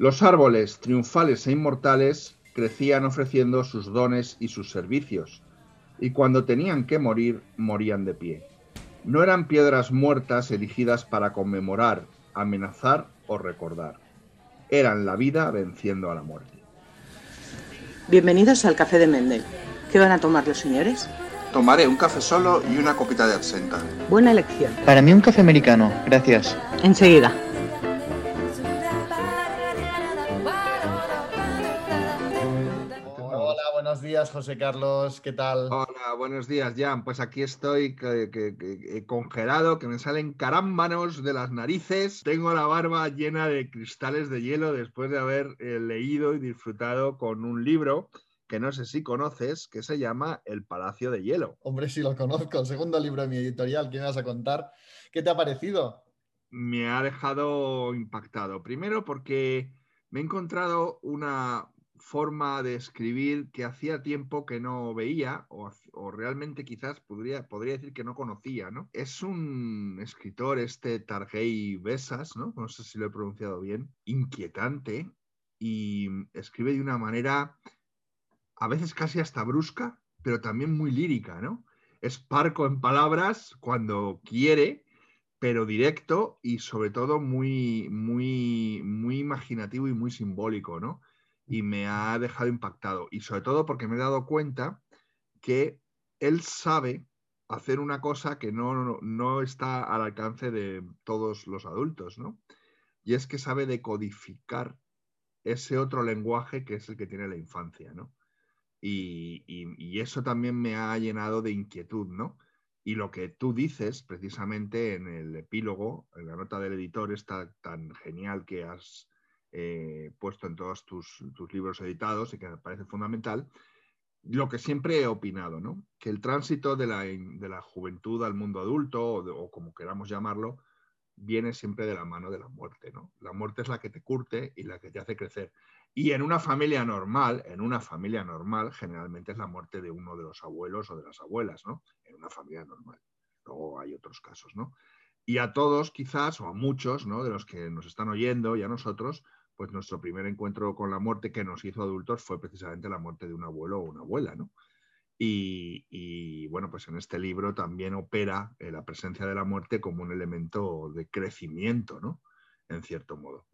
Los árboles, triunfales e inmortales, crecían ofreciendo sus dones y sus servicios, y cuando tenían que morir, morían de pie. No eran piedras muertas erigidas para conmemorar, amenazar o recordar. Eran la vida venciendo a la muerte. Bienvenidos al Café de Mendel. ¿Qué van a tomar los señores? Tomaré un café solo y una copita de absenta. Buena elección. Para mí un café americano, gracias. Enseguida. Días, José Carlos, ¿qué tal? Hola, buenos días, Jan. Pues aquí estoy que- que- que- que congelado, que me salen carámbanos de las narices. Tengo la barba llena de cristales de hielo después de haber eh, leído y disfrutado con un libro que no sé si conoces, que se llama El Palacio de Hielo. Hombre, sí lo conozco, el segundo libro de mi editorial, ¿qué me vas a contar? ¿Qué te ha parecido? me ha dejado impactado. Primero porque me he encontrado una forma de escribir que hacía tiempo que no veía o, o realmente quizás podría, podría decir que no conocía, ¿no? Es un escritor, este Targey Besas, ¿no? No sé si lo he pronunciado bien, inquietante y escribe de una manera a veces casi hasta brusca, pero también muy lírica, ¿no? Es parco en palabras cuando quiere, pero directo y sobre todo muy, muy, muy imaginativo y muy simbólico, ¿no? Y me ha dejado impactado. Y sobre todo porque me he dado cuenta que él sabe hacer una cosa que no, no, está al alcance de todos los adultos, ¿no? Y es que sabe decodificar ese otro lenguaje que es el que tiene la infancia, ¿no? Y, y- y eso también me ha llenado de inquietud, ¿no? Y lo que tú dices precisamente en el epílogo, en la nota del editor, está tan genial que has eh, puesto en todos tus, libros editados y que me parece fundamental, lo que siempre he opinado, ¿no? Que el tránsito de la, juventud al mundo adulto, o como queramos llamarlo, viene siempre de la mano de la muerte, ¿no? La muerte es la que te curte y la que te hace crecer. Y en una familia normal, en una familia normal, generalmente es la muerte de uno de los abuelos o de las abuelas, ¿no? En una familia normal. Luego hay otros casos, ¿no? Y a todos, quizás, o a muchos, ¿no? De los que nos están oyendo y a nosotros, pues nuestro primer encuentro con la muerte que nos hizo adultos fue precisamente la muerte de un abuelo o una abuela, ¿no? Y, y, bueno, pues en este libro también opera eh, la presencia de la muerte como un elemento de crecimiento, ¿no? En cierto modo.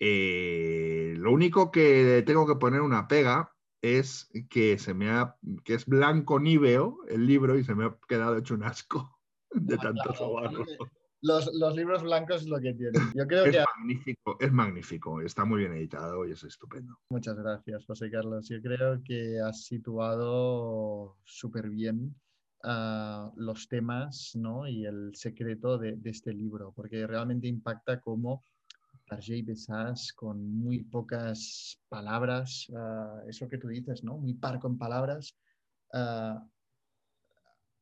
Eh, lo único que tengo que poner una pega es que se me ha, que es blanco níveo el libro y se me ha quedado hecho un asco de tanto claro, sobarlo. Los, los libros blancos es lo que tienen. Yo creo Es que... magnífico, es magnífico, está muy bien editado y es estupendo. Muchas gracias, José Carlos. Yo creo que has situado súper bien ah, los temas ¿no? y el secreto de, de este libro, porque realmente impacta como Tarjei Besas con muy pocas palabras, ah, eso que tú dices, ¿no? Muy parco en palabras, ah,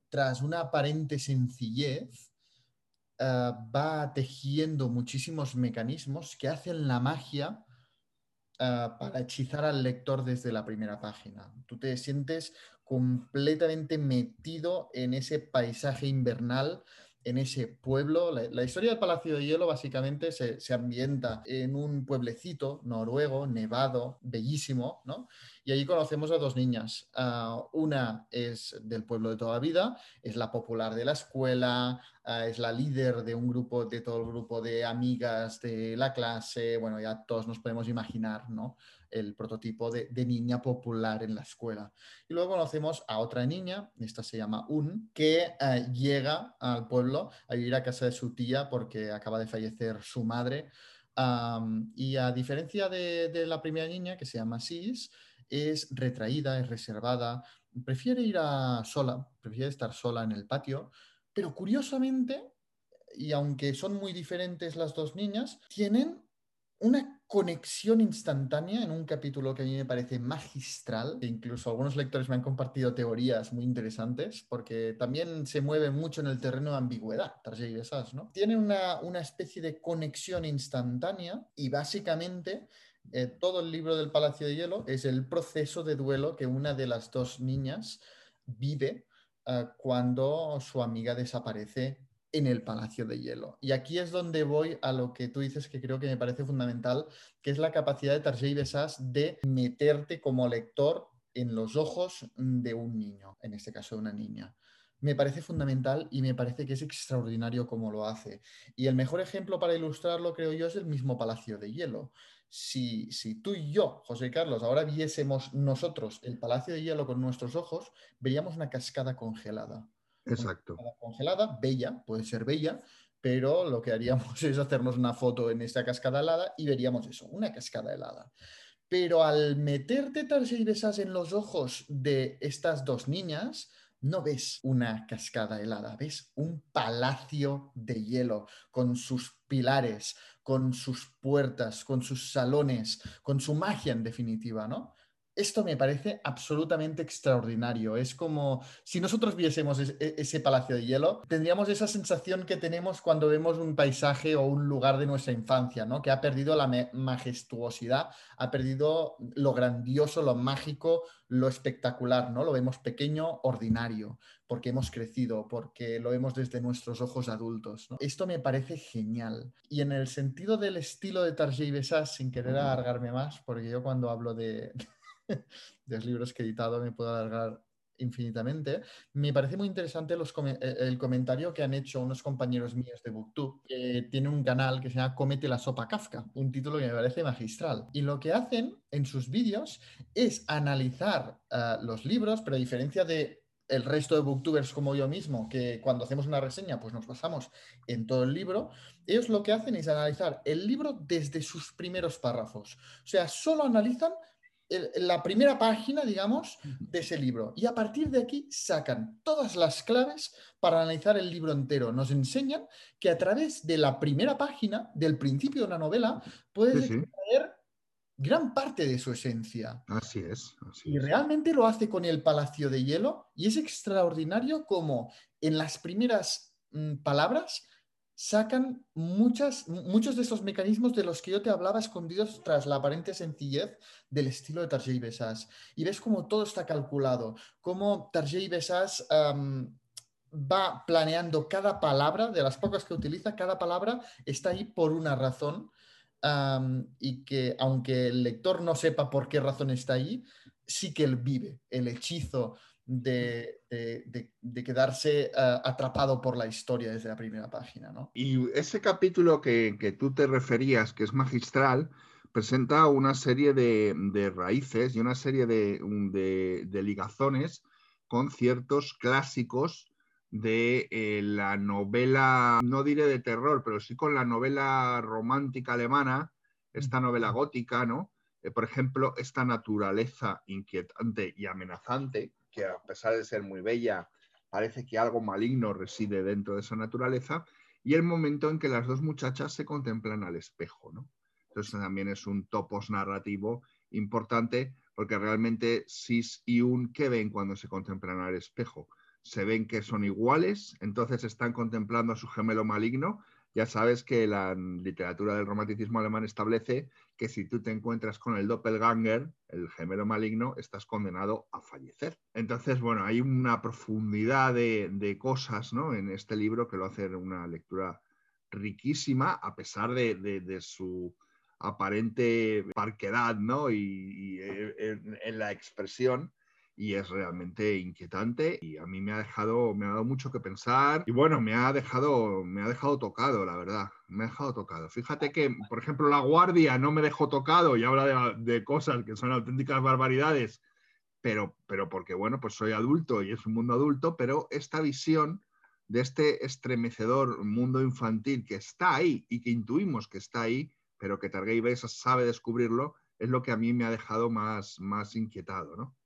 tras una aparente sencillez, ah, va tejiendo muchísimos mecanismos que hacen la magia ah, para hechizar al lector desde la primera página. Tú te sientes completamente metido en ese paisaje invernal, en ese pueblo. La, historia del Palacio de Hielo básicamente se, ambienta en un pueblecito noruego, nevado, bellísimo, ¿no? Y allí conocemos a dos niñas. Ah, una es del pueblo de toda vida, es la popular de la escuela, ah, es la líder de un grupo, de todo el grupo de amigas de la clase. Bueno, ya todos nos podemos imaginar, ¿no? El prototipo de, niña popular en la escuela. Y luego conocemos a otra niña, esta se llama Un, que eh, llega al pueblo a vivir a casa de su tía porque acaba de fallecer su madre. Y a diferencia de, la primera niña, que se llama Sis, es retraída, es reservada, prefiere ir sola, prefiere estar sola en el patio, pero curiosamente, y aunque son muy diferentes las dos niñas, tienen una conexión instantánea en un capítulo que a mí me parece magistral, e incluso algunos lectores me han compartido teorías muy interesantes, porque también se mueve mucho en el terreno de ambigüedad, Tarjei Besas, ¿no? Tiene una, una especie de conexión instantánea y básicamente eh, todo el libro del Palacio de Hielo es el proceso de duelo que una de las dos niñas vive uh, cuando su amiga desaparece en el Palacio de Hielo. Y aquí es donde voy a lo que tú dices que creo que me parece fundamental, que es la capacidad de Tarjei Besas de meterte como lector en los ojos de un niño, en este caso de una niña. Me parece fundamental y me parece que es extraordinario como lo hace. Y el mejor ejemplo para ilustrarlo, creo yo, es el mismo Palacio de Hielo. Si, si tú y yo, José Carlos, ahora viésemos nosotros el Palacio de Hielo con nuestros ojos, veríamos una cascada congelada. Exacto. Congelada, bella, puede ser bella, pero lo que haríamos es hacernos una foto en esta cascada helada y veríamos eso, una cascada helada. Pero al meterte y besas en los ojos de estas dos niñas, no ves una cascada helada, ves un palacio de hielo con sus pilares, con sus puertas, con sus salones, con su magia en definitiva, ¿no? Esto me parece absolutamente extraordinario. Es como si nosotros viésemos e, ese palacio de hielo, tendríamos esa sensación que tenemos cuando vemos un paisaje o un lugar de nuestra infancia, ¿no? Que ha perdido la majestuosidad, ha perdido lo grandioso, lo mágico, lo espectacular, ¿no? Lo vemos pequeño, ordinario, porque hemos crecido, porque lo vemos desde nuestros ojos adultos. Esto me parece genial. Y en el sentido del estilo de Tarjei Besas, sin querer alargarme más, porque yo cuando hablo de de los libros que he editado me puedo alargar infinitamente. Me parece muy interesante eh, el comentario que han hecho unos compañeros míos de Booktube, que tienen un canal que se llama Comete la sopa Kafka, un título que me parece magistral. Y lo que hacen en sus vídeos es analizar eh, los libros, pero a diferencia de el resto de booktubers como yo mismo, que cuando hacemos una reseña pues nos basamos en todo el libro, ellos lo que hacen es analizar el libro desde sus primeros párrafos. O sea, solo analizan la primera página, digamos, de ese libro. Y a partir de aquí sacan todas las claves para analizar el libro entero. Nos enseñan que a través de la primera página, del principio de una novela, puedes extraer gran parte de su esencia. Así es. y realmente lo hace con el Palacio de Hielo y es extraordinario como en las primeras mm, palabras sacan muchas, muchos de esos mecanismos de los que yo te hablaba escondidos tras la aparente sencillez del estilo de Tarjei Besas. Y ves cómo todo está calculado, cómo Tarjei Besas va planeando cada palabra, de las pocas que utiliza, cada palabra está ahí por una razón. y que aunque el lector no sepa por qué razón está ahí, sí que él vive el hechizo de, quedarse eh, atrapado por la historia desde la primera página. ¿no? Y ese capítulo que, tú te referías, que es magistral, presenta una serie de, raíces y una serie de, ligazones con ciertos clásicos de eh, la novela, no diré de terror, pero sí con la novela romántica alemana, esta novela gótica, ¿no? Eh, por ejemplo, esta naturaleza inquietante y amenazante que a pesar de ser muy bella, parece que algo maligno reside dentro de esa naturaleza, y el momento en que las dos muchachas se contemplan al espejo. ¿no? Entonces también es un topos narrativo importante porque realmente Sis y Un, ¿qué ven cuando se contemplan al espejo? Se ven que son iguales, entonces están contemplando a su gemelo maligno, ya sabes que la literatura del romanticismo alemán establece que si tú te encuentras con el doppelganger, el gemelo maligno, estás condenado a fallecer. Entonces, bueno, hay una profundidad de, cosas ¿no? en este libro que lo hace una lectura riquísima, a pesar de, su aparente parquedad ¿no? y, eh, en la expresión y es realmente inquietante y a mí me ha dejado, me ha dado mucho que pensar y bueno, me ha dejado, me ha dejado tocado, la verdad, me ha dejado tocado. Fíjate que, por ejemplo, La Guardia no me dejó tocado y habla de, cosas que son auténticas barbaridades, pero, pero porque, bueno, pues soy adulto y es un mundo adulto, pero esta visión de este estremecedor mundo infantil que está ahí y que intuimos que está ahí, pero que Targay Besa sabe descubrirlo, es lo que a mí me ha dejado más, más inquietado, ¿no?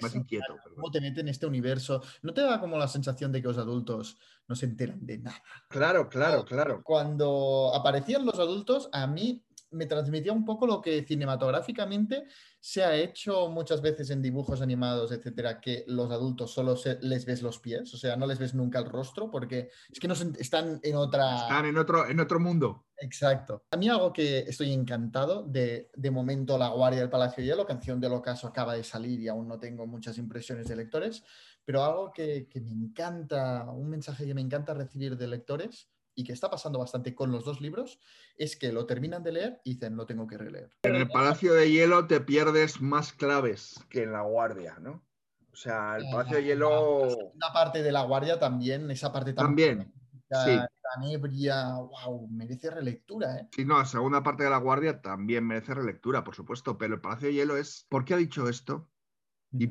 Más inquieto. ¿Cómo te mete en este universo? ¿No te da como la sensación de que los adultos no se enteran de nada? Claro, claro, claro. Cuando aparecían los adultos, a mí me transmitía un poco lo que cinematográficamente se ha hecho muchas veces en dibujos animados, etcétera, que los adultos solo les ves los pies, o sea, no les ves nunca el rostro porque es que no están en otra... Están en otro, en otro mundo. Exacto. A mí algo que estoy encantado de, de momento La Guardia del Palacio de Hielo, canción del ocaso acaba de salir y aún no tengo muchas impresiones de lectores, Pero algo que, que me encanta, un mensaje que me encanta recibir de lectores y que está pasando bastante con los dos libros, es que lo terminan de leer y dicen, lo tengo que releer. En el Palacio de Hielo te pierdes más claves que en La Guardia, ¿no? O sea, el Palacio de Hielo... La parte de La Guardia también, esa parte tan También, política, sí. tan ebria, wow, merece relectura, ¿eh? Sí, no, la segunda parte de La Guardia también merece relectura, por supuesto, pero el Palacio de Hielo es... ¿Por qué ha dicho esto? Y,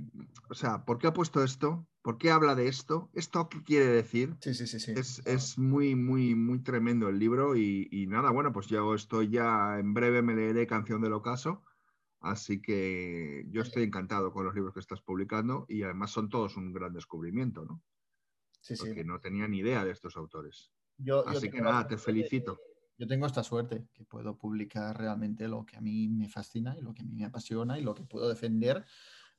o sea, ¿por qué ha puesto esto? ¿Por qué habla de esto? ¿Esto qué quiere decir? Sí, sí, sí, sí. Es, es muy, muy, muy tremendo el libro y, y nada, bueno, pues yo estoy ya, en breve me leeré Canción del Ocaso, así que yo estoy encantado con los libros que estás publicando y además son todos un gran descubrimiento, ¿no? sí, sí. Porque no tenía ni idea de estos autores. Yo- yo Así que nada, te felicito. Yo tengo esta suerte que puedo publicar realmente lo que a mí me fascina y lo que a mí me apasiona y lo que puedo defender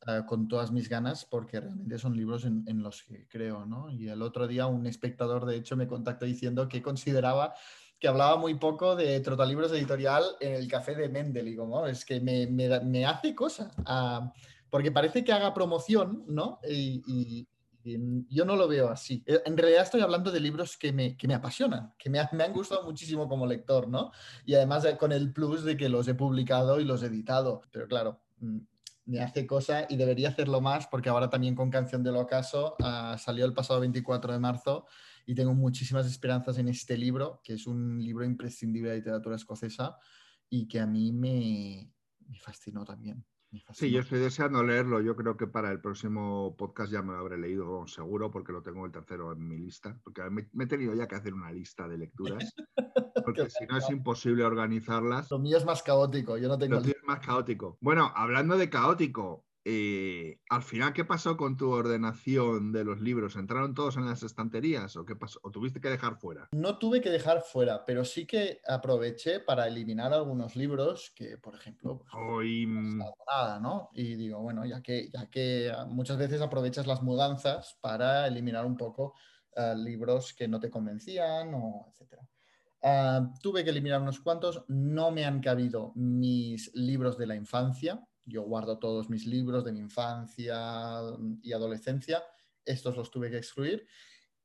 eh, con todas mis ganas porque realmente son libros en, los que creo, ¿no? Y el otro día un espectador de hecho me contactó diciendo que consideraba que hablaba muy poco de Trotalibros Editorial en el café de Mendel y como es que me, me hace cosa ah, porque parece que haga promoción, ¿no? Y, yo no lo veo así. Eh, En realidad estoy hablando de libros que me, que me apasionan, que me, me han gustado muchísimo como lector, ¿no? Y además eh, con el plus de que los he publicado y los he editado. Pero claro, me hace cosa y debería hacerlo más porque ahora también con Canción del Ocaso ah, salió el pasado 24 de marzo y tengo muchísimas esperanzas en este libro, que es un libro imprescindible de literatura escocesa y que a mí me, me fascinó también. Sí, yo estoy deseando leerlo. Yo creo que para el próximo podcast ya me lo habré leído seguro, porque lo tengo el tercero en mi lista. Porque me, me he tenido ya que hacer una lista de lecturas, porque si no es imposible organizarlas. Lo mío es más caótico, yo no tengo... Lo tuyo es más caótico. Bueno, hablando de caótico, eh, al final, ¿qué pasó con tu ordenación de los libros? ¿Entraron todos en las estanterías o qué pasó? ¿O tuviste que dejar fuera? No tuve que dejar fuera, pero sí que aproveché para eliminar algunos libros que, por ejemplo, pues, Hoy, no mm, nada, ¿no? Y digo, bueno, ya que, ya que muchas veces aprovechas las mudanzas para eliminar un poco eh, libros que no te convencían o etcétera. Ah, tuve que eliminar unos cuantos, no me han cabido mis libros de la infancia. Yo guardo todos mis libros de mi infancia y adolescencia. Estos los tuve que excluir.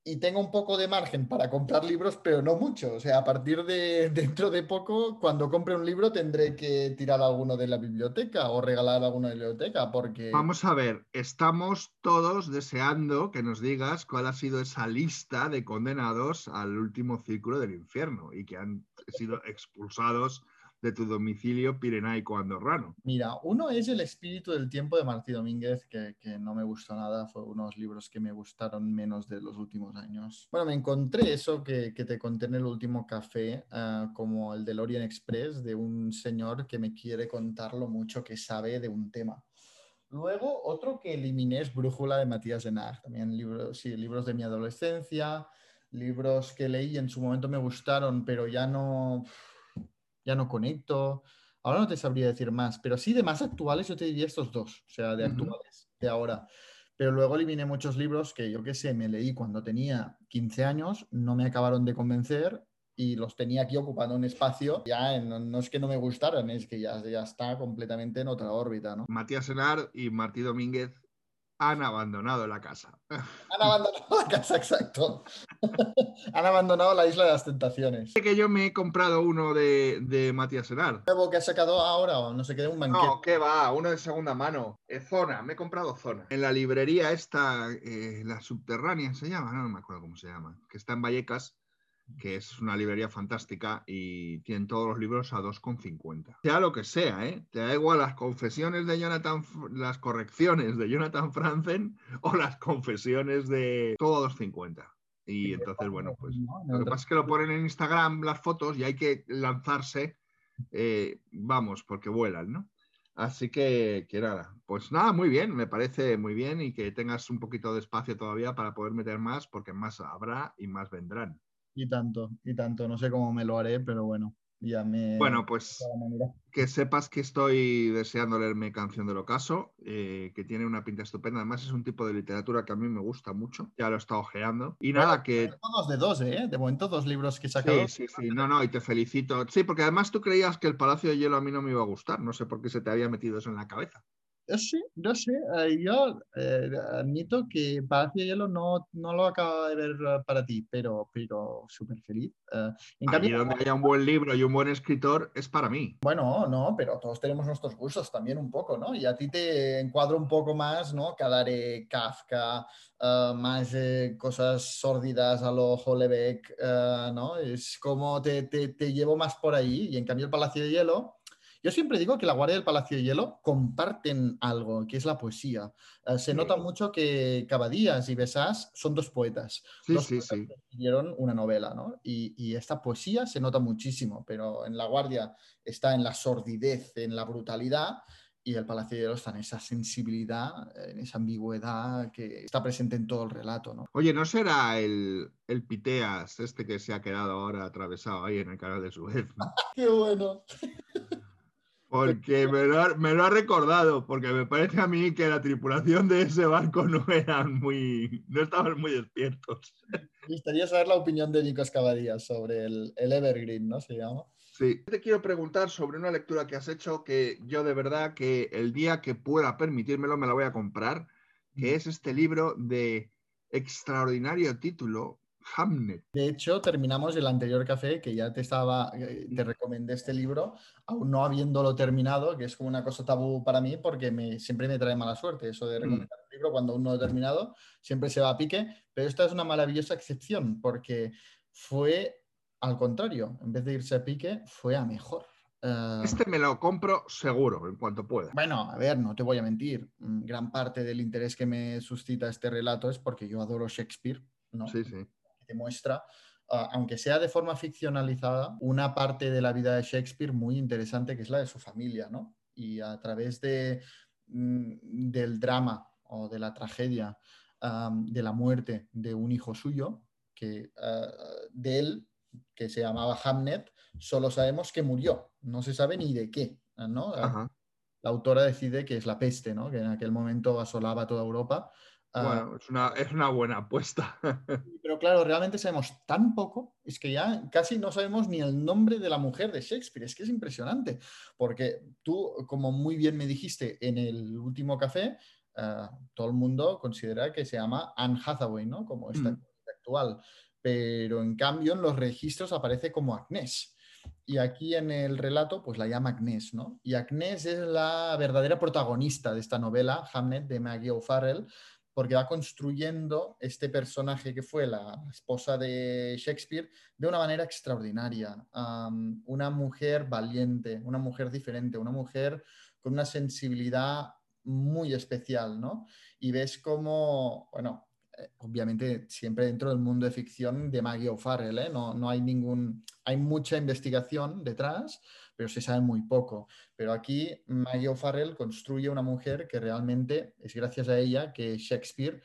Y tengo un poco de margen para comprar libros, pero no mucho. O sea, a partir de dentro de poco, cuando compre un libro, tendré que tirar alguno de la biblioteca o regalar alguno de la biblioteca, porque Vamos a ver, estamos todos deseando que nos digas cuál ha sido esa lista de condenados al último círculo del infierno y que han sido expulsados de tu domicilio pirenaico andorrano. Mira, uno es El espíritu del tiempo de Martí Domínguez, que, que no me gustó nada, fue unos libros que me gustaron menos de los últimos años. Bueno, me encontré eso que, que te conté en el último café, ah, como el del Orient Express, de un señor que me quiere contar lo mucho que sabe de un tema. Luego, otro que eliminé es Brújula de Matías Denag, también libros, sí, libros de mi adolescencia, libros que leí en su momento me gustaron, pero ya no, ya no conecto. Ahora no te sabría decir más, pero sí de más actuales yo te diría estos dos, o sea, de actuales, de ahora. Pero luego eliminé muchos libros que yo qué sé, me leí cuando tenía 15 años, no me acabaron de convencer y los tenía aquí ocupando un espacio. Ya no, no es que no me gustaran, es que ya, ya está completamente en otra órbita, ¿no? Matías Senar y Martí Domínguez han abandonado la casa. Han abandonado la casa, exacto. Han abandonado la isla de las tentaciones. que yo me he comprado uno de, de Matías Senar. Nuevo que ha sacado ahora, o no sé qué, un banquete. No, ¿qué va? Uno de segunda mano. Zona, me he comprado Zona. En la librería esta, eh, la subterránea se llama, no, me acuerdo cómo se llama, que está en Vallecas, que es una librería fantástica y tienen todos los libros a 2,50. Sea lo que sea, ¿eh? Te da igual las confesiones de Jonathan, las correcciones de Jonathan Franzen o las confesiones de todo a 2,50. Y entonces, bueno, pues lo que pasa es que lo ponen en Instagram las fotos y hay que lanzarse, eh, vamos, porque vuelan, ¿no? Así que, que nada, pues nada, muy bien, me parece muy bien y que tengas un poquito de espacio todavía para poder meter más, porque más habrá y más vendrán. Y tanto, y tanto. No sé cómo me lo haré, pero bueno, ya me... Bueno, pues que sepas que estoy deseando leerme Canción del Ocaso, eh, que tiene una pinta estupenda. Además, es un tipo de literatura que a mí me gusta mucho. Ya lo he estado ojeando. Y nada, que Todos de dos, ¿eh? De momento dos libros que he sacado. Sí, sí, sí, no, no, y te felicito. Sí, porque además tú creías que el Palacio de Hielo a mí no me iba a gustar. No sé por qué se te había metido eso en la cabeza. Sí, no sé. eh, yo eh, admito que Palacio de Hielo no, no lo acabo de ver eh, para ti, pero, pero súper feliz. Eh, en cambio, donde haya un buen libro y un buen escritor es para mí. bueno, no, pero todos tenemos nuestros gustos también un poco, ¿no? Y a ti te encuadro un poco más, ¿no? Cadare, Kafka, eh, más cosas sórdidas a lo Hollebeck, eh, ¿no? Es como te, te, te llevo más por ahí. Y en cambio el Palacio de Hielo, yo siempre digo que la Guardia del Palacio de Hielo comparten algo, que es la poesía. Eh, se Sí. nota mucho que Cavadías y Besás son dos poetas. Sí, dos sí, poetas sí. que escribieron una novela, ¿no? Y, y esta poesía se nota muchísimo, pero en La Guardia está en la sordidez, en la brutalidad, y el Palacio de Hielo está en esa sensibilidad, en esa ambigüedad que está presente en todo el relato, ¿no? Oye, ¿no será el, el Piteas este que se ha quedado ahora atravesado ahí en el canal de Suez? ¿no? ¡Qué bueno! Porque me lo, ha, me lo ha recordado, porque me parece a mí que la tripulación de ese barco no eran muy, no estaban muy despiertos. Me gustaría saber la opinión de Nikos Cavadías sobre el, el Evergreen, ¿no? Se llama. Sí. Te quiero preguntar sobre una lectura que has hecho que yo de verdad que el día que pueda permitírmelo me la voy a comprar, que es este libro de extraordinario título, Hamnet. De hecho, terminamos el anterior café, que ya te estaba, eh, te recomendé este libro, aún no habiéndolo terminado, que es como una cosa tabú para mí, porque me, siempre me trae mala suerte eso de recomendar un libro cuando aún no lo he terminado, siempre se va a pique, pero esta es una maravillosa excepción, porque fue al contrario, en vez de irse a pique, fue a mejor. Eh, Este me lo compro seguro, en cuanto pueda. Bueno, a ver, no te voy a mentir. mm, Gran parte del interés que me suscita este relato es porque yo adoro Shakespeare, ¿no? Sí, sí. Que muestra, ah, aunque sea de forma ficcionalizada, una parte de la vida de Shakespeare muy interesante que es la de su familia, ¿no? Y a través de, mm, del drama o de la tragedia de la muerte de un hijo suyo, que ah, de él, que se llamaba Hamnet, solo sabemos que murió, no se sabe ni de qué, ¿no? Ajá. La autora decide que es la peste, ¿no? Que en aquel momento asolaba toda Europa. Ah, Bueno, es una, es una buena apuesta. pero claro, realmente sabemos tan poco, es que ya casi no sabemos ni el nombre de la mujer de Shakespeare, es que es impresionante, porque tú, como muy bien me dijiste en el último café, eh, todo el mundo considera que se llama Anne Hathaway, ¿no? Como esta Mm. actual, pero en cambio en los registros aparece como Agnès. Y aquí en el relato, pues la llama Agnès, ¿no? Y Agnès es la verdadera protagonista de esta novela, Hamnet, de Maggie O'Farrell, porque va construyendo este personaje que fue la esposa de Shakespeare de una manera extraordinaria. Una mujer valiente, una mujer diferente, una mujer con una sensibilidad muy especial, ¿no? Y ves cómo, bueno, eh, obviamente siempre dentro del mundo de ficción de Maggie O'Farrell, ¿eh? no, no hay ningún, hay mucha investigación detrás, pero se sabe muy poco. Pero aquí Maggie O'Farrell construye una mujer que realmente es gracias a ella que Shakespeare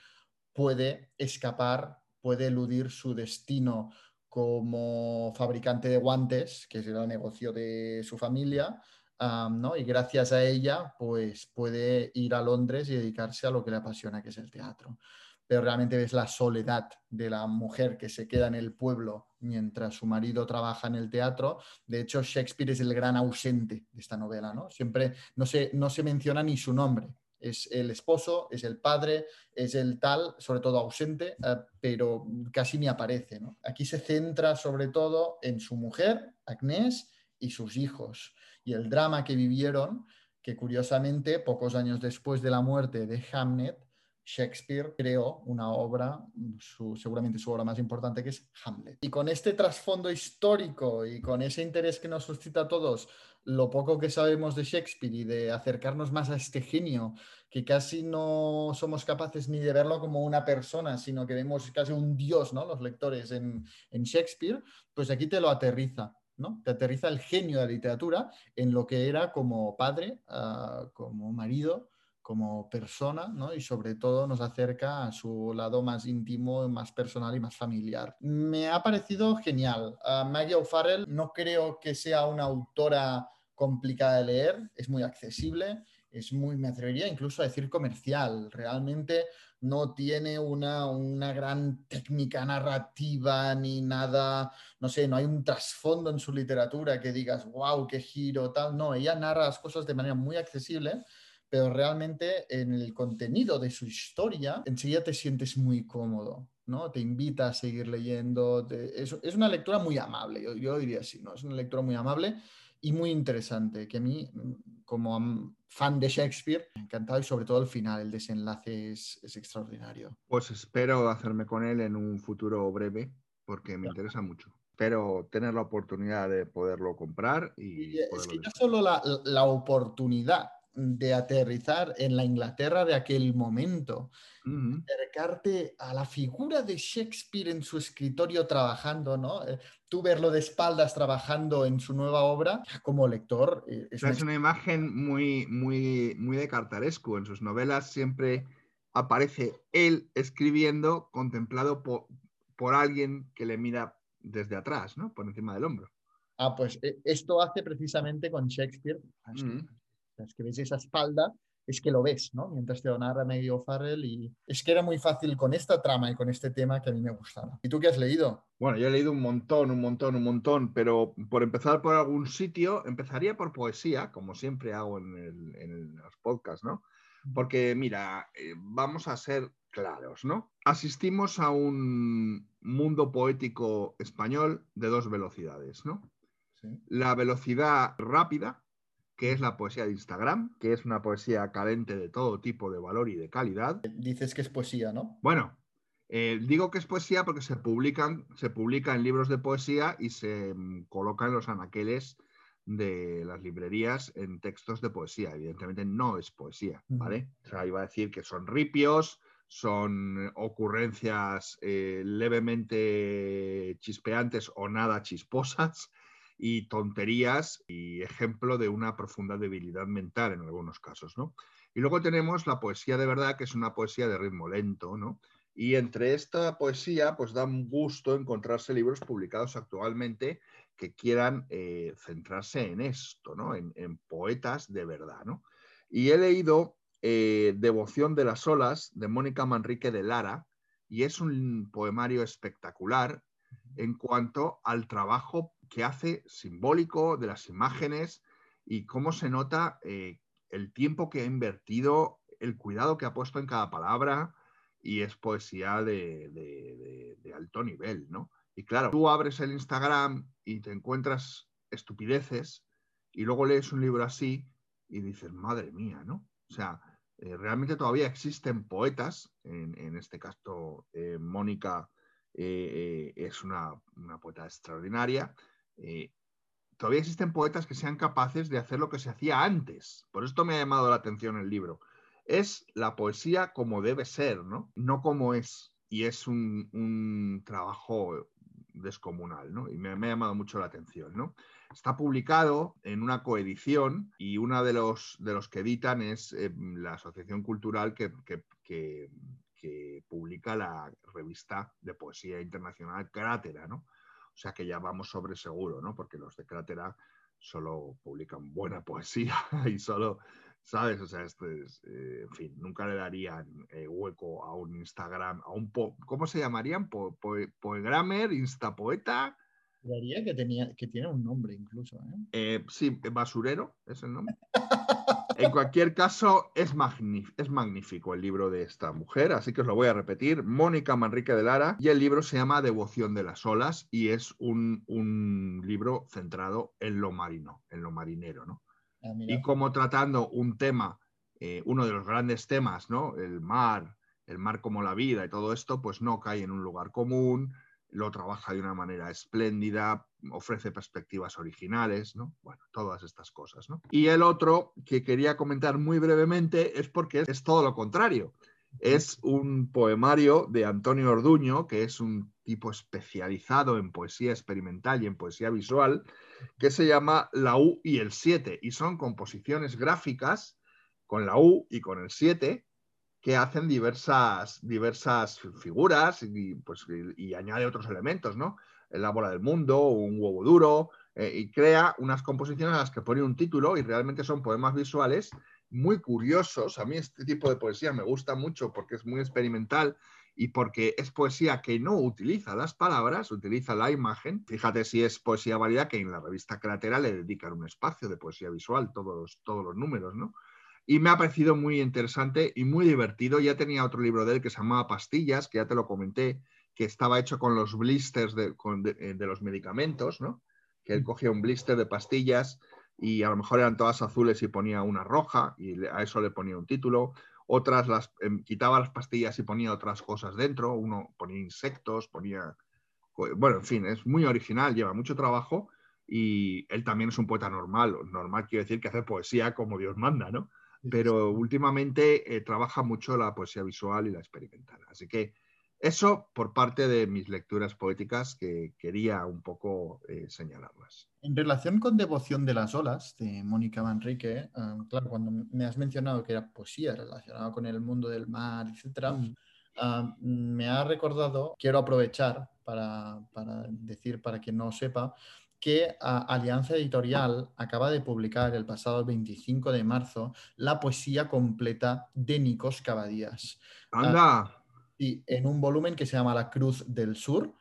puede escapar, puede eludir su destino como fabricante de guantes, que es el negocio de su familia, ¿no? y gracias a ella pues puede ir a Londres y dedicarse a lo que le apasiona, que es el teatro. Pero realmente ves la soledad de la mujer que se queda en el pueblo mientras su marido trabaja en el teatro. De hecho, Shakespeare es el gran ausente de esta novela, ¿no? Siempre no se, no se menciona ni su nombre. Es el esposo, es el padre, es el tal, sobre todo ausente, eh, pero casi ni aparece. Aquí se centra sobre todo en su mujer, Agnès, y sus hijos, y el drama que vivieron, que curiosamente, pocos años después de la muerte de Hamnet, Shakespeare creó una obra, su, seguramente su obra más importante, que es Hamlet. Y con este trasfondo histórico y con ese interés que nos suscita a todos, lo poco que sabemos de Shakespeare y de acercarnos más a este genio, que casi no somos capaces ni de verlo como una persona, sino que vemos casi un dios, ¿no? Los lectores en, Shakespeare, pues aquí te lo aterriza. ¿no? Te aterriza el genio de la literatura en lo que era como padre, uh, como marido, como persona, ¿no? Y sobre todo nos acerca a su lado más íntimo, más personal y más familiar. Me ha parecido genial. Uh, Maggie O'Farrell no creo que sea una autora complicada de leer, es muy accesible, es muy, me atrevería incluso a decir comercial. Realmente no tiene una, una, gran técnica narrativa ni nada, no sé, no hay un trasfondo en su literatura que digas, wow, qué giro, tal. No, ella narra las cosas de manera muy accesible, pero realmente en el contenido de su historia enseguida te sientes muy cómodo. ¿no? Te invita a seguir leyendo. es, es, una lectura muy amable, yo, yo, diría así, ¿no? Es una lectura muy amable y muy interesante, que a mí, como fan de Shakespeare, me ha encantado y sobre todo el final, el desenlace es, es extraordinario. Pues espero hacerme con él en un futuro breve, porque me interesa mucho. Espero tener la oportunidad de poderlo comprar y... y es que ya solo la, la oportunidad de aterrizar en la Inglaterra de aquel momento, uh -huh. acercarte a la figura de Shakespeare en su escritorio trabajando, ¿no? Eh, tú verlo de espaldas trabajando en su nueva obra, como lector. Eh, es, una... es, una... imagen muy, muy, muy de Cartarescu. En sus novelas siempre aparece él escribiendo, contemplado por, por alguien que le mira desde atrás, ¿no? Por encima del hombro. Ah, pues eh, esto hace precisamente con Shakespeare. -huh es que ves esa espalda, es que lo ves, ¿no? Mientras te lo narra medio Farrell y es que era muy fácil con esta trama y con este tema que a mí me gustaba. ¿Y tú qué has leído? Bueno, yo he leído un montón, un montón, un montón, pero por empezar por algún sitio, empezaría por poesía, como siempre hago en, el, en los podcasts, ¿no? Porque mira, eh, vamos a ser claros, ¿no? Asistimos a un mundo poético español de dos velocidades, ¿no? Sí. La velocidad rápida, que es la poesía de Instagram, que es una poesía carente de todo tipo de valor y de calidad. Dices que es poesía, ¿no? Bueno, eh, digo que es poesía porque se publican, se publica en libros de poesía y se mm, colocan en los anaqueles de las librerías en textos de poesía. Evidentemente no es poesía, ¿vale? O sea, iba a decir que son ripios, son ocurrencias eh, levemente chispeantes o nada chisposas y tonterías y ejemplo de una profunda debilidad mental en algunos casos, ¿no? Y luego tenemos la poesía de verdad, que es una poesía de ritmo lento, ¿no? Y entre esta poesía, pues da un gusto encontrarse libros publicados actualmente que quieran eh, centrarse en esto, ¿no? En, en, poetas de verdad, ¿no? Y he leído eh, Devoción de las olas de Mónica Manrique de Lara, y es un poemario espectacular en cuanto al trabajo que hace simbólico de las imágenes y cómo se nota eh, el tiempo que ha invertido, el cuidado que ha puesto en cada palabra y es poesía de, alto nivel, ¿no? Y claro, tú abres el Instagram y te encuentras estupideces y luego lees un libro así y dices, madre mía, ¿no? O sea, eh, realmente todavía existen poetas, en, este caso eh, Mónica es una, una, poeta extraordinaria, eh, todavía existen poetas que sean capaces de hacer lo que se hacía antes. Por esto me ha llamado la atención el libro. Es la poesía como debe ser, ¿no? No como es. Y es un, trabajo descomunal, ¿no? Y me, ha llamado mucho la atención, ¿no? Está publicado en una coedición y uno de los, de los que editan es eh, la Asociación Cultural que, que, que, que, publica la revista de poesía internacional Crátera, ¿no? O sea que ya vamos sobre seguro, ¿no? Porque los de Crátera solo publican buena poesía y solo, ¿sabes? O sea, esto es, eh, en fin, nunca le darían eh, hueco a un Instagram, a un, po ¿cómo se llamarían? Po po Poegramer, Instapoeta. Daría que, tenía, que tiene un nombre incluso, ¿eh? eh sí, Basurero es el nombre. En cualquier caso, es, es, magnífico el libro de esta mujer, así que os lo voy a repetir. Mónica Manrique de Lara, y el libro se llama Devoción de las olas, y es un, un libro centrado en lo marino, en lo marinero, ¿no? Ah, y como tratando un tema, eh, uno de los grandes temas, ¿no? El mar, el mar como la vida y todo esto, pues no cae en un lugar común, lo trabaja de una manera espléndida, ofrece perspectivas originales, ¿no? Bueno, todas estas cosas, ¿no? Y el otro que quería comentar muy brevemente es porque es todo lo contrario. Es un poemario de Antonio Orduño, que es un tipo especializado en poesía experimental y en poesía visual, que se llama La U y el 7, y son composiciones gráficas con la U y con el 7, que hacen diversas, diversas figuras y, pues, y, añade otros elementos, ¿no? La bola del mundo, un huevo duro, eh, y crea unas composiciones a las que pone un título y realmente son poemas visuales muy curiosos. A mí este tipo de poesía me gusta mucho porque es muy experimental y porque es poesía que no utiliza las palabras, utiliza la imagen. Fíjate si es poesía válida que en la revista Cratera le dedican un espacio de poesía visual, todos, todos los números, ¿no? Y me ha parecido muy interesante y muy divertido. Ya tenía otro libro de él que se llamaba Pastillas, que ya te lo comenté, que estaba hecho con los blisters de, eh, los medicamentos, ¿no? Que él cogía un blister de pastillas y a lo mejor eran todas azules y ponía una roja y a eso le ponía un título. Otras las em, quitaba las pastillas y ponía otras cosas dentro. Uno ponía insectos, ponía... Bueno, en fin, es muy original, lleva mucho trabajo y él también es un poeta normal. Normal quiere decir que hace poesía como Dios manda, ¿no? Pero últimamente eh, trabaja mucho la poesía visual y la experimental. Así que eso por parte de mis lecturas poéticas que quería un poco eh, señalarlas. En relación con Devoción de las Olas, de Mónica Manrique, eh, claro, cuando me has mencionado que era poesía relacionada con el mundo del mar, etc., mm. ah, me ha recordado, quiero aprovechar para, decir, para quien no sepa, que ah, Alianza Editorial acaba de publicar el pasado 25 de marzo la poesía completa de Nikos Cavadías. ¡Anda! en un volumen que se llama La Cruz del Sur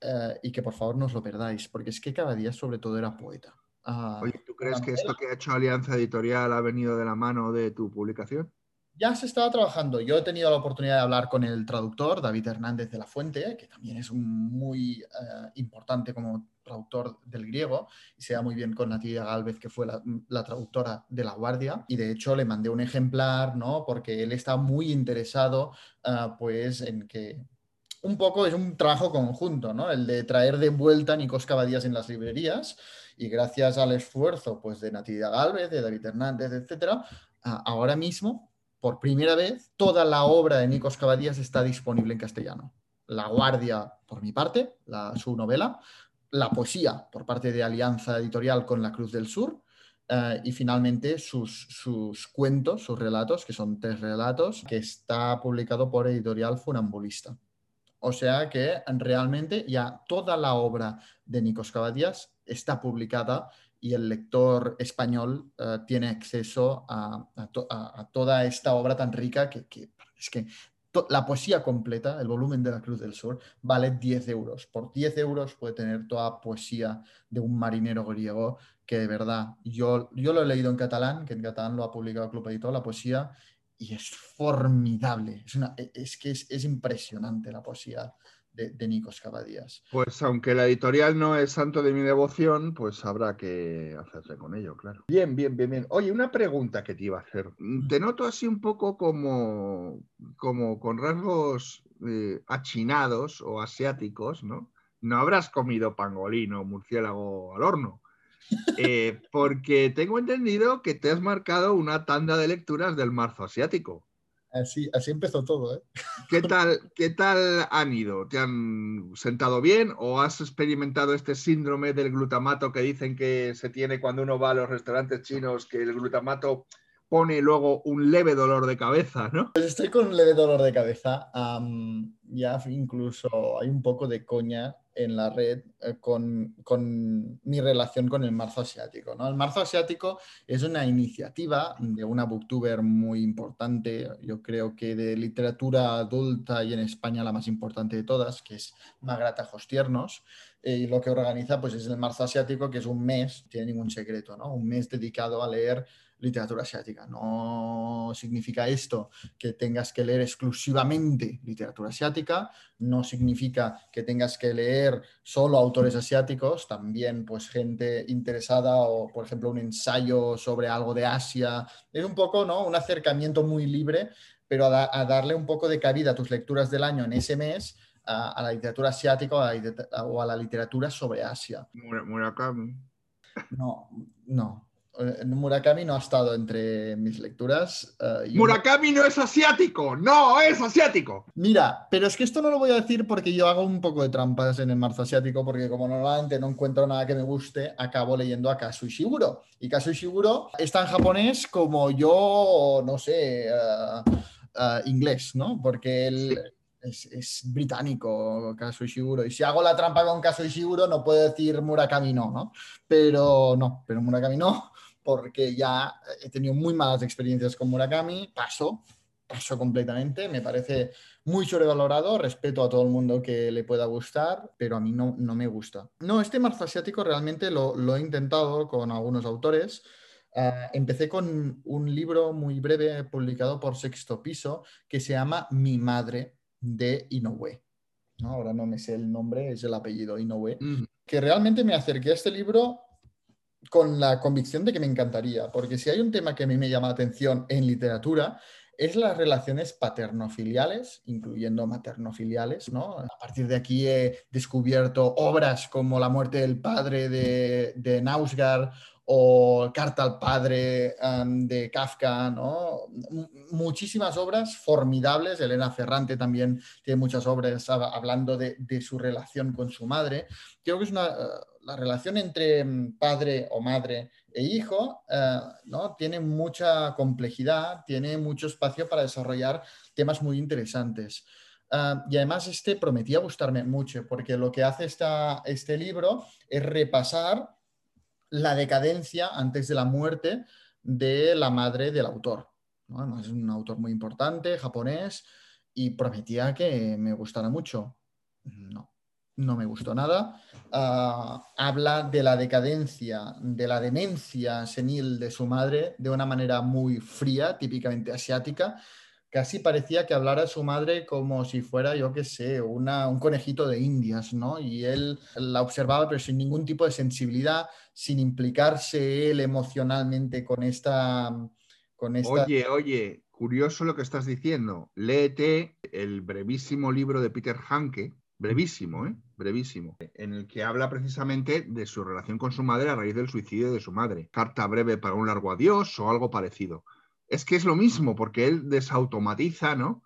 eh, y que por favor no os lo perdáis, porque es que cada día sobre todo era poeta. Ah, Oye, ¿tú crees que esto que ha hecho Alianza Editorial ha venido de la mano de tu publicación? Ya se estaba trabajando. Yo he tenido la oportunidad de hablar con el traductor, David Hernández de la Fuente, que también es muy eh, importante como traductor del griego y se da muy bien con Natalia Galvez, que fue la, traductora de La Guardia. Y de hecho le mandé un ejemplar, ¿no? Porque él está muy interesado, ah, pues, en que un poco es un trabajo conjunto, ¿no? El de traer de vuelta Nicos Cavadías en las librerías y gracias al esfuerzo, pues, de Natividad Galvez, de David Hernández, etcétera, ah, ahora mismo por primera vez, toda la obra de Nicos Cavadías está disponible en castellano. La Guardia, por mi parte, la, su novela, la poesía por parte de Alianza Editorial con La Cruz del Sur eh, y finalmente sus, sus, cuentos, sus relatos, que son tres relatos, que está publicado por Editorial Funambulista. O sea que realmente ya toda la obra de Nicos Cavadías está publicada y el lector español eh, tiene acceso a, toda esta obra tan rica que, que es que la poesía completa, el volumen de la Cruz del Sur, vale 10 euros. Por 10 euros puede tener toda poesía de un marinero griego que de verdad, yo, yo lo he leído en catalán, que en catalán lo ha publicado el Club Editor, la poesía, y es formidable. Es, una, es que es, es impresionante la poesía de, de Nicos Cavadías. Pues aunque la editorial no es santo de mi devoción, pues habrá que hacerse con ello, claro. Bien, bien, bien, bien. Oye, una pregunta que te iba a hacer. Te noto así un poco como, como con rasgos eh, achinados o asiáticos, ¿no? No habrás comido pangolín o murciélago al horno. Eh, porque tengo entendido que te has marcado una tanda de lecturas del marzo asiático. Así, así empezó todo. ¿eh? ¿Qué, tal, ¿Qué tal han ido? ¿Te han sentado bien o has experimentado este síndrome del glutamato que dicen que se tiene cuando uno va a los restaurantes chinos, que el glutamato pone luego un leve dolor de cabeza, ¿no? Pues estoy con un leve dolor de cabeza. ya incluso hay un poco de coña en la red eh, con, mi relación con el marzo asiático. ¿no? El marzo asiático es una iniciativa de una booktuber muy importante, yo creo que de literatura adulta y en España la más importante de todas, que es Magrata Jostiernos. Eh, y lo que organiza pues, es el marzo asiático, que es un mes, tiene ningún secreto, ¿no? un mes dedicado a leer literatura asiática. No significa esto que tengas que leer exclusivamente literatura asiática, no significa que tengas que leer solo autores asiáticos, también pues gente interesada o por ejemplo un ensayo sobre algo de Asia. Es un poco ¿no? un acercamiento muy libre, pero a, darle un poco de cabida a tus lecturas del año en ese mes. A, la literatura asiática o a la, literatura sobre Asia. Murakami. No, no, Murakami no ha estado entre mis lecturas. Eh, Murakami no es asiático, no es asiático. Mira, pero es que esto no lo voy a decir porque yo hago un poco de trampas en el marzo asiático, porque como normalmente no encuentro nada que me guste, acabo leyendo a Kazu Ishiguro. Y Kazu Ishiguro está en japonés como yo, no sé, eh, inglés, ¿no? Porque él... Es, británico Kazu Ishiguro. Y si hago la trampa con Kazu Ishiguro, no puedo decir Murakami no, ¿no? Pero no, pero Murakami no porque ya he tenido muy malas experiencias con Murakami, paso, paso completamente, me parece muy sobrevalorado, respeto a todo el mundo que le pueda gustar, pero a mí no, no me gusta. No, este marzo asiático realmente lo, he intentado con algunos autores, Ah, empecé con un libro muy breve publicado por Sexto Piso que se llama Mi Madre de Inoue. ¿no? Ahora no me sé el nombre, es el apellido Inoue. Mm. Que realmente me acerqué a este libro con la convicción de que me encantaría, porque si hay un tema que a mí me llama la atención en literatura, es las relaciones paternofiliales, incluyendo maternofiliales, ¿no? A partir de aquí he descubierto obras como La muerte del padre de, de Nausgard o Carta al padre um, de Kafka, ¿no? Muchísimas obras formidables. Elena Ferrante también tiene muchas obras hab- hablando de, de su relación con su madre. Creo que es una, la relación entre mm, padre o madre e hijo, eh, ¿no? Tiene mucha complejidad, tiene mucho espacio para desarrollar temas muy interesantes. Ah, y además este prometía gustarme mucho, porque lo que hace esta, este libro es repasar la decadencia antes de la muerte de la madre del autor. ¿no? Es un autor muy importante, japonés, y prometía que me gustara mucho. No, no me gustó nada. Ah, habla de la decadencia, de la demencia senil de su madre de una manera muy fría, típicamente asiática. Casi parecía que hablara su madre como si fuera, yo qué sé, una, un conejito de indias, ¿no? Y él la observaba, pero sin ningún tipo de sensibilidad, sin implicarse él emocionalmente con esta... Con esta... Oye, oye, curioso lo que estás diciendo. Léete el brevísimo libro de Peter Hanke, brevísimo, ¿eh? Brevísimo, en el que habla precisamente de su relación con su madre a raíz del suicidio de su madre. Carta breve para un largo adiós o algo parecido. Es que es lo mismo, porque él desautomatiza, ¿no?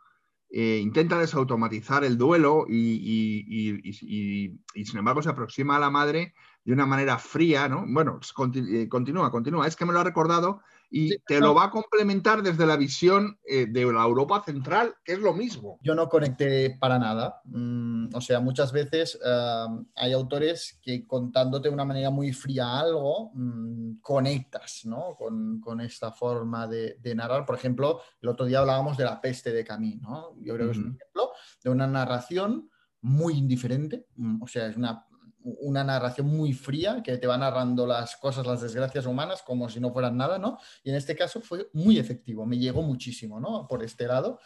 Eh, intenta desautomatizar el duelo y, sin embargo se aproxima a la madre de una manera fría, ¿no? Bueno, eh, continúa, continúa. Es que me lo ha recordado y Sí, te no. lo va a complementar desde la visión eh, de la Europa central, que es lo mismo. Yo no conecté para nada. Mm, o sea, muchas veces eh, hay autores que contándote de una manera muy fría algo, mm, conectas ¿no? con, con esta forma de, de narrar. Por ejemplo, el otro día hablábamos de la peste de Camille. ¿no? Yo creo que es un ejemplo de una narración muy indiferente. Mm, O sea, es una, una narración muy fría que te va narrando las cosas, las desgracias humanas como si no fueran nada, ¿no? Y en este caso fue muy efectivo, me llegó muchísimo, ¿no? Por este lado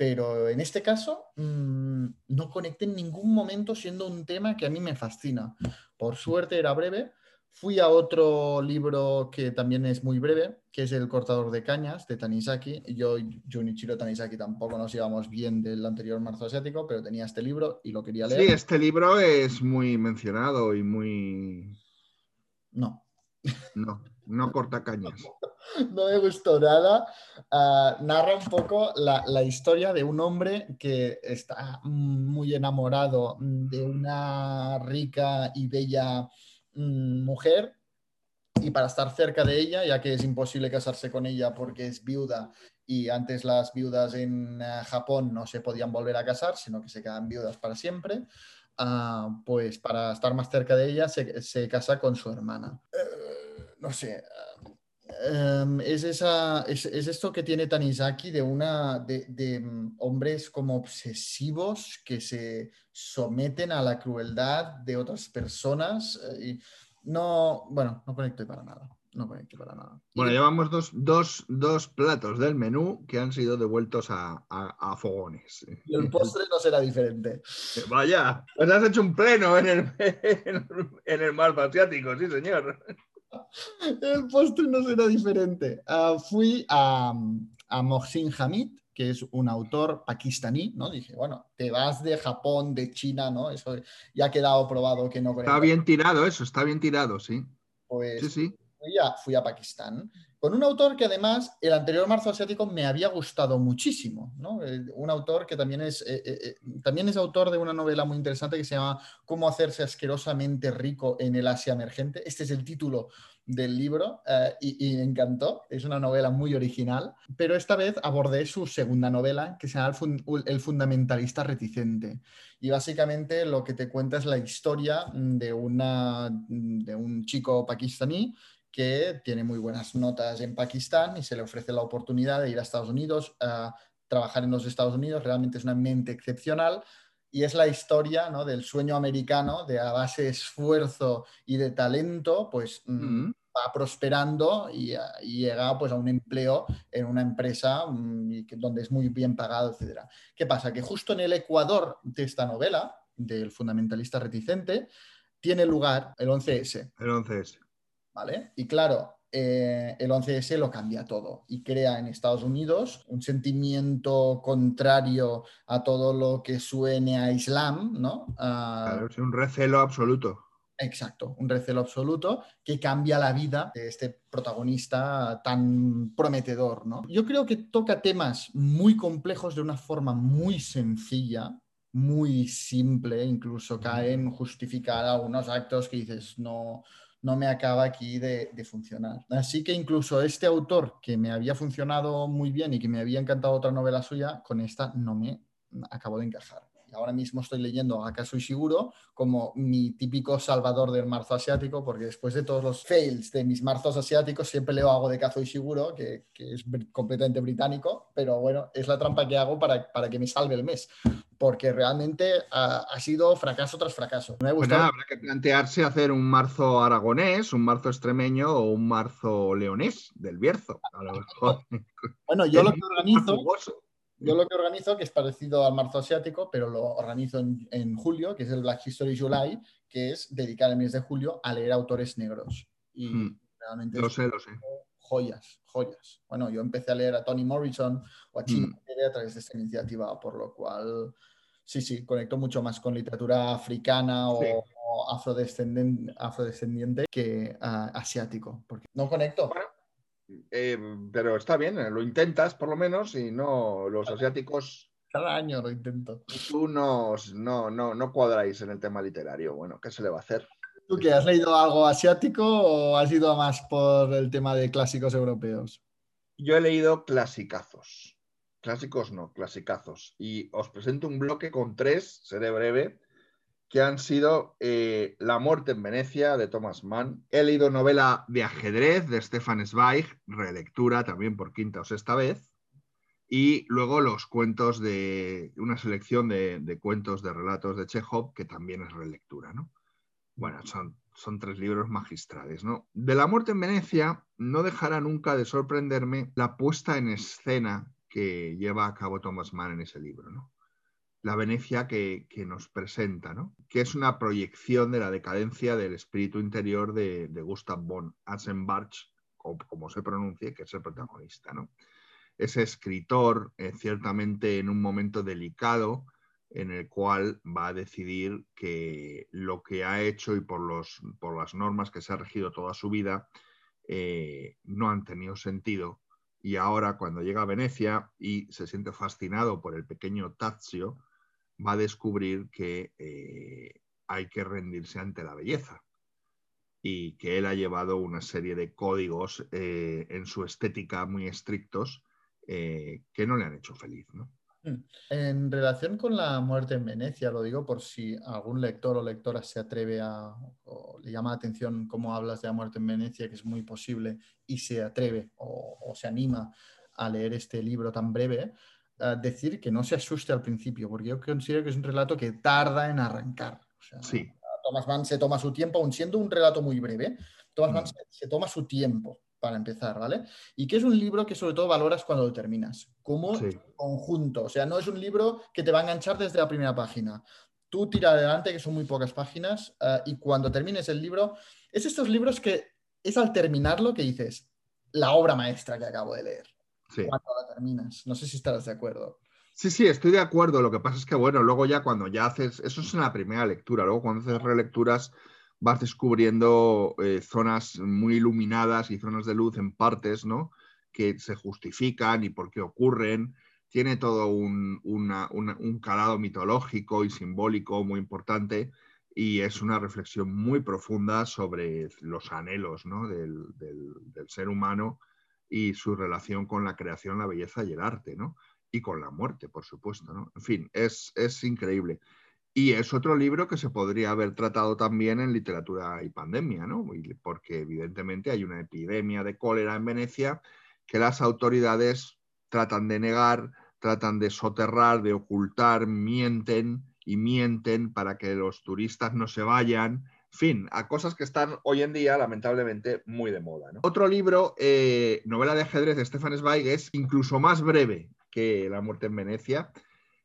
pero en este caso mmm, no conecté en ningún momento siendo un tema que a mí me fascina. Por suerte era breve. Fui a otro libro que también es muy breve, que es El cortador de cañas de Tanizaki. Yo, Junichiro Tanizaki, tampoco nos íbamos bien del anterior marzo asiático, pero tenía este libro y lo quería leer. Sí, este libro es muy mencionado y muy... No, No, no corta cañas. no me gustó nada. Ah, narra un poco la, la historia de un hombre que está muy enamorado de una rica y bella mujer y para estar cerca de ella, ya que es imposible casarse con ella porque es viuda y antes las viudas en eh, Japón no se podían volver a casar, sino que se quedan viudas para siempre, ah, pues para estar más cerca de ella se, se casa con su hermana. Eh, no sé, Um, es, esa, es, es, esto que tiene Tanizaki de, una, de, de um, hombres como obsesivos que se someten a la crueldad de otras personas. eh, y no, bueno, no conecto para nada. No conecto para nada. Bueno, llevamos dos, dos, dos, platos del menú que han sido devueltos a, a, a fogones. Y el postre no será diferente. Vaya, pues has hecho un pleno en el, en el marco asiático, sí, señor. El postre no será diferente. Uh, fui a, a Mohsin Hamid, que es un autor pakistaní, ¿no? Dije, bueno, te vas de Japón, de China, ¿no? Eso ya ha quedado probado que no. Está bien tirado eso, está bien tirado, sí. Pues sí, sí. Fui, a, fui a Pakistán con un autor que además el anterior marzo asiático me había gustado muchísimo, ¿no? Un autor que también es, eh, eh, también es autor de una novela muy interesante que se llama Cómo hacerse asquerosamente rico en el Asia emergente. Este es el título del libro eh, y, y, me encantó. Es una novela muy original, pero esta vez abordé su segunda novela que se llama El, el Fundamentalista Reticente. Y básicamente lo que te cuenta es la historia de, una, de un chico pakistaní que tiene muy buenas notas en Pakistán y se le ofrece la oportunidad de ir a Estados Unidos a trabajar en los Estados Unidos. Realmente es una mente excepcional y es la historia ¿no? del sueño americano de a base de esfuerzo y de talento, pues mm, va prosperando y, y, llega pues, a un empleo en una empresa mm, donde es muy bien pagado, etc. ¿Qué pasa? Que justo en el Ecuador de esta novela, del fundamentalista reticente, tiene lugar el 11S. El 11S. ¿Vale? Y claro, eh, el 11S lo cambia todo y crea en Estados Unidos un sentimiento contrario a todo lo que suene a Islam, ¿no? Claro, es un recelo absoluto. Exacto, un recelo absoluto que cambia la vida de este protagonista tan prometedor, ¿no? Yo creo que toca temas muy complejos de una forma muy sencilla, muy simple, incluso cae en justificar algunos actos que dices, no, no me acaba aquí de, funcionar. Así que incluso este autor que me había funcionado muy bien y que me había encantado otra novela suya, con esta no me acabó de encajar. Ahora mismo estoy leyendo a Kazu Ishiguro como mi típico salvador del marzo asiático, porque después de todos los fails de mis marzos asiáticos, siempre leo algo de Kazu Ishiguro, que, que es completamente británico, pero bueno, es la trampa que hago para, para que me salve el mes porque realmente ha, ha, sido fracaso tras fracaso. Me pues nada, habrá que plantearse hacer un marzo aragonés, un marzo extremeño o un marzo leonés del Bierzo. A lo mejor. bueno, yo lo que organizo, yo lo que organizo, que es parecido al marzo asiático, pero lo organizo en, en, julio, que es el Black History July, que es dedicar el mes de julio a leer autores negros. Y hmm. realmente lo sé, lo sé. Joyas, joyas. Bueno, yo empecé a leer a Toni Morrison o a Chino hmm. a través de esta iniciativa, por lo cual sí, sí, conecto mucho más con literatura africana o, afrodescendiente, afrodescendiente, que uh, asiático, porque no conecto. Bueno, eh, pero está bien, eh, lo intentas por lo menos y no los asiáticos. Cada año lo intento. Tú no, no, no, no cuadráis en el tema literario. Bueno, ¿qué se le va a hacer? ¿Tú qué? ¿Has leído algo asiático o has ido más por el tema de clásicos europeos? Yo he leído clasicazos. Clásicos no, clasicazos. Y os presento un bloque con tres, seré breve, que han sido eh, La muerte en Venecia de Thomas Mann. He leído novela de ajedrez de Stefan Zweig, relectura también por quinta o sexta vez. Y luego los cuentos de una selección de, cuentos de relatos de Chekhov, que también es relectura, ¿no? Bueno, son, son tres libros magistrales, ¿no? De La muerte en Venecia no dejará nunca de sorprenderme la puesta en escena que lleva a cabo Thomas Mann en ese libro, ¿no? La Venecia que, nos presenta, ¿no? Que es una proyección de la decadencia del espíritu interior de, Gustav von Aschenbach, como se pronuncie, que es el protagonista, ¿no? Ese escritor, eh, ciertamente en un momento delicado, en el cual va a decidir que lo que ha hecho y por, los, por las normas que se ha regido toda su vida eh, no han tenido sentido y ahora cuando llega a Venecia y se siente fascinado por el pequeño Tazio, va a descubrir que eh, hay que rendirse ante la belleza y que él ha llevado una serie de códigos eh, en su estética muy estrictos eh, que no le han hecho feliz. Mm. En relación con la muerte en Venecia, lo digo por si algún lector o lectora se atreve a, o le llama la atención cómo hablas de la muerte en Venecia, que es muy posible, y se atreve o, se anima a leer este libro tan breve, decir que no se asuste al principio, porque yo considero que es un relato que tarda en arrancar. sí. Thomas Mann se toma su tiempo, aun siendo un relato muy breve, Thomas Mann mm. se toma su tiempo para empezar, ¿vale? Y que es un libro que sobre todo valoras cuando lo terminas, como conjunto. O sea, no es un libro que te va a enganchar desde la primera página. Tú tira adelante, que son muy pocas páginas, eh, y cuando termines el libro, es estos libros que es al terminarlo que dices, la obra maestra que acabo de leer. Cuando la terminas. No sé si estarás de acuerdo. Sí, sí, estoy de acuerdo. Lo que pasa es que, bueno, luego ya cuando ya haces, eso es en la primera lectura, luego cuando haces relecturas vas descubriendo eh, zonas muy iluminadas y zonas de luz en partes, ¿no? Que se justifican y por qué ocurren. Tiene todo un, calado mitológico y simbólico muy importante y es una reflexión muy profunda sobre los anhelos del, ser humano y su relación con la creación, la belleza y el arte, ¿no? Y con la muerte, por supuesto, ¿no? En fin, es, es increíble. Y es otro libro que se podría haber tratado también en literatura y pandemia, ¿no? Porque evidentemente hay una epidemia de cólera en Venecia que las autoridades tratan de negar, tratan de soterrar, de ocultar, mienten y mienten para que los turistas no se vayan fin, a cosas que están hoy en día, lamentablemente, muy de moda. ¿no? Otro libro, eh, novela de ajedrez de Stefan Zweig, es incluso más breve que La muerte en Venecia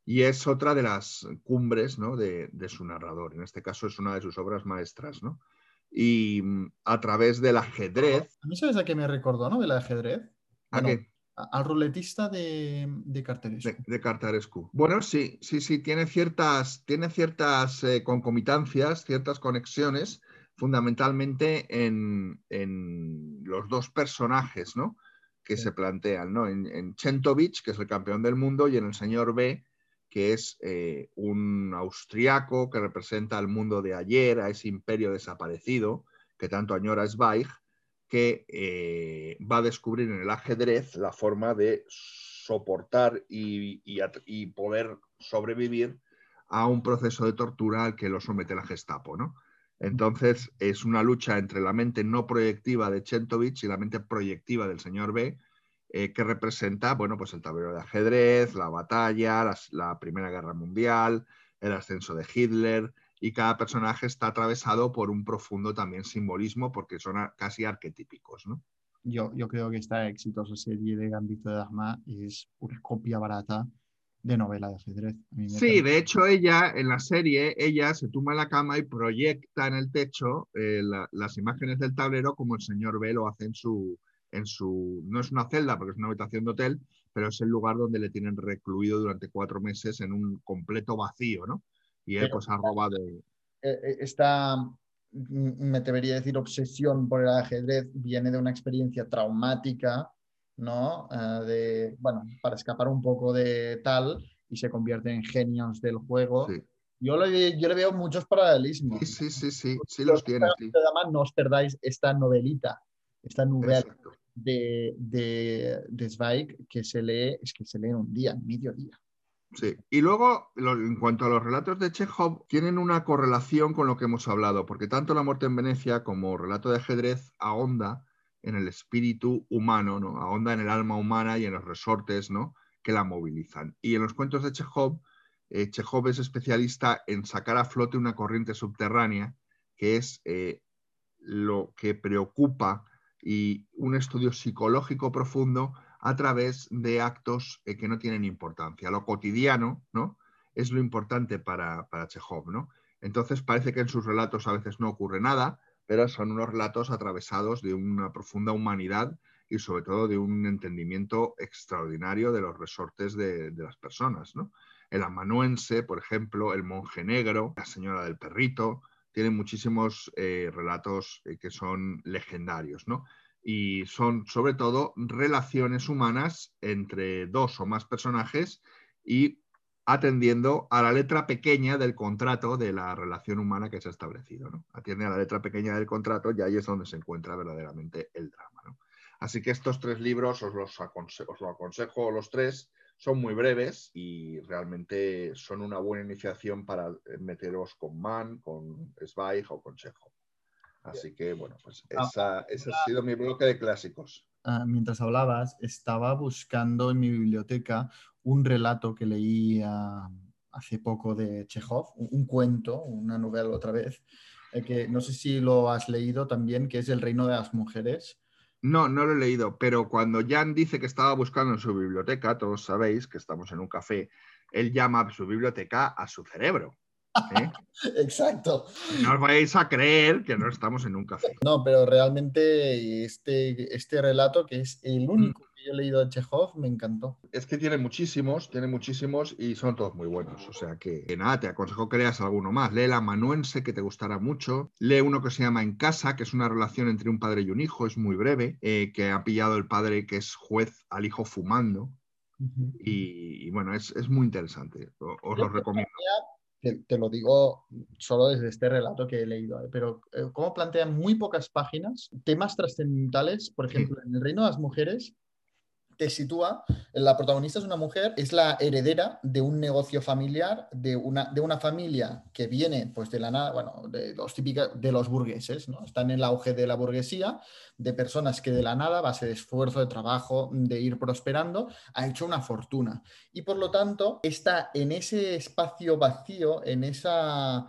y es otra de las cumbres ¿no? de, de, su narrador. En este caso es una de sus obras maestras. ¿no? Y mm, a través del ajedrez... ¿A mí sabes a qué me recordó, no? Del ajedrez. ¿A Bueno, qué? Al ruletista de, de Carterescu. De, de Cartarescu. Bueno, sí, sí, sí, tiene ciertas, tiene ciertas eh, concomitancias, ciertas conexiones, fundamentalmente en, en los dos personajes, ¿no? Que Sí. se plantean, ¿no? En, en Chentovich, que es el campeón del mundo, y en el señor B, que es eh, un austriaco que representa al mundo de ayer, a ese imperio desaparecido que tanto añora Zweig, que eh, va a descubrir en el ajedrez la forma de soportar y, poder sobrevivir a un proceso de tortura al que lo somete la Gestapo, ¿no? Entonces es una lucha entre la mente no proyectiva de Chentovich y la mente proyectiva del señor B, eh, que representa, bueno, pues el tablero de ajedrez, la batalla, la Primera Guerra Mundial, el ascenso de Hitler, y cada personaje está atravesado por un profundo también simbolismo porque son casi arquetípicos, ¿no? Yo, yo creo que esta exitosa serie de Gambito de Dama es una copia barata de novela de ajedrez. Sí, de hecho ella en la serie, ella se tumba en la cama y proyecta en el techo eh, la- las imágenes del tablero como el señor B lo hace en su, en su, no es una celda porque es una habitación de hotel, pero es el lugar donde le tienen recluido durante cuatro meses en un completo vacío, ¿no? Y él pues ha robado, eh, eh, esta, mm, me debería decir, obsesión por el ajedrez viene de una experiencia traumática, ¿no? Eh, de, bueno, para escapar un poco de tal y se convierte en genios del juego. sí, Yo, le, yo le veo muchos paralelismos. sí, sí, sí, sí, sí los tiene, sí. No os perdáis esta novelita, esta novela Exacto. de, de, de Zweig que se lee, es que se lee en un día, en medio día. Sí. Y luego, en cuanto a los relatos de Chekhov, tienen una correlación con lo que hemos hablado, porque tanto La muerte en Venecia como Relato de ajedrez ahonda en el espíritu humano, ¿no? ahonda en el alma humana y en los resortes ¿no? que la movilizan. Y en los cuentos de Chekhov, eh, Chekhov es especialista en sacar a flote una corriente subterránea, que es eh, lo que preocupa y un estudio psicológico profundo a través de actos eh, que no tienen importancia. Lo cotidiano, ¿no? Es lo importante para, para Chekhov, ¿no? Entonces parece que en sus relatos a veces no ocurre nada, pero son unos relatos atravesados de una profunda humanidad y sobre todo de un entendimiento extraordinario de los resortes de, las personas, ¿no? El amanuense, por ejemplo, el monje negro, la señora del perrito, tienen muchísimos eh, relatos eh, que son legendarios, ¿no? Y son sobre todo relaciones humanas entre dos o más personajes y atendiendo a la letra pequeña del contrato de la relación humana que se ha establecido. ¿no? Atiende a la letra pequeña del contrato y ahí es donde se encuentra verdaderamente el drama. ¿no? Así que estos tres libros os los os lo aconsejo los tres. Son muy breves y realmente son una buena iniciación para meteros con Mann, con Zweig o con Chekhov. Así que, bueno, pues esa, ese ha sido mi bloque de clásicos. Mientras hablabas, estaba buscando en mi biblioteca un relato que leí hace poco de Chekhov, un, un, cuento, una novela otra vez, eh, que no sé si lo has leído también, que es El reino de las mujeres. No, no lo he leído, pero cuando Jan dice que estaba buscando en su biblioteca, todos sabéis que estamos en un café, él llama a su biblioteca a su cerebro. ¿Eh? Exacto. No os vais a creer que no estamos en un café. No, pero realmente este, este relato, que es el único mm. que yo he leído de Chekhov, me encantó. Es que tiene muchísimos, tiene muchísimos y son todos muy buenos. O sea que, que nada, te aconsejo que leas alguno más. Lee el amanuense, que te gustará mucho. Lee uno que se llama En casa, que es una relación entre un padre y un hijo, es muy breve, eh, que ha pillado el padre que es juez al hijo fumando. Uh -huh. y, y, bueno, es, es muy interesante. Os, os lo recomiendo te, te, lo digo solo desde este relato que he leído, ¿eh? pero eh, como plantean muy pocas páginas temas trascendentales, por ejemplo, en el reino de las mujeres, te sitúa, la protagonista es una mujer, es la heredera de un negocio familiar, de una, de una familia que viene pues de la nada, bueno, de los típicos, de los burgueses, ¿no? Están en el auge de la burguesía, de personas que de la nada, base de esfuerzo, de trabajo, de ir prosperando, ha hecho una fortuna. Y por lo tanto, está en ese espacio vacío, en esa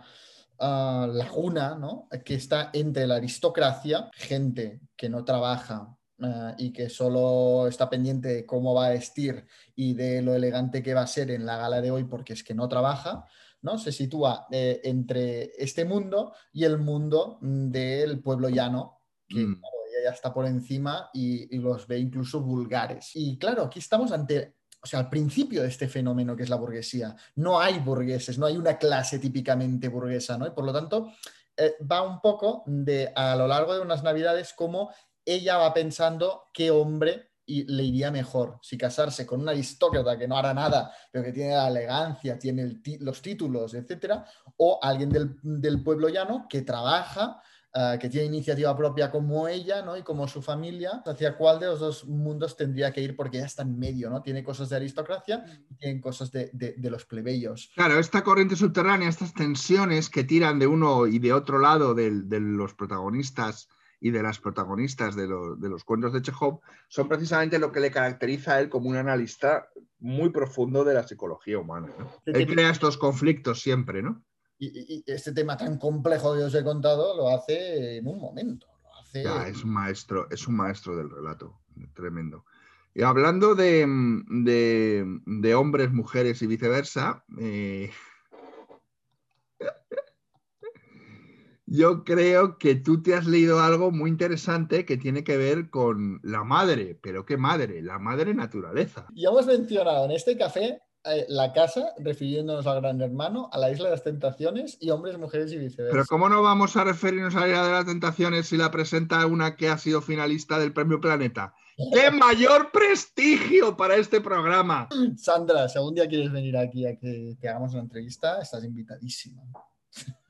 ah, laguna, ¿no? Que está entre la aristocracia, gente que no trabaja ah, y que solo está pendiente de cómo va a vestir y de lo elegante que va a ser en la gala de hoy porque es que no trabaja, ¿no? Se sitúa eh, entre este mundo y el mundo mm, del pueblo llano, que Mm. claro, ella ya está por encima y, y los ve incluso vulgares. Y claro, aquí estamos ante, o sea, al principio de este fenómeno que es la burguesía. No hay burgueses, no hay una clase típicamente burguesa, ¿no? Y por lo tanto, eh, va un poco de a lo largo de unas navidades como ella va pensando qué hombre y le iría mejor si casarse con un aristócrata que no hará nada, pero que tiene la elegancia, tiene el los títulos, etcétera, o alguien del, del pueblo llano que trabaja, ah, que tiene iniciativa propia como ella ¿no? y como su familia, hacia cuál de los dos mundos tendría que ir porque ella está en medio, ¿no? Tiene cosas de aristocracia y tiene cosas de, de- de los plebeyos. Claro, esta corriente subterránea, estas tensiones que tiran de uno y de otro lado de, los protagonistas y de las protagonistas de, lo- de los cuentos de Chekhov, son precisamente lo que le caracteriza a él como un analista muy profundo de la psicología humana. ¿no? Este Él crea estos conflictos siempre, ¿no? Y, y- y este tema tan complejo que os he contado lo hace en un momento. Lo hace... Ya, es un maestro, es un maestro del relato, tremendo. Y hablando de, de- de hombres, mujeres y viceversa, eh, yo creo que tú te has leído algo muy interesante que tiene que ver con la madre, pero ¿qué madre? La madre naturaleza. Y hemos mencionado en este café eh, la casa, refiriéndonos al gran hermano, a la isla de las tentaciones y hombres, mujeres y viceversa. Pero ¿cómo no vamos a referirnos a la Isla de las Tentaciones si la presenta una que ha sido finalista del Premio Planeta? ¡Qué mayor prestigio para este programa! Sandra, si algún día quieres venir aquí a que te hagamos una entrevista, estás invitadísima.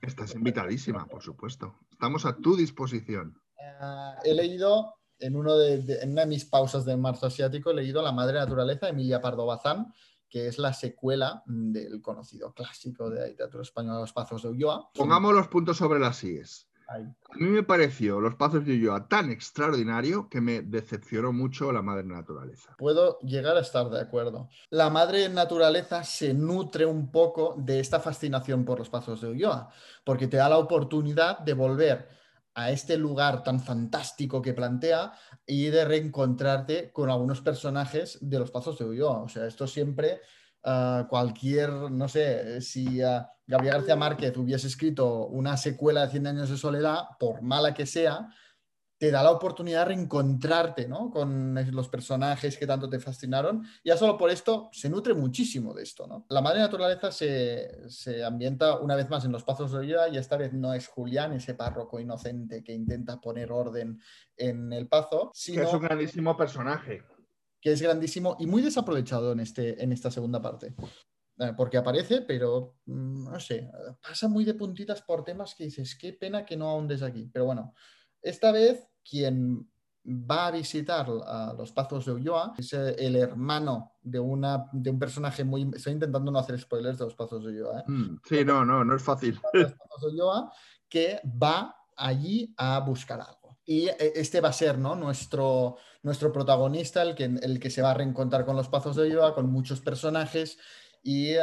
Estás invitadísima, por supuesto. Estamos a tu disposición. Eh, he leído en, uno de, de- en una de mis pausas de marzo asiático, he leído La Madre Naturaleza de Emilia Pardo Bazán, que es la secuela del conocido clásico de la literatura española, Los Pazos de Ulloa. Pongamos los puntos sobre las IES. Ahí. A mí me pareció Los Pazos de Ulloa tan extraordinario que me decepcionó mucho la madre naturaleza. Puedo llegar a estar de acuerdo. La madre naturaleza se nutre un poco de esta fascinación por los Pazos de Ulloa, porque te da la oportunidad de volver a este lugar tan fantástico que plantea y de reencontrarte con algunos personajes de los Pazos de Ulloa. O sea, esto siempre, ah, cualquier, no sé, si ah, Gabriel García Márquez hubiese escrito una secuela de 100 años de soledad, por mala que sea, te da la oportunidad de reencontrarte ¿no? con los personajes que tanto te fascinaron. Ya solo por esto se nutre muchísimo de esto. ¿no? La madre naturaleza se, se ambienta una vez más en los Pazos de Ulloa y esta vez no es Julián, ese párroco inocente que intenta poner orden en el pazo, Que sino es un grandísimo personaje. Que es grandísimo y muy desaprovechado en, este, en esta segunda parte. Eh, Porque aparece, pero mm, no sé, pasa muy de puntitas por temas que dices, qué pena que no ahondes aquí. Pero bueno, esta vez quien va a visitar a los Pazos de Ulloa es eh, el hermano de, una, de un personaje muy... Estoy intentando no hacer spoilers de los Pazos de Ulloa. ¿eh? Mm, Sí, no, no, no es fácil. los Pazos de Ulloa, que va allí a buscar algo. Y eh, este va a ser ¿no? nuestro, nuestro protagonista, el que, el que se va a reencontrar con los Pazos de Ulloa, con muchos personajes. Y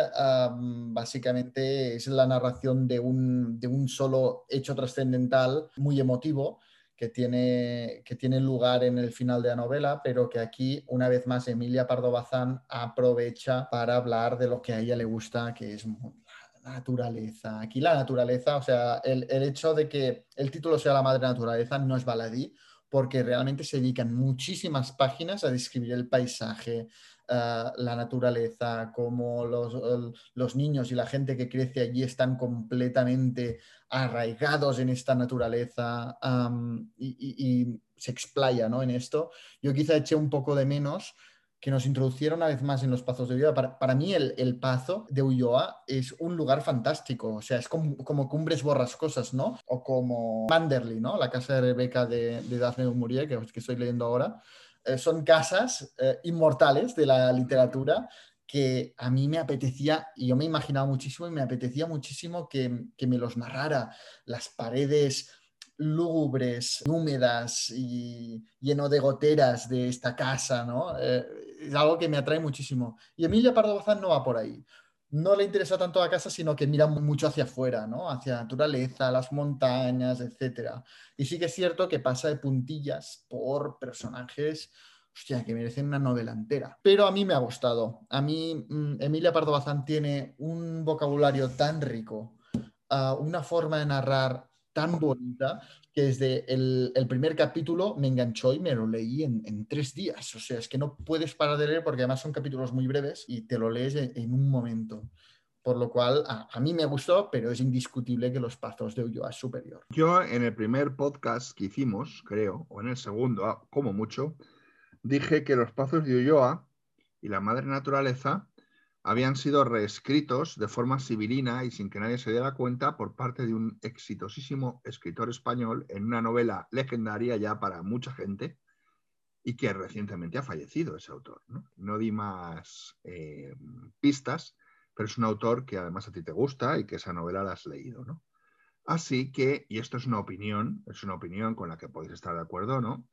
básicamente es la narración de un, de un solo hecho trascendental muy emotivo que tiene, que tiene lugar en el final de la novela, pero que aquí, una vez más, Emilia Pardo Bazán aprovecha para hablar de lo que a ella le gusta, que es la naturaleza. Aquí la naturaleza, o sea, el, el hecho de que el título sea La Madre Naturaleza no es baladí, porque realmente se dedican muchísimas páginas a describir el paisaje, eh, la naturaleza, cómo los, los niños y la gente que crece allí están completamente arraigados en esta naturaleza y se explaya ¿no? en esto. Yo quizá eché un poco de menos que nos introduciera una vez más en los Pazos de Ulloa. Para, para mí el, el Pazo de Ulloa es un lugar fantástico, o sea, es como, como Cumbres Borrascosas, ¿no? O como Manderley, ¿no? La casa de Rebeca de, de Daphne du Maurier, que, que estoy leyendo ahora. Eh, son casas eh, inmortales de la literatura que a mí me apetecía, y yo me imaginaba muchísimo, y me apetecía muchísimo que, que me los narrara. Las paredes lúgubres, húmedas y lleno de goteras de esta casa, ¿no? Eh, es algo que me atrae muchísimo. Y Emilia Pardo Bazán no va por ahí. no le interesa tanto la casa, sino que mira mucho hacia afuera, ¿no? Hacia la naturaleza, las montañas, etc. Y sí que es cierto que pasa de puntillas por personajes hostia, que merecen una novela entera. Pero a mí me ha gustado. A mí, mm, Emilia Pardo Bazán tiene un vocabulario tan rico, ah, una forma de narrar tan bonita, que desde el, primer capítulo me enganchó y me lo leí en, tres días. O sea, es que no puedes parar de leer porque además son capítulos muy breves y te lo lees en, un momento. Por lo cual, a, mí me gustó, pero es indiscutible que Los Pazos de Ulloa es superior. Yo en el primer podcast que hicimos, creo, o en el segundo, ah, como mucho, dije que los Pazos de Ulloa y la Madre Naturaleza habían sido reescritos de forma civilina y sin que nadie se diera cuenta por parte de un exitosísimo escritor español en una novela legendaria ya para mucha gente y que recientemente ha fallecido ese autor. No, di más eh, pistas, pero es un autor que además a ti te gusta y que esa novela la has leído. ¿no? Así que, y esto es una opinión, es una opinión con la que podéis estar de acuerdo, ¿no?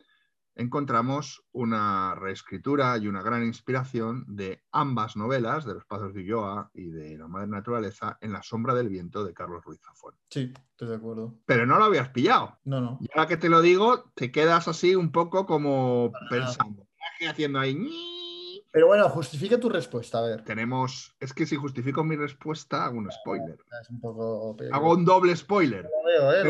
Encontramos una reescritura y una gran inspiración de ambas novelas, de Los Pazos de Ulloa y de La Madre Naturaleza, en La Sombra del Viento de Carlos Ruiz Zafón. Sí, estoy de acuerdo. Pero no lo habías pillado. No, no. Y ahora que te lo digo, te quedas así un poco como pensando, ¿qué haciendo ahí? Pero bueno, justifica tu respuesta, a ver. Tenemos, es que si justifico mi respuesta, hago un spoiler. Es un poco... Hago un doble spoiler. Lo veo, ¿eh?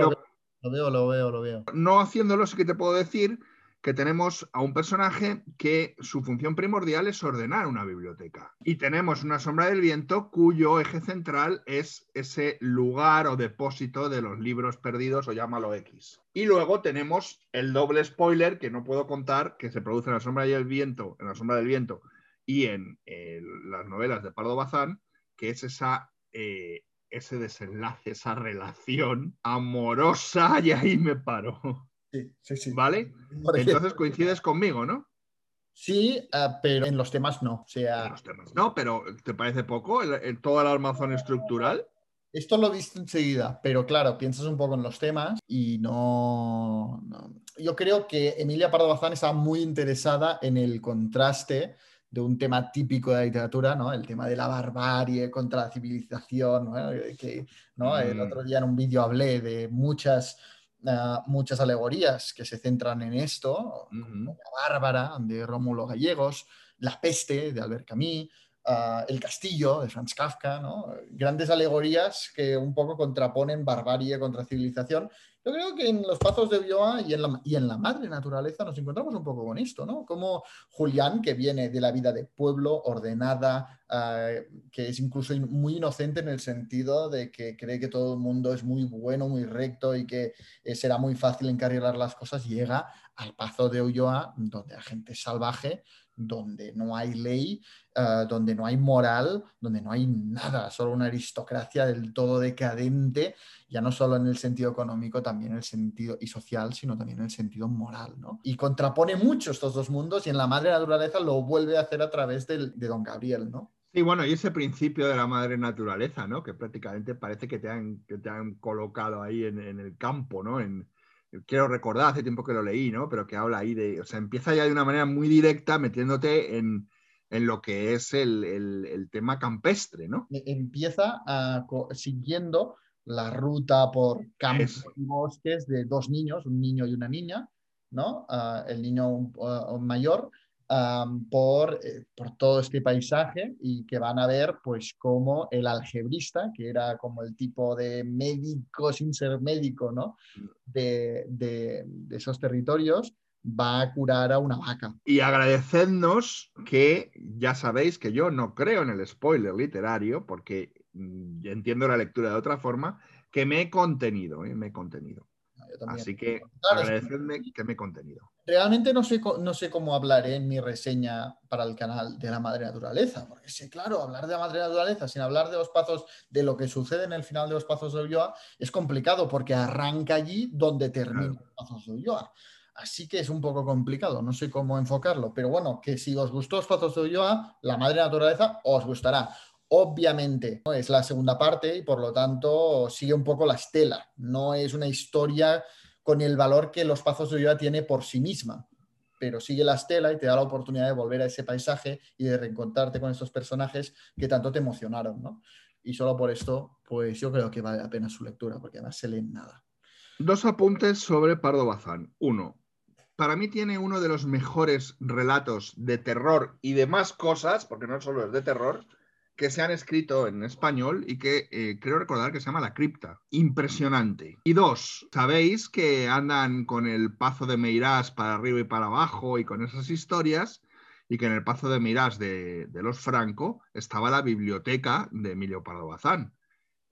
lo veo, lo veo, lo veo. No haciéndolo, sí que te puedo decir que tenemos a un personaje que su función primordial es ordenar una biblioteca. Y tenemos una sombra del viento cuyo eje central es ese lugar o depósito de los libros perdidos o llámalo X. Y luego tenemos el doble spoiler que no puedo contar, que se produce en la sombra y el viento, en la sombra del viento y en las novelas de Pardo Bazán, que es esa, eh, ese desenlace, esa relación amorosa, y ahí me paro. Sí, sí, sí. ¿Vale? Entonces coincides conmigo, ¿no? Sí, ah, pero en los temas no. O sea... En los temas no, pero ¿te parece poco el, todo el armazón estructural? Esto lo he visto enseguida, pero claro, piensas un poco en los temas y no, Yo creo que Emilia Pardo Bazán está muy interesada en el contraste de un tema típico de la literatura, ¿no? El tema de la barbarie contra la civilización, ¿no? Que, ¿no? El mm. otro día en un vídeo hablé de muchas muchas alegorías que se centran en esto, La Bárbara de Rómulo Gallegos, La Peste de Albert Camus, ah, El Castillo de Franz Kafka, grandes alegorías que un poco contraponen barbarie contra civilización yo creo que en los Pazos de Ulloa y en, la, y en la madre naturaleza nos encontramos un poco con esto, ¿no? Como Julián, que viene de la vida de pueblo, ordenada, ah, que es incluso muy inocente en el sentido de que cree que todo el mundo es muy bueno, muy recto y que eh, será muy fácil encarrilar las cosas, llega al Pazo de Ulloa, donde la gente salvaje, donde no hay ley, eh, donde no hay moral, donde no hay nada, solo una aristocracia del todo decadente, ya no solo en el sentido económico, también en el sentido y social, sino también en el sentido moral, ¿no? Y contrapone mucho estos dos mundos y en la madre naturaleza lo vuelve a hacer a través de don Gabriel, ¿no? Sí, bueno, y ese principio de la madre naturaleza, ¿no? Que prácticamente parece que te han, que te han colocado ahí en, en el campo, ¿no? En, quiero recordar, hace tiempo que lo leí, ¿no? Pero que habla ahí de, o sea, empieza ya de una manera muy directa metiéndote en, lo que es el, tema campestre, ¿no? E, empieza siguiendo la ruta por campos y bosques de dos niños, un niño y una niña, ¿no? Ah, el niño mayor por, eh, por, todo este paisaje y que van a ver pues como el algebrista, que era como el tipo de médico sin ser médico ¿no? de, de, esos territorios, va a curar a una vaca. Y agradecednos que ya sabéis que yo no creo en el spoiler literario, porque mm, entiendo la lectura de otra forma, que me he contenido, ¿eh? me he contenido. Así que agradecedme que me he contenido. Realmente no sé, no sé cómo hablaré en mi reseña para el canal de la madre naturaleza, porque sí, claro, hablar de la madre naturaleza sin hablar de los pasos, de lo que sucede en el final de los pasos de Ulloa, es complicado porque arranca allí donde termina los pasos de Ulloa. Así que es un poco complicado, no sé cómo enfocarlo, pero bueno, que si os gustó los pasos de Ulloa, la madre naturaleza os gustará. Obviamente es la segunda parte y por lo tanto sigue un poco la estela. No es una historia con el valor que Los Pazos de Ulloa tiene por sí misma. pero sigue la estela y te da la oportunidad de volver a ese paisaje y de reencontrarte con estos personajes que tanto te emocionaron, ¿no? Y solo por esto, pues yo creo que vale la pena su lectura, porque además se lee nada. Dos apuntes sobre Pardo Bazán. Uno, para mí tiene uno de los mejores relatos de terror y de más cosas, porque no solo es de terror, que se han escrito en español y que eh, creo recordar que se llama La Cripta. Impresionante. Y dos, sabéis que andan con el Pazo de Meirás para arriba y para abajo y con esas historias, y que en el Pazo de Meirás de, los Franco estaba la biblioteca de Emilio Pardo Bazán.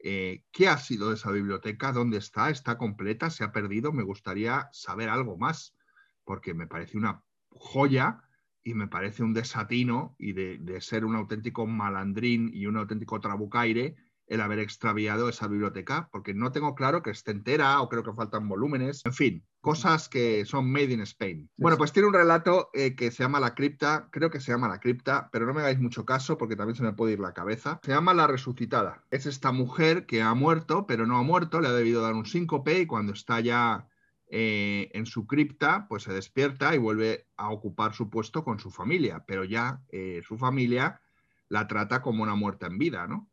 Eh, ¿Qué ha sido de esa biblioteca? ¿Dónde está? ¿Está completa? ¿Se ha perdido? Me gustaría saber algo más, porque me parece una joya y me parece un desatino y de, ser un auténtico malandrín y un auténtico trabucaire el haber extraviado esa biblioteca, porque no tengo claro que esté entera o creo que faltan volúmenes, en fin, cosas que son made in Spain. Bueno, pues tiene un relato eh, que se llama La Cripta, creo que se llama La Cripta, pero no me hagáis mucho caso porque también se me puede ir la cabeza. Se llama La Resucitada. Es esta mujer que ha muerto, pero no ha muerto, le ha debido dar un síncope y cuando está ya eh, en su cripta, pues se despierta y vuelve a ocupar su puesto con su familia, pero ya eh, su familia la trata como una muerta en vida, ¿no?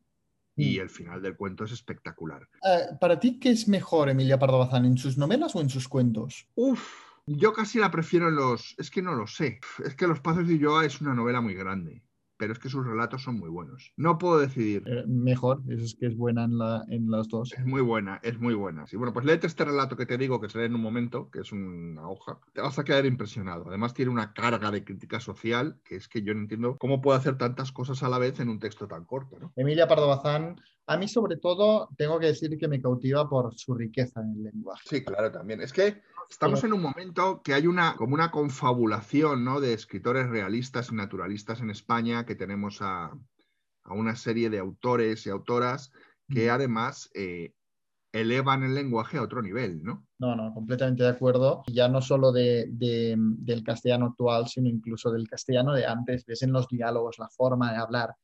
Y mm. el final del cuento es espectacular. Eh, ¿Para ti qué es mejor Emilia Pardo Bazán, en sus novelas o en sus cuentos? Uf, yo casi la prefiero en los... Es que no lo sé. Es que Los Pasos de Ulloa es una novela muy grande pero es que sus relatos son muy buenos. No puedo decidir. Eh, mejor, eso es que es buena en, la, en las dos. Es muy buena, es muy buena. Sí, bueno, pues léete este relato que te digo, que se lee en un momento, que es una hoja. Te vas a quedar impresionado. Además tiene una carga de crítica social, que es que yo no entiendo cómo puede hacer tantas cosas a la vez en un texto tan corto. ¿no? Emilia Pardo Bazán a mí, sobre todo, tengo que decir que me cautiva por su riqueza en el lenguaje. Sí, claro, también. Es que estamos en un momento que hay una como una confabulación ¿no? de escritores realistas y naturalistas en España, que tenemos a, una serie de autores y autoras que además eh, elevan el lenguaje a otro nivel, ¿no? No, no, completamente de acuerdo. Ya no solo de, del castellano actual, sino incluso del castellano de antes. Ves en los diálogos la forma de hablar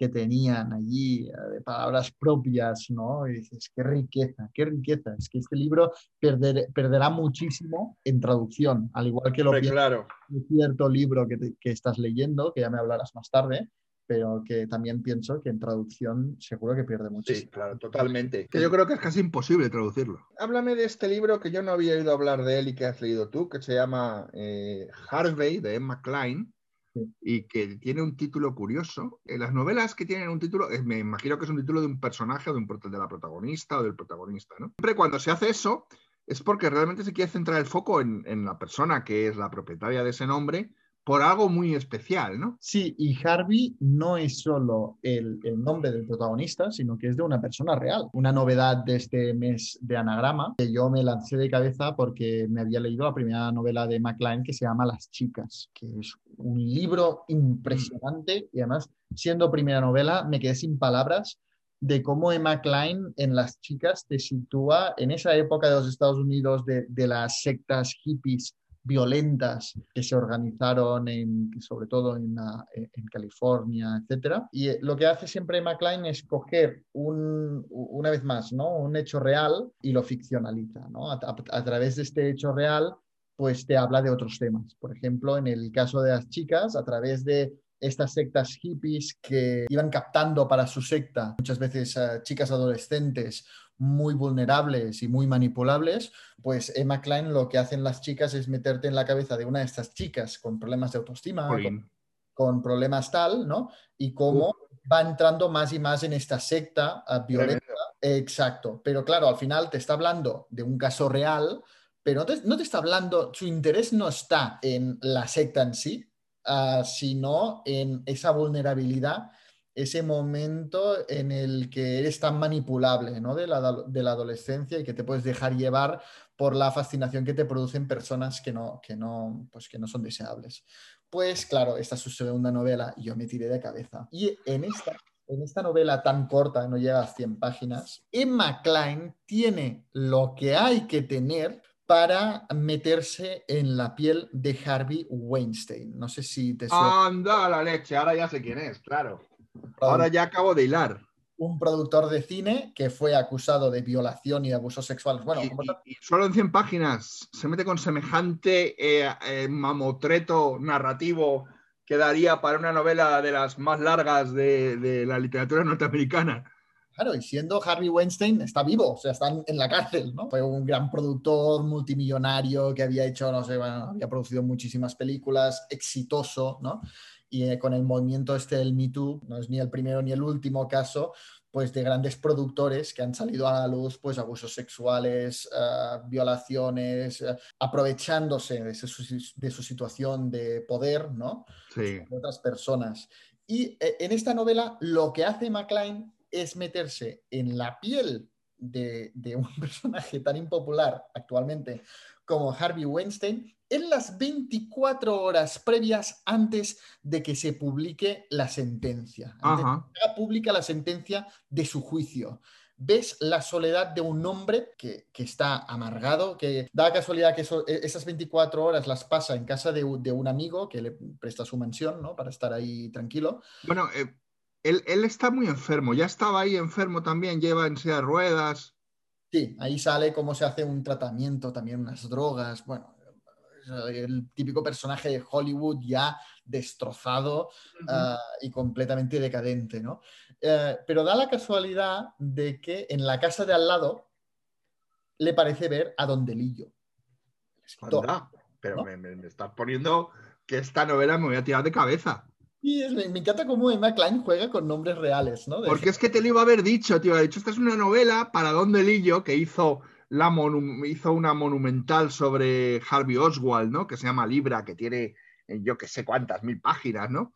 que tenían allí, eh, de palabras propias, ¿no? Y dices, qué riqueza, qué riqueza. Es que este libro perderá muchísimo en traducción, al igual que lo que claro. cierto libro que, que estás leyendo, que ya me hablarás más tarde, pero que también pienso que en traducción seguro que pierde mucho. Sí, claro, totalmente. Que yo creo que es casi imposible traducirlo. Háblame de este libro que yo no había oído hablar de él y que has leído tú, que se llama eh, Harvey, de Emma Klein y que tiene un título curioso. En las novelas que tienen un título, me imagino que es un título de un personaje o de, un, de la protagonista o del protagonista, ¿no? Siempre cuando se hace eso es porque realmente se quiere centrar el foco en, en la persona que es la propietaria de ese nombre por algo muy especial, ¿no? Sí, y Harvey no es solo el, nombre del protagonista, sino que es de una persona real. Una novedad de este mes de anagrama que yo me lancé de cabeza porque me había leído la primera novela de McLean que se llama Las chicas, que es un libro impresionante y además, siendo primera novela, me quedé sin palabras de cómo Emma Klein en Las Chicas te sitúa en esa época de los Estados Unidos de las sectas hippies violentas que se organizaron en, sobre todo en, California, etc. Y eh, lo que hace siempre McLean es coger un, una vez más, ¿no? un hecho real y lo ficcionaliza. A, través de este hecho real, pues te habla de otros temas. Por ejemplo, en el caso de las chicas, a través de estas sectas hippies que iban captando para su secta muchas veces chicas adolescentes muy vulnerables y muy manipulables, pues Emma Klein lo que hacen las chicas es meterte en la cabeza de una de estas chicas con problemas de autoestima, con, problemas tal, ¿no? Y cómo va entrando más y más en esta secta uh, violenta. Exacto. Pero claro, al final te está hablando de un caso real, pero no te, no te está hablando, su interés no está en la secta en sí, uh, sino en esa vulnerabilidad ese momento en el que eres tan manipulable ¿no? de, la, adolescencia y que te puedes dejar llevar por la fascinación que te producen personas que no, que no, pues que no son deseables. Pues claro, esta es su segunda novela y yo me tiré de cabeza. Y en esta, en esta novela tan corta, no llega a 100 páginas, Emma Klein tiene lo que hay que tener para meterse en la piel de Harvey Weinstein. No sé si te suena. Anda la leche, ahora ya sé quién es, claro. Ahora ya acabo de hilar. un productor de cine que fue acusado de violación y de abusos sexuales. Bueno, y, como tal- y- y solo en 100 páginas se mete con semejante eh, eh, mamotreto narrativo que daría para una novela de las más largas de, de la literatura norteamericana. Claro, y siendo Harvey Weinstein, está vivo, o sea, está en la cárcel, ¿no? Fue un gran productor multimillonario que había hecho, no sé, bueno, había producido muchísimas películas, exitoso, ¿no? Y eh, con el movimiento este del Me Too, no es ni el primero ni el último caso, pues de grandes productores que han salido a la luz, pues abusos sexuales, eh, violaciones, eh, aprovechándose de su, de su situación de poder, ¿no? Sí. de otras personas. Y eh, en esta novela lo que hace McLean es meterse en la piel de, de un personaje tan impopular actualmente como Harvey Weinstein en las 24 horas previas antes de que se publique la sentencia. Antes Ajá. de que haga pública la sentencia de su juicio. Ves la soledad de un hombre que, que está amargado, que da la casualidad que eso- e- esas 24 horas las pasa en casa de, un- de un amigo que le presta su mansión, ¿no? Para estar ahí tranquilo. Bueno, eh, él, él está muy enfermo, ya estaba ahí enfermo también, lleva en silla de ruedas. Sí, ahí sale cómo se hace un tratamiento, también unas drogas, bueno, el típico personaje de Hollywood ya destrozado ah, y completamente decadente, ¿no? Eh, pero da la casualidad de que en la casa de al lado le parece ver a Don Delillo. el escritor. Anda, pero ¿no? me, me- me estás poniendo que esta novela me voy a tirar de cabeza. Y es- me me encanta cómo Emma Klein juega con nombres reales, ¿no? De- Porque es que te lo iba a haber dicho, a haber dicho, esta es una novela para Don Delillo que hizo, la monu- hizo una monumental sobre Harvey Oswald, ¿no? Que se llama Libra, que tiene eh, yo que sé cuántas mil páginas, ¿no?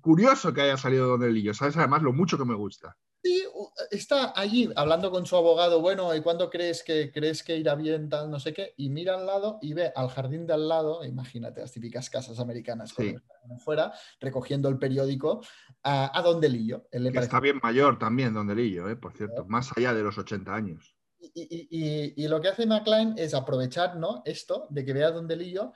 Curioso que haya salido Don Delillo, ¿sabes? Además, lo mucho que me gusta. Sí, está allí hablando con su abogado, bueno, ¿y cuándo crees que crees que irá bien tal no sé qué? Y mira al lado y ve al jardín de al lado, imagínate las típicas casas americanas Sí. fuera, recogiendo el periódico a, a Don Delillo. Él le está bien mayor también, Don Delillo, ¿eh? Por cierto, más allá de los 80 años. y, y- y- y lo que hace McLean es aprovechar ¿no? esto de que vea a Don Delillo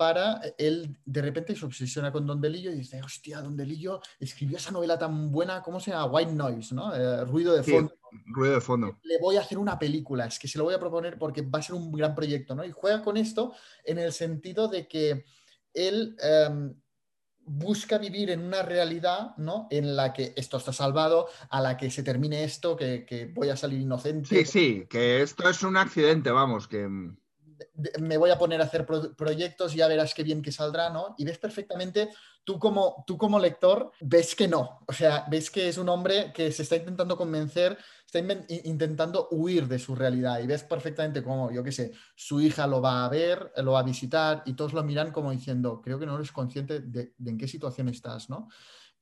para él de repente se obsesiona con Don Delillo y dice, hostia, Don Delillo escribió esa novela tan buena, ¿cómo se llama? White Noise, ¿no? Eh, ruido de Sí, fondo. ruido de fondo. le voy a hacer una película, es que se lo voy a proponer porque va a ser un gran proyecto, ¿no? Y juega con esto en el sentido de que él em, busca vivir en una realidad, ¿no? En la que esto está salvado, a la que se termine esto, que, que voy a salir inocente, Sí, sí, que esto es un accidente, vamos, que me voy a poner a hacer pro- proyectos, ya verás qué bien que saldrá, ¿no? Y ves perfectamente, tú como, tú como lector, ves que no. O sea, ves que es un hombre que se está intentando convencer, está intentando huir de su realidad y ves perfectamente cómo, yo qué sé, su hija lo va a ver, lo va a visitar y todos lo miran como diciendo, creo que no eres consciente de, de en qué situación estás, ¿no?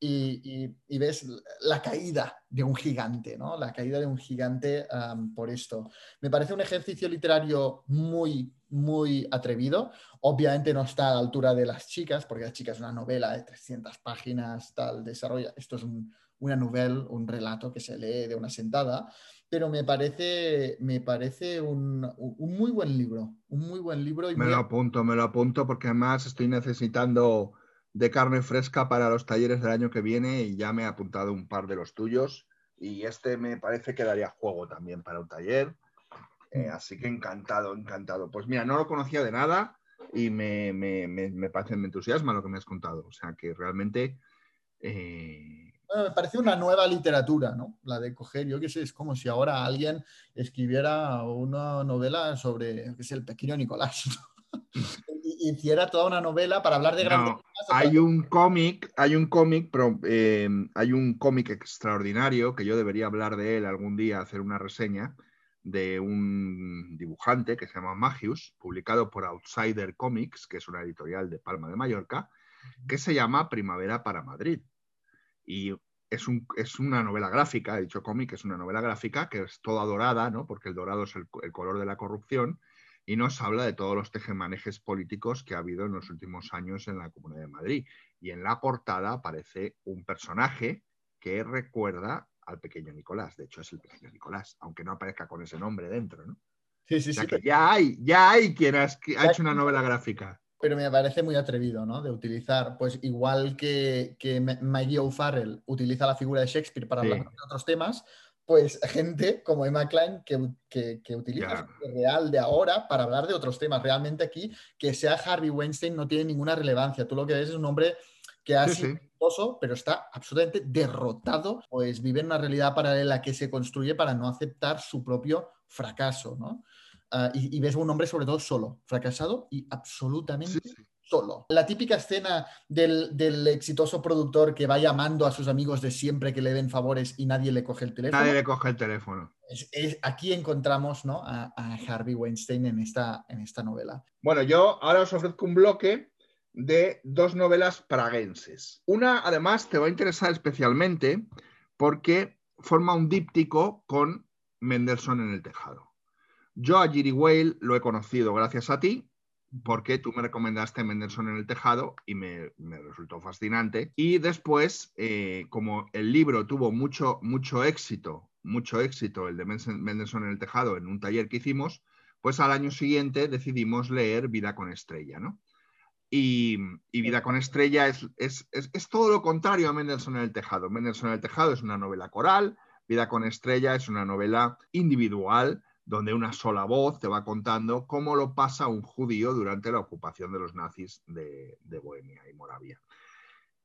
Y, y- y ves la caída de un gigante, ¿no? La caída de un gigante por esto. Me parece un ejercicio literario muy, muy atrevido. Obviamente no está a la altura de Las chicas, porque Las chicas es una novela de 300 páginas, tal, desarrolla. Esto es un- una novela, un relato que se lee de una sentada, pero me parece, me parece un, un muy buen libro, un muy buen libro. Y me muy- lo apunto, me lo apunto porque además estoy necesitando de carne fresca para los talleres del año que viene y ya me he apuntado un par de los tuyos y este me parece que daría juego también para un taller. Eh, así que encantado, encantado. Pues mira, no lo conocía de nada y me, me, me, me parece, me entusiasma lo que me has contado. O sea que realmente... eh, Bueno, me parece una nueva literatura, ¿no? La de coger, yo qué sé, es como si ahora alguien escribiera una novela sobre, qué sé, el pequeño Nicolás, ¿no? Hiciera toda una novela para hablar de No, grandes temas. Hay un cómic, hay un cómic, pero, eh, hay un cómic extraordinario que yo debería hablar de él algún día, hacer una reseña de un dibujante que se llama Magius, publicado por Outsider Comics, que es una editorial de Palma de Mallorca, que se llama Primavera para Madrid. Y es, un- es una novela gráfica, he dicho cómic, es una novela gráfica que es toda dorada, ¿no? porque el dorado es el, el color de la corrupción, y nos habla de todos los tejemanejes políticos que ha habido en los últimos años en la Comunidad de Madrid. Y en la portada aparece un personaje que recuerda al pequeño Nicolás. De hecho, es el pequeño Nicolás, aunque no aparezca con ese nombre dentro. ¿no? Sí, sí, O sea sí. que ya hay, ya hay quien ha, hecho una novela gráfica. Pero me parece muy atrevido, ¿no? De utilizar, pues igual que, que Maggie O'Farrell utiliza la figura de Shakespeare para hablar de otros temas, pues gente como Emma Klein que, que, utiliza el real de ahora para hablar de otros temas. Realmente aquí, que sea Harvey Weinstein no tiene ninguna relevancia. Tú lo que ves es un hombre que ha sido exitoso, pero está absolutamente derrotado, pues vive en una realidad paralela que se construye para no aceptar su propio fracaso, ¿no? Ah, y, ves un hombre sobre todo solo, fracasado y absolutamente solo. La típica escena del, exitoso productor que va llamando a sus amigos de siempre que le den favores y nadie le coge el teléfono. Nadie le coge el teléfono. Es, aquí encontramos ¿no? a, Harvey Weinstein en esta, en esta novela. Bueno, yo ahora os ofrezco un bloque de dos novelas praguenses. Una, además, te va a interesar especialmente porque forma un díptico con Mendelssohn en el tejado. Yo a Giri Whale lo he conocido gracias a ti, porque tú me recomendaste Mendelssohn en el tejado y me, resultó fascinante. Y después, eh, como el libro tuvo mucho, mucho éxito, mucho éxito, el de Mendelssohn en el tejado, en un taller que hicimos, pues al año siguiente decidimos leer Vida con Estrella, ¿no? Y, Vida con Estrella es, es, todo lo contrario a Mendelssohn en el Tejado. Mendelssohn en el Tejado es una novela coral, Vida con Estrella es una novela individual, donde una sola voz te va contando cómo lo pasa un judío durante la ocupación de los nazis de, Bohemia y Moravia.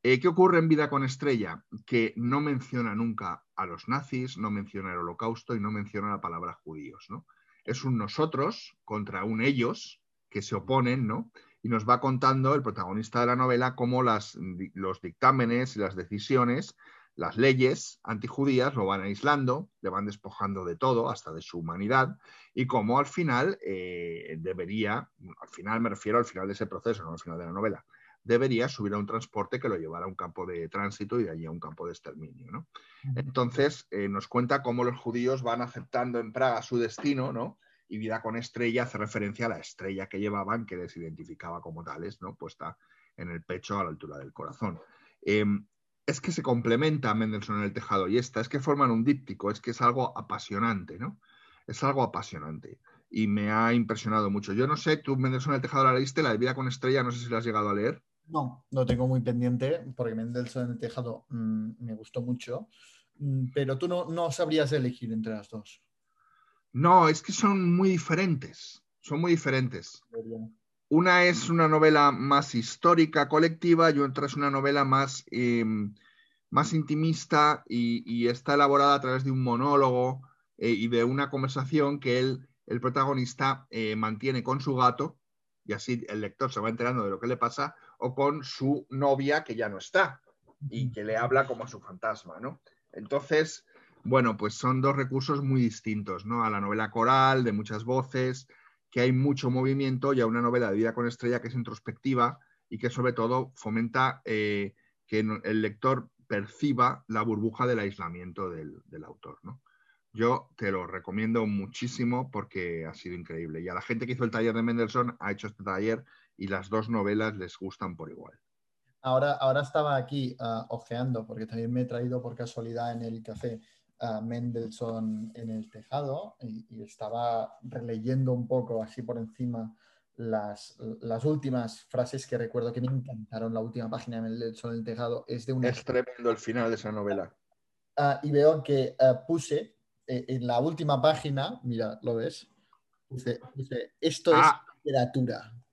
Eh, ¿Qué ocurre en Vida con Estrella? Que no menciona nunca a los nazis, no menciona el holocausto y no menciona la palabra judíos. Es un nosotros contra un ellos que se oponen, ¿no? y nos va contando el protagonista de la novela cómo las, los dictámenes y las decisiones, las leyes antijudías lo van aislando, le van despojando de todo, hasta de su humanidad, y cómo al final eh, debería, al final me refiero al final de ese proceso, no al final de la novela, debería subir a un transporte que lo llevara a un campo de tránsito y de allí a un campo de exterminio. ¿no? Entonces eh, nos cuenta cómo los judíos van aceptando en Praga su destino, ¿no? y vida con estrella hace referencia a la estrella que llevaban, que les identificaba como tales, ¿no? puesta en el pecho a la altura del corazón. Em, es que se complementa Mendelssohn en el tejado y esta, es que forman un díptico, es que es algo apasionante, ¿no? Es algo apasionante y me ha impresionado mucho. Yo no sé, tú Mendelssohn en el tejado la leíste, la de vida con estrella, no sé si la has llegado a leer. No, lo tengo muy pendiente porque Mendelssohn en el tejado mm, me gustó mucho, mm, pero tú no, no sabrías elegir entre las dos. No, es que son muy diferentes. Son muy diferentes. Una es una novela más histórica, colectiva, y otra es una novela más, em, más intimista y, está elaborada a través de un monólogo eh, y de una conversación que él, el protagonista eh, mantiene con su gato, y así el lector se va enterando de lo que le pasa, o con su novia que ya no está y que le habla como a su fantasma, ¿no? Entonces, bueno, pues son dos recursos muy distintos, ¿no? A la novela coral, de muchas voces, que hay mucho movimiento, y a una novela de vida con estrella que es introspectiva y que sobre todo fomenta eh, que el lector perciba la burbuja del aislamiento del, autor, ¿no? Yo te lo recomiendo muchísimo porque ha sido increíble. Y a la gente que hizo el taller de Mendelssohn ha hecho este taller y las dos novelas les gustan por igual. Ahora, ahora estaba aquí uh, ojeando, porque también me he traído por casualidad en el café a Mendelssohn en el tejado y, estaba releyendo un poco así por encima las, las, últimas frases que recuerdo que me encantaron. La última página de Mendelssohn en el tejado es de un... Es tremendo el final de esa novela. Ah, y veo que ah, puse eh, en la última página, mira, ¿lo ves? Puse, esto es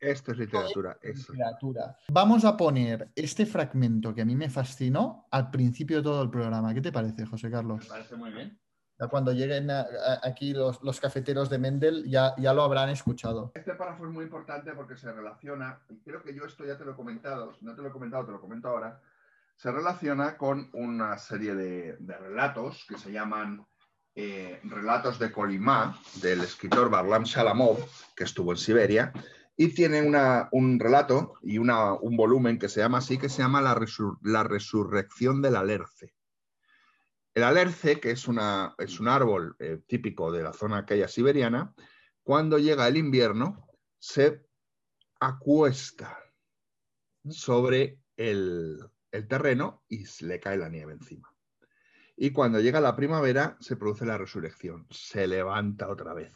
ah. literatura. Esto es literatura. Vamos a poner este fragmento que a mí me fascinó al principio de todo el programa. ¿Qué te parece, José Carlos? Me parece muy bien. cuando lleguen aquí los, cafeteros de Mendel ya, ya lo habrán escuchado. Este párrafo es muy importante porque se relaciona, y creo que yo esto ya te lo he comentado, si no te lo he comentado, te lo comento ahora, se relaciona con una serie de, relatos que se llaman eh, Relatos de Kolimá, del escritor Barlam Shalamov, que estuvo en Siberia, y tiene un relato y un volumen que se llama así, que se llama La, resurrección del alerce. El alerce, que es, una, es un árbol eh, típico de la zona aquella siberiana, cuando llega el invierno se acuesta sobre el, el terreno y le cae la nieve encima. Y cuando llega la primavera se produce la resurrección, se levanta otra vez.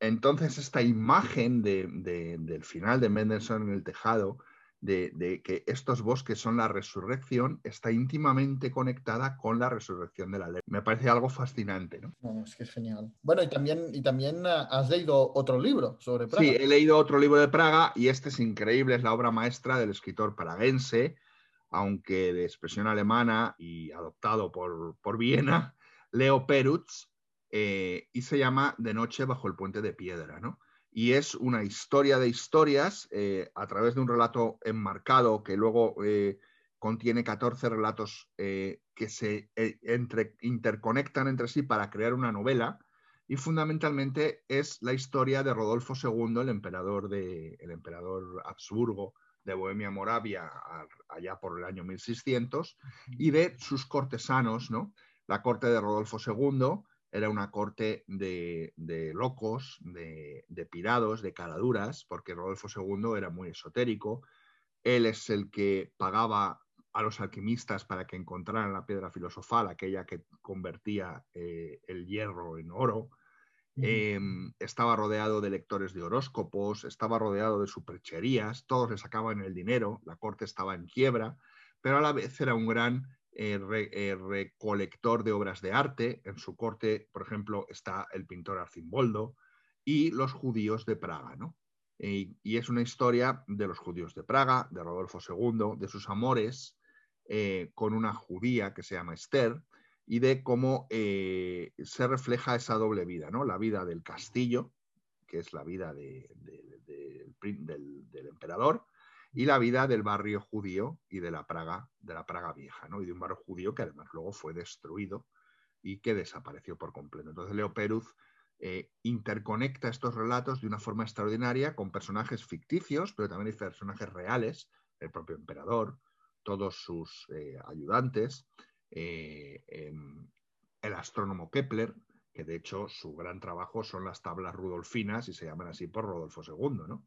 Entonces, esta imagen de- de- del final de Mendelssohn en el tejado, de, de que estos bosques son la resurrección, está íntimamente conectada con la resurrección de la ley. Me parece algo fascinante. ¿no? No, es que es genial. Bueno, y también, y también ah, has leído otro libro sobre Praga. Sí, he leído otro libro de Praga y este es increíble, es la obra maestra del escritor praguense, aunque de expresión alemana y adoptado por, por Viena, Leo Perutz, eh, y se llama De noche bajo el puente de piedra, ¿no? Y es una historia de historias eh, a través de un relato enmarcado que luego eh, contiene 14 relatos que se interconectan entre sí para crear una novela y fundamentalmente es la historia de Rodolfo II, el emperador, de, el emperador Habsburgo de Bohemia Moravia allá por el año 1600 y de sus cortesanos, ¿no? La corte de Rodolfo II era una corte de, de locos, de, de pirados, de caraduras, porque Rodolfo II era muy esotérico. Él es el que pagaba a los alquimistas para que encontraran la piedra filosofal, aquella que convertía eh, el hierro en oro. Eh, estaba rodeado de lectores de horóscopos, estaba rodeado de supercherías, todos le sacaban el dinero, la corte estaba en quiebra, pero a la vez era un gran eh, eh, recolector de obras de arte. En su corte, por ejemplo, está el pintor Arcimboldo y los judíos de Praga, ¿no? Y es una historia de los judíos de Praga, de Rodolfo II, de sus amores eh, con una judía que se llama Esther y de cómo se refleja esa doble vida, ¿no? La vida del castillo, que es la vida del emperador, y la vida del barrio judío y de la Praga, de la Praga vieja, ¿no? Y de un barrio judío que además luego fue destruido y que desapareció por completo. Entonces Leo Peruz eh, interconecta estos relatos de una forma extraordinaria con personajes ficticios, pero también hay personajes reales, el propio emperador, todos sus eh, ayudantes, eh, em, el astrónomo Kepler, que de hecho su gran trabajo son las tablas rudolfinas y se llaman así por Rodolfo II, ¿no?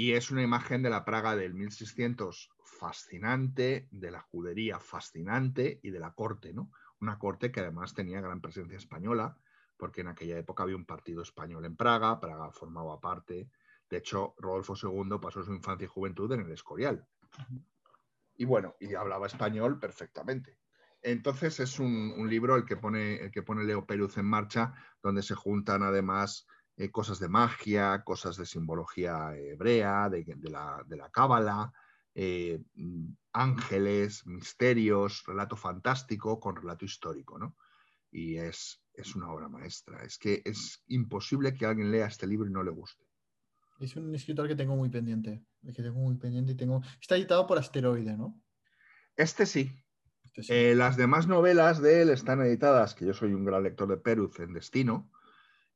Y es una imagen de la Praga del 1600 fascinante, de la judería fascinante y de la corte, ¿no? Una corte que además tenía gran presencia española, porque en aquella época había un partido español en Praga, Praga formaba parte. De hecho, Rodolfo II pasó su infancia y juventud en el Escorial. Y bueno, y hablaba español perfectamente. Entonces es un, libro el que, pone, el que pone Leo Peruz en marcha, donde se juntan además eh, cosas de magia, cosas de simbología hebrea, de, de la, de la cábala, eh, mm, ángeles, misterios, relato fantástico con relato histórico, ¿no? Y es, es una obra maestra. Es que es imposible que alguien lea este libro y no le guste. Es un escritor que tengo muy pendiente. Que tengo muy pendiente y tengo. Está editado por Asteroide, ¿no? Este sí. Este sí. Eh, las demás novelas de él están editadas, que yo soy un gran lector de Peruz en Destino,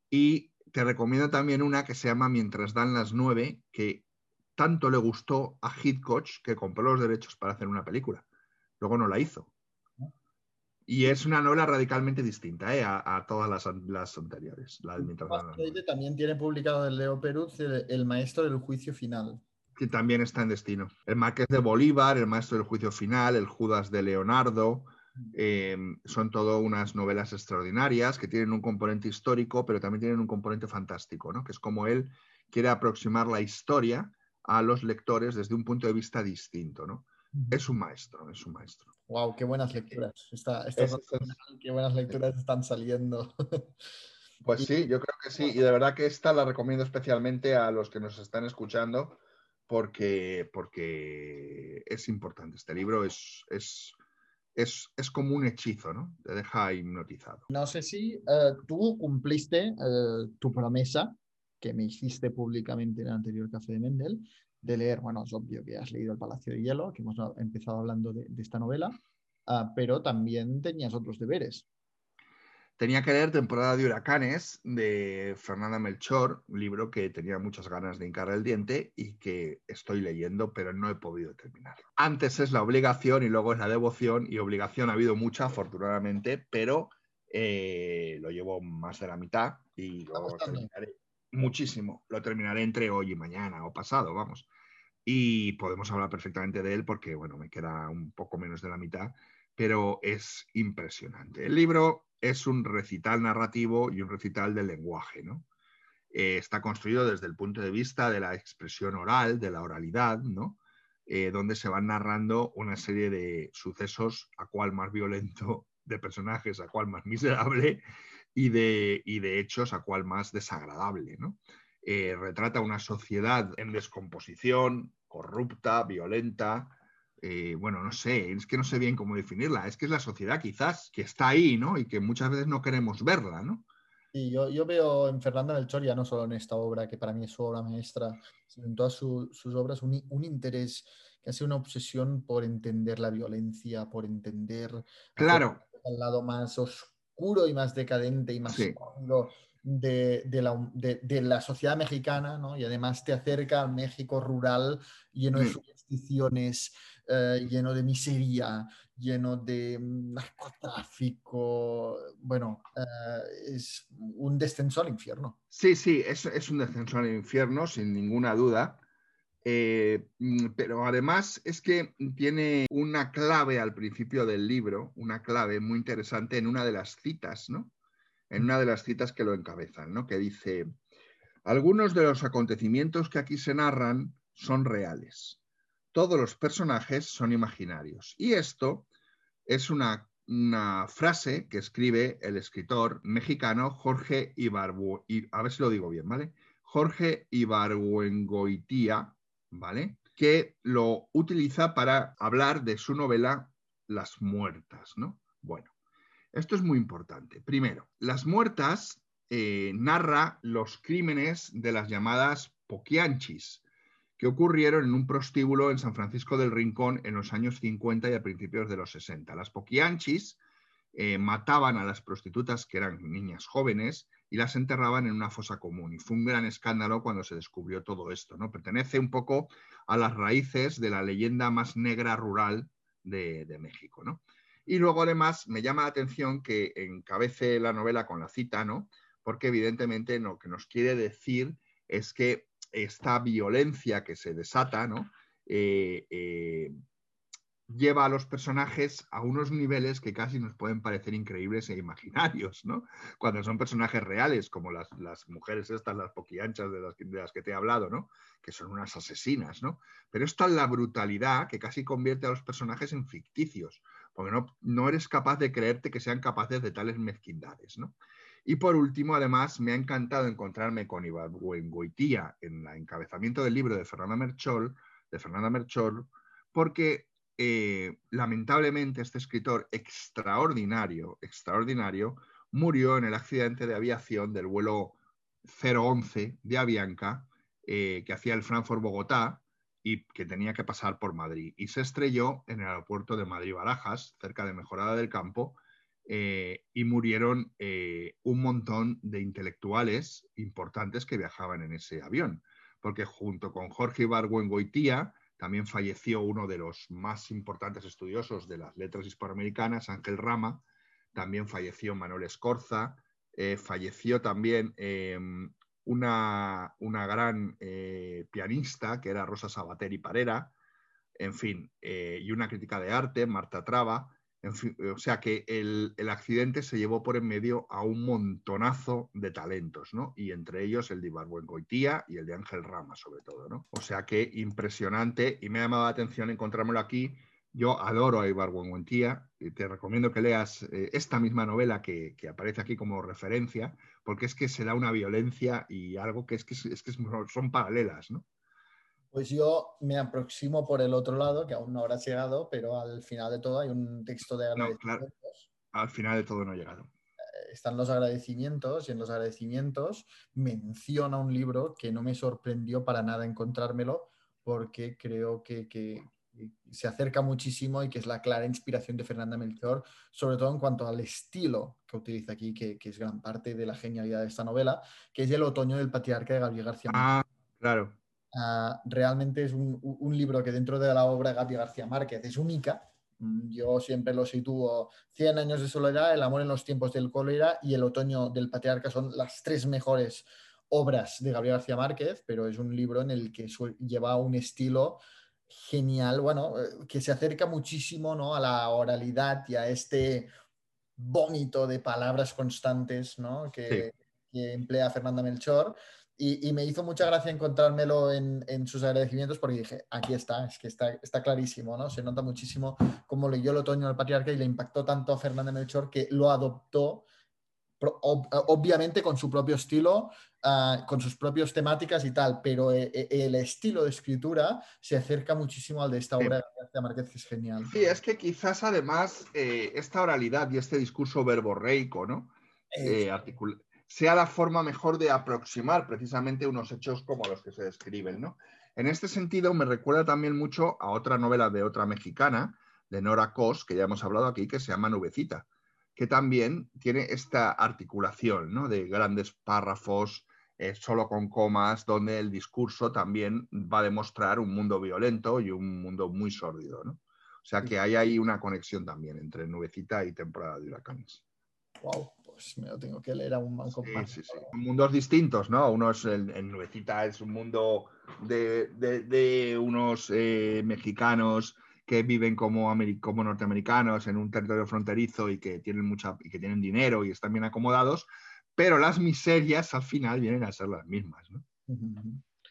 y te recomiendo también una que se llama Mientras dan las nueve, que tanto le gustó a Hitchcock que compró los derechos para hacer una película. Luego no la hizo. Y es una novela radicalmente distinta ¿eh? a, a todas las, an- las anteriores. La de Mientras dan las Asteroide nueve, también tiene publicado el Leo Peruz el, el maestro del juicio final. que también está en Destino. El Marqués de Bolívar, El Maestro del Juicio Final, El Judas de Leonardo, eh, son todo unas novelas extraordinarias que tienen un componente histórico, pero también tienen un componente fantástico, ¿no? que es como él quiere aproximar la historia a los lectores desde un punto de vista distinto. ¿no? Es un maestro, es un maestro. Wow, qué buenas lecturas. Está, está Es- es- qué buenas lecturas están saliendo. Pues sí, yo creo que sí. Y de verdad que esta la recomiendo especialmente a los que nos están escuchando porque, porque es importante. Este libro es, es, es, es como un hechizo, ¿no? Te deja hipnotizado. No sé si eh, tú cumpliste eh, tu promesa que me hiciste públicamente en el anterior Café de Mendel de leer, bueno, es obvio que has leído El Palacio de Hielo, que hemos empezado hablando de, de esta novela, ah, pero también tenías otros deberes. Tenía que leer Temporada de Huracanes de Fernanda Melchor, un libro que tenía muchas ganas de hincar el diente y que estoy leyendo, pero no he podido terminarlo. Antes es la obligación y luego es la devoción, y obligación ha habido mucha, afortunadamente, pero eh, lo llevo más de la mitad y luego gustando? terminaré muchísimo. Lo terminaré entre hoy y mañana o pasado, vamos. Y podemos hablar perfectamente de él porque, bueno, me queda un poco menos de la mitad, pero es impresionante. El libro es un recital narrativo y un recital del lenguaje, ¿no? eh, está construido desde el punto de vista de la expresión oral, de la oralidad, ¿no? Eh, donde se van narrando una serie de sucesos, a cual más violento, de personajes, a cual más miserable, y de, y de hechos, a cual más desagradable. ¿no? Eh, retrata una sociedad en descomposición, corrupta, violenta. Eh, bueno, no sé, es que no sé bien cómo definirla. Es que es la sociedad quizás que está ahí, ¿no? Y que muchas veces no queremos verla, ¿no? Y yo, yo veo en Fernanda Melchor, ya no solo en esta obra, que para mí es su obra maestra, sino en todas su- sus obras, un, un interés, casi una obsesión por entender la violencia, por entender Claro, al lado más oscuro y más decadente y más Sí. de, de la, de la sociedad mexicana, ¿no? Y además te acerca al México rural lleno de Mm. supersticiones, eh, lleno de miseria, lleno de mm, narcotráfico. Bueno, eh, es un descenso al infierno. Sí, sí, es, es un descenso al infierno, sin ninguna duda. Eh, mm, pero además es que tiene una clave al principio del libro, una clave muy interesante en una de las citas, ¿no? En una de las citas que lo encabezan, ¿no? Que dice, algunos de los acontecimientos que aquí se narran son reales. Todos los personajes son imaginarios. Y esto es una, frase que escribe el escritor mexicano Jorge Ibarbu, a ver si lo digo bien, ¿vale? Jorge Ibargüengoitia, ¿vale? Que lo utiliza para hablar de su novela Las Muertas, ¿no? Bueno, esto es muy importante. Primero, Las Muertas eh, narra los crímenes de las llamadas poquianchis, que ocurrieron en un prostíbulo en San Francisco del Rincón en los años 50 y a principios de los 60. Las poquianchis eh, mataban a las prostitutas, que eran niñas jóvenes, y las enterraban en una fosa común. Y fue un gran escándalo cuando se descubrió todo esto. ¿no? Pertenece un poco a las raíces de la leyenda más negra rural de, de México. ¿no? Y luego, además, me llama la atención que encabece la novela con la cita, ¿no? porque evidentemente lo que nos quiere decir es que esta violencia que se desata, ¿no? Eh, eh, lleva a los personajes a unos niveles que casi nos pueden parecer increíbles e imaginarios, ¿no? Cuando son personajes reales, como las, las mujeres estas, las poquianchas de las, de las, que, te he hablado, ¿no? Que son unas asesinas, ¿no? Pero es la brutalidad que casi convierte a los personajes en ficticios, porque no, no eres capaz de creerte que sean capaces de tales mezquindades, ¿no? Y por último, además, me ha encantado encontrarme con Ibargüengoitía en el encabezamiento del libro de Fernanda Merchol, de Fernanda Merchol, porque eh, lamentablemente este escritor extraordinario, extraordinario, murió en el accidente de aviación del vuelo 011 de Avianca eh, que hacía el Frankfurt-Bogotá y que tenía que pasar por Madrid. Y se estrelló en el aeropuerto de Madrid-Barajas, cerca de Mejorada del Campo, eh, y murieron eh, un montón de intelectuales importantes que viajaban en ese avión, porque junto con Jorge Ibargüengoitía también falleció uno de los más importantes estudiosos de las letras hispanoamericanas, Ángel Rama, también falleció Manuel Escorza, eh, falleció también eh, una, una, gran pianista que era Rosa Sabater y Parera, en fin, y una crítica de arte, Marta Traba, o sea que el, el, accidente se llevó por en medio a un montonazo de talentos, ¿no? Y entre ellos el de Ibargüengoitía y el de Ángel Rama, sobre todo, ¿no? O sea que impresionante y me ha llamado la atención encontrármelo aquí. Yo adoro a Ibargüengoitía y te recomiendo que leas eh, esta misma novela que, que, aparece aquí como referencia, porque es que se da una violencia y algo que es que, es que son paralelas, ¿no? Pues yo me aproximo por el otro lado, que aún no habrás llegado, pero al final de todo hay un texto de agradecimientos. No, claro. Al final de todo no he llegado. Están los agradecimientos y en los agradecimientos menciona un libro que no me sorprendió para nada encontrármelo porque creo que, que se acerca muchísimo y que es la clara inspiración de Fernanda Melchor, sobre todo en cuanto al estilo que utiliza aquí, que, que es gran parte de la genialidad de esta novela, que es El otoño del patriarca de Gabriel García. Ah, claro. Uh, realmente es un, un, libro que dentro de la obra de Gabriel García Márquez es única. Mm, Yo siempre lo sitúo 100 años de soledad, El amor en los tiempos del cólera y El otoño del patriarca son las tres mejores obras de Gabriel García Márquez, pero es un libro en el que lleva un estilo genial, bueno, eh, que se acerca muchísimo ¿no? a la oralidad y a este vómito de palabras constantes ¿no? que, sí. que emplea Fernanda Melchor Y, y me hizo mucha gracia encontrármelo en, en, sus agradecimientos porque dije, aquí está, es que está, está clarísimo, ¿no? Se nota muchísimo cómo leyó el otoño del patriarca y le impactó tanto a Fernández Melchor que lo adoptó obviamente con su propio estilo, uh, con sus propias temáticas y tal, pero eh, eh, el estilo de escritura se acerca muchísimo al de esta obra de García Márquez, que es genial. Sí, es que quizás además eh, esta oralidad y este discurso verborreico, ¿no? Eh, sea la forma mejor de aproximar precisamente unos hechos como los que se describen, ¿no? En este sentido, me recuerda también mucho a otra novela de otra mexicana, de Nora Cos, que ya hemos hablado aquí, que se llama Nubecita que también tiene esta articulación ¿no? de grandes párrafos eh, solo con comas, donde el discurso también va a demostrar un mundo violento y un mundo muy sórdido. ¿no? O sea que hay ahí una conexión también entre Nubecita y Temporada de Huracanes. Wow, pues me lo tengo que leer a un banco sí, sí, sí. Mundos distintos, ¿no? Uno es el, el Nubecita es un mundo de, de, de unos eh, mexicanos que viven como, como, norteamericanos en un territorio fronterizo y que tienen mucha y que tienen dinero y están bien acomodados, pero las miserias al final vienen a ser las mismas, ¿no?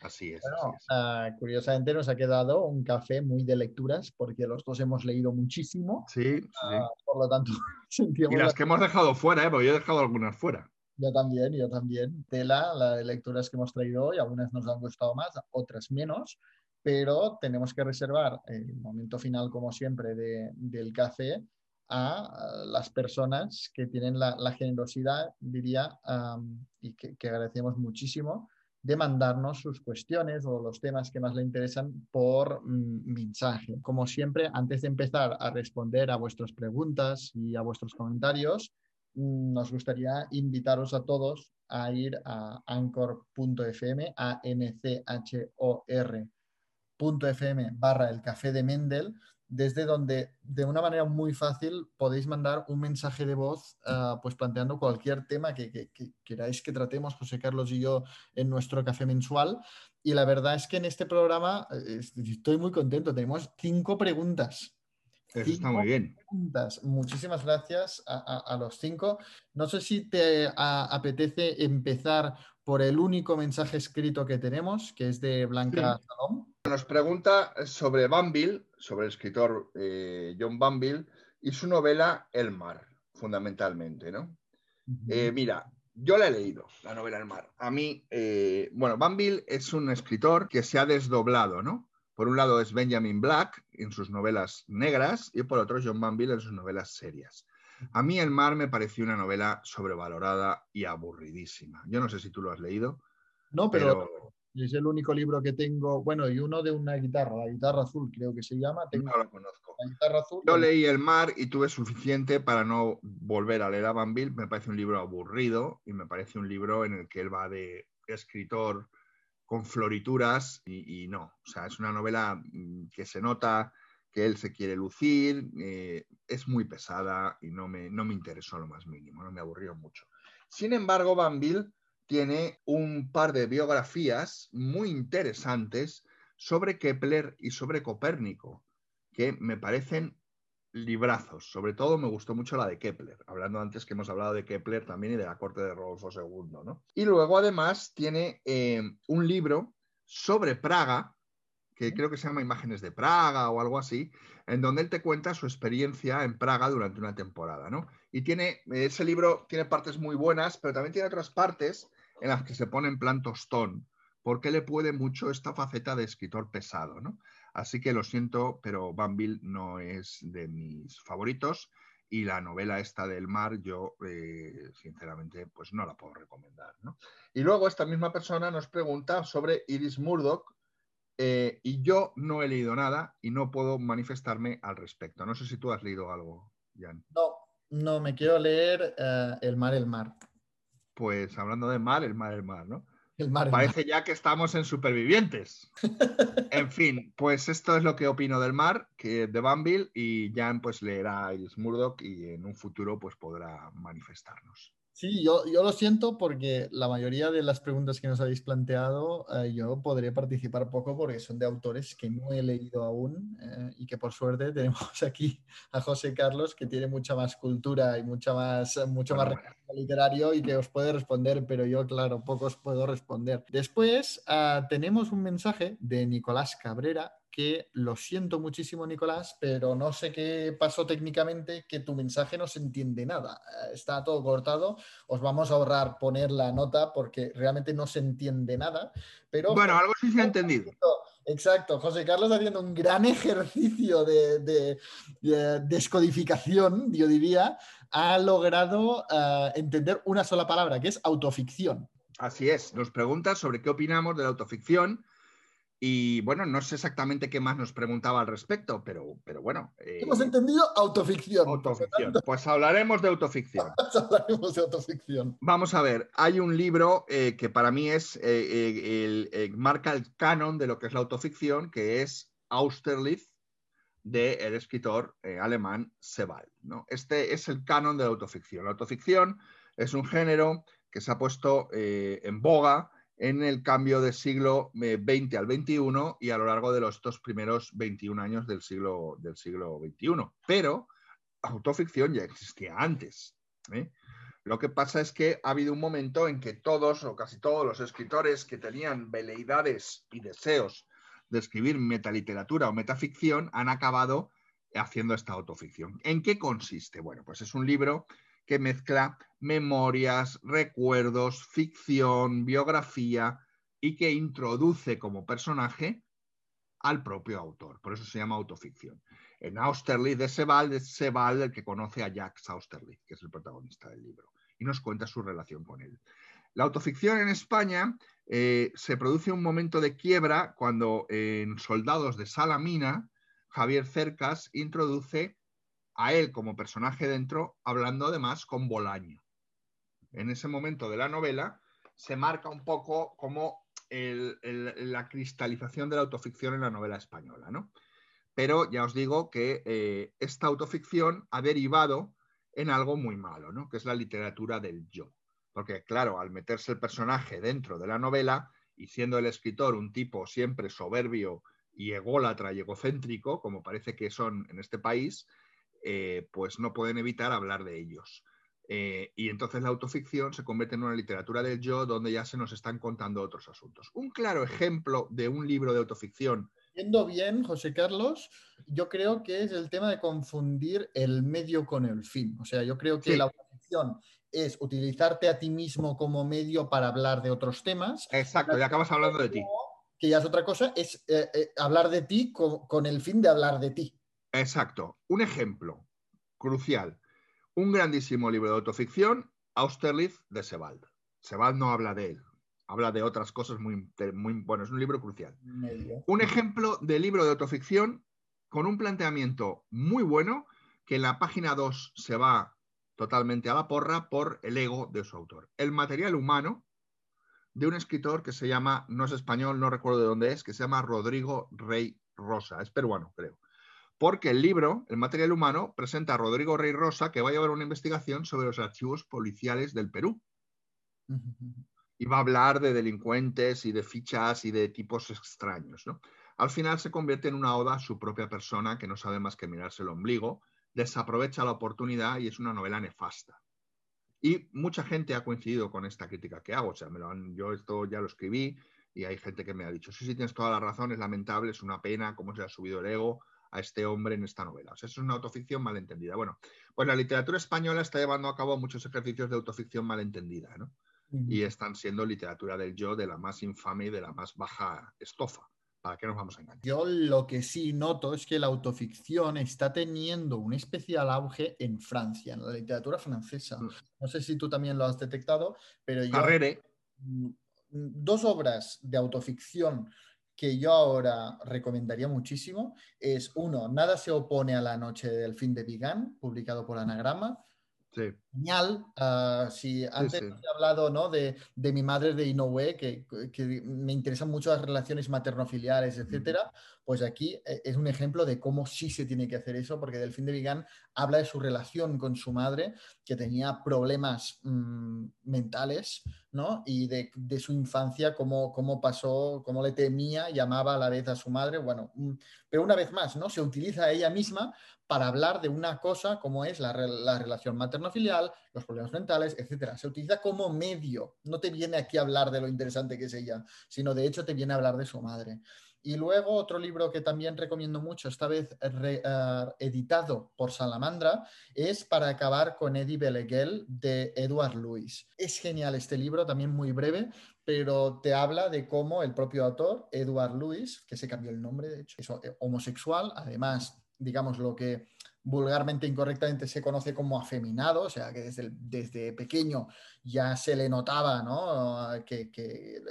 Así es. Bueno, así es. Uh, curiosamente nos ha quedado un café muy de lecturas porque los dos hemos leído muchísimo. Sí, sí. Uh, por lo tanto, y las la... que hemos dejado fuera, ¿eh? porque yo he dejado algunas fuera. Yo también, yo también. Tela, la de lecturas que hemos traído hoy, algunas nos han gustado más, otras menos, pero tenemos que reservar el momento final, como siempre, de, del café a las personas que tienen la, la generosidad, diría, um, y que, que, agradecemos muchísimo, de mandarnos sus cuestiones o los temas que más le interesan por mm, mensaje. Como siempre, antes de empezar a responder a vuestras preguntas y a vuestros comentarios, mm, nos gustaría invitaros a todos a ir a anchor.fm, a n c h o r fm barra el café de Mendel, desde donde de una manera muy fácil podéis mandar un mensaje de voz uh, pues planteando cualquier tema que, que, que, queráis que tratemos José Carlos y yo en nuestro café mensual. Y la verdad es que en este programa eh, estoy muy contento. Tenemos cinco preguntas. Eso está muy bien. Preguntas. Muchísimas gracias a, a, a, los cinco. No sé si te a, apetece empezar por el único mensaje escrito que tenemos, que es de Blanca sí. Salom. Nos pregunta sobre Banville, sobre el escritor eh, John Banville y su novela El mar, fundamentalmente, ¿no? Uh -huh. eh, mira, yo la he leído, la novela El mar. A mí, eh, bueno, Banville es un escritor que se ha desdoblado, ¿no? Por un lado es Benjamin Black en sus novelas negras y por otro John Banville en sus novelas serias. A mí El mar me pareció una novela sobrevalorada y aburridísima. Yo no sé si tú lo has leído. No, pero, pero... es el único libro que tengo. Bueno, y uno de una guitarra, la guitarra azul, creo que se llama. Tengo no lo conozco. La guitarra azul. Yo leí El mar y tuve suficiente para no volver a leer a Banville. Me parece un libro aburrido y me parece un libro en el que él va de escritor con florituras y, y no. O sea, es una novela mm, que se nota que él se quiere lucir, eh, es muy pesada y no me, no me interesó lo más mínimo, no me aburrió mucho. Sin embargo, Banville tiene un par de biografías muy interesantes sobre Kepler y sobre Copérnico, que me parecen librazos. Sobre todo me gustó mucho la de Kepler, hablando antes que hemos hablado de Kepler también y de la corte de Rodolfo II. ¿no? Y luego además tiene eh, un libro sobre Praga, que creo que se llama Imágenes de Praga o algo así, en donde él te cuenta su experiencia en Praga durante una temporada, ¿no? Y tiene, ese libro tiene partes muy buenas, pero también tiene otras partes en las que se pone en plan tostón, porque le puede mucho esta faceta de escritor pesado, ¿no? Así que lo siento, pero Banville no es de mis favoritos y la novela esta del mar yo, eh, sinceramente, pues no la puedo recomendar, ¿no? Y luego esta misma persona nos pregunta sobre Iris Murdoch, eh, y yo no he leído nada y no puedo manifestarme al respecto. No sé si tú has leído algo, Jan. No, no, me quiero leer uh, El mar, el mar. Pues hablando de mar, el mar, el mar, ¿no? El mar, el Parece mar. ya que estamos en supervivientes. en fin, pues esto es lo que opino del mar, que de Banville, y Jan pues leerá Iris Murdoch y en un futuro pues podrá manifestarnos. Sí, yo, yo lo siento porque la mayoría de las preguntas que nos habéis planteado eh, yo podré participar poco porque son de autores que no he leído aún eh, y que por suerte tenemos aquí a José Carlos que tiene mucha más cultura y mucha más, mucho más literario y que os puede responder, pero yo, claro, poco os puedo responder. Después ah, tenemos un mensaje de Nicolás Cabrera que lo siento muchísimo, Nicolás, pero no sé qué pasó técnicamente, que tu mensaje no se entiende nada. Eh, Está todo cortado. Os vamos a ahorrar poner la nota porque realmente no se entiende nada. Pero Bueno, algo sí se ha entendido. Exacto, José Carlos haciendo un gran ejercicio de, de- de descodificación, yo diría, ha logrado eh, entender una sola palabra, que es autoficción. Así es, nos pregunta sobre qué opinamos de la autoficción y bueno, no sé exactamente qué más nos preguntaba al respecto, pero, pero bueno. eh, Hemos entendido autoficción. Pues hablaremos de autoficción. hablaremos de autoficción. Vamos a ver, hay un libro eh, que para mí es, eh, eh, el- eh, marca el canon de lo que es la autoficción, que es Austerlitz, del escritor eh, alemán Sebald. ¿no? Este es el canon de la autoficción. La autoficción es un género que se ha puesto eh, en boga en el cambio del siglo eh, XX al XXI y a lo largo de los dos primeros 21 años del siglo, del siglo XXI. Pero autoficción ya existía antes. ¿eh? Lo que pasa es que ha habido un momento en que todos o casi todos los escritores que tenían veleidades y deseos de escribir metaliteratura o metaficción han acabado haciendo esta autoficción. ¿En qué consiste? Bueno, pues es un libro que mezcla memorias, recuerdos, ficción, biografía y que introduce como personaje al propio autor. Por eso se llama autoficción. En Austerlitz de Sebald es Sebald el que conoce a Jacques Austerlitz, que es el protagonista del libro, y nos cuenta su relación con él. La autoficción en España eh, se produce un momento de quiebra cuando en Soldados de Salamina, Javier Cercas introduce a él como personaje dentro, hablando además con Bolaño. En ese momento de la novela se marca un poco como la cristalización de la autoficción en la novela española, ¿no? Pero ya os digo que eh, esta autoficción ha derivado en algo muy malo, ¿no? Que es la literatura del yo. Porque, claro, al meterse el personaje dentro de la novela y siendo el escritor un tipo siempre soberbio y ególatra y egocéntrico, como parece que son en este país, eh, pues no pueden evitar hablar de ellos. Eh, y entonces la autoficción se convierte en una literatura del yo donde ya se nos están contando otros asuntos. Un claro ejemplo de un libro de autoficción Viendo bien, José Carlos, yo creo que es el tema de confundir el medio con el fin. O sea, yo creo que Sí. la autoficción es utilizarte a ti mismo como medio para hablar de otros temas. Exacto, ya acabas hablando de ti. Que ya es otra cosa, es eh, eh, hablar de ti con, con el fin de hablar de ti. Exacto. Un ejemplo crucial. Un grandísimo libro de autoficción, Austerlitz de Sebald. Sebald no habla de él, habla de otras cosas muy, muy bueno, es un libro crucial. Medio. Un ejemplo de libro de autoficción con un planteamiento muy bueno que en la página 2 se va totalmente a la porra por el ego de su autor. El material humano de un escritor que se llama, no es español, no recuerdo de dónde es, que se llama Rodrigo Rey Rosa, es peruano, creo. Porque el libro, El material humano, presenta a Rodrigo Rey Rosa que va a llevar una investigación sobre los archivos policiales del Perú y va a hablar de delincuentes y de fichas y de tipos extraños. Al final se convierte en una oda a su propia persona que no sabe más que mirarse el ombligo, desaprovecha la oportunidad y es una novela nefasta. Y mucha gente ha coincidido con esta crítica que hago. O sea, yo esto ya lo escribí y hay gente que me ha dicho, sí, sí, tienes toda la razón, es lamentable, es una pena cómo se ha subido el ego a este hombre en esta novela. O sea, eso es una autoficción malentendida. Bueno, pues la literatura española está llevando a cabo muchos ejercicios de autoficción malentendida, ¿no? y están siendo literatura del yo de la más infame y de la más baja estofa. ¿Para qué nos vamos a engañar? Yo lo que sí noto es que la autoficción está teniendo un especial auge en Francia, en la literatura francesa. Mm. No sé si tú también lo has detectado, pero yo... Carrere, Mm, dos obras de autoficción que yo ahora recomendaría muchísimo es uno, Nada se opone a la noche del fin de Vigan, publicado por Anagrama. sí. Genial. Ah, si antes sí. he hablado ¿no? de, de mi madre de Inoue, que, que me interesan mucho las relaciones maternofiliales, etcétera, pues aquí eh, es un ejemplo de cómo sí se tiene que hacer eso, porque Delfín de Vigan habla de su relación con su madre, que tenía problemas mm, mentales, ¿no? Y de, de su infancia, cómo, cómo pasó, cómo le temía, llamaba a la vez a su madre, bueno, mm, pero una vez más, ¿no? Se utiliza a ella misma para hablar de una cosa como es la, la relación materno-filial, los problemas mentales, etcétera. Se utiliza como medio. No te viene aquí a hablar de lo interesante que es ella, sino de hecho te viene a hablar de su madre. Y luego otro libro que también recomiendo mucho, esta vez eh, editado por Salamandra, es Para acabar con Eddie Beleguel de Edward Lewis. Es genial este libro, también muy breve, pero te habla de cómo el propio autor, Edward Lewis, que se cambió el nombre, de hecho, es homosexual, además, digamos, lo que vulgarmente, incorrectamente se conoce como afeminado, o sea, que desde, desde pequeño ya se le notaba ¿no? que, que-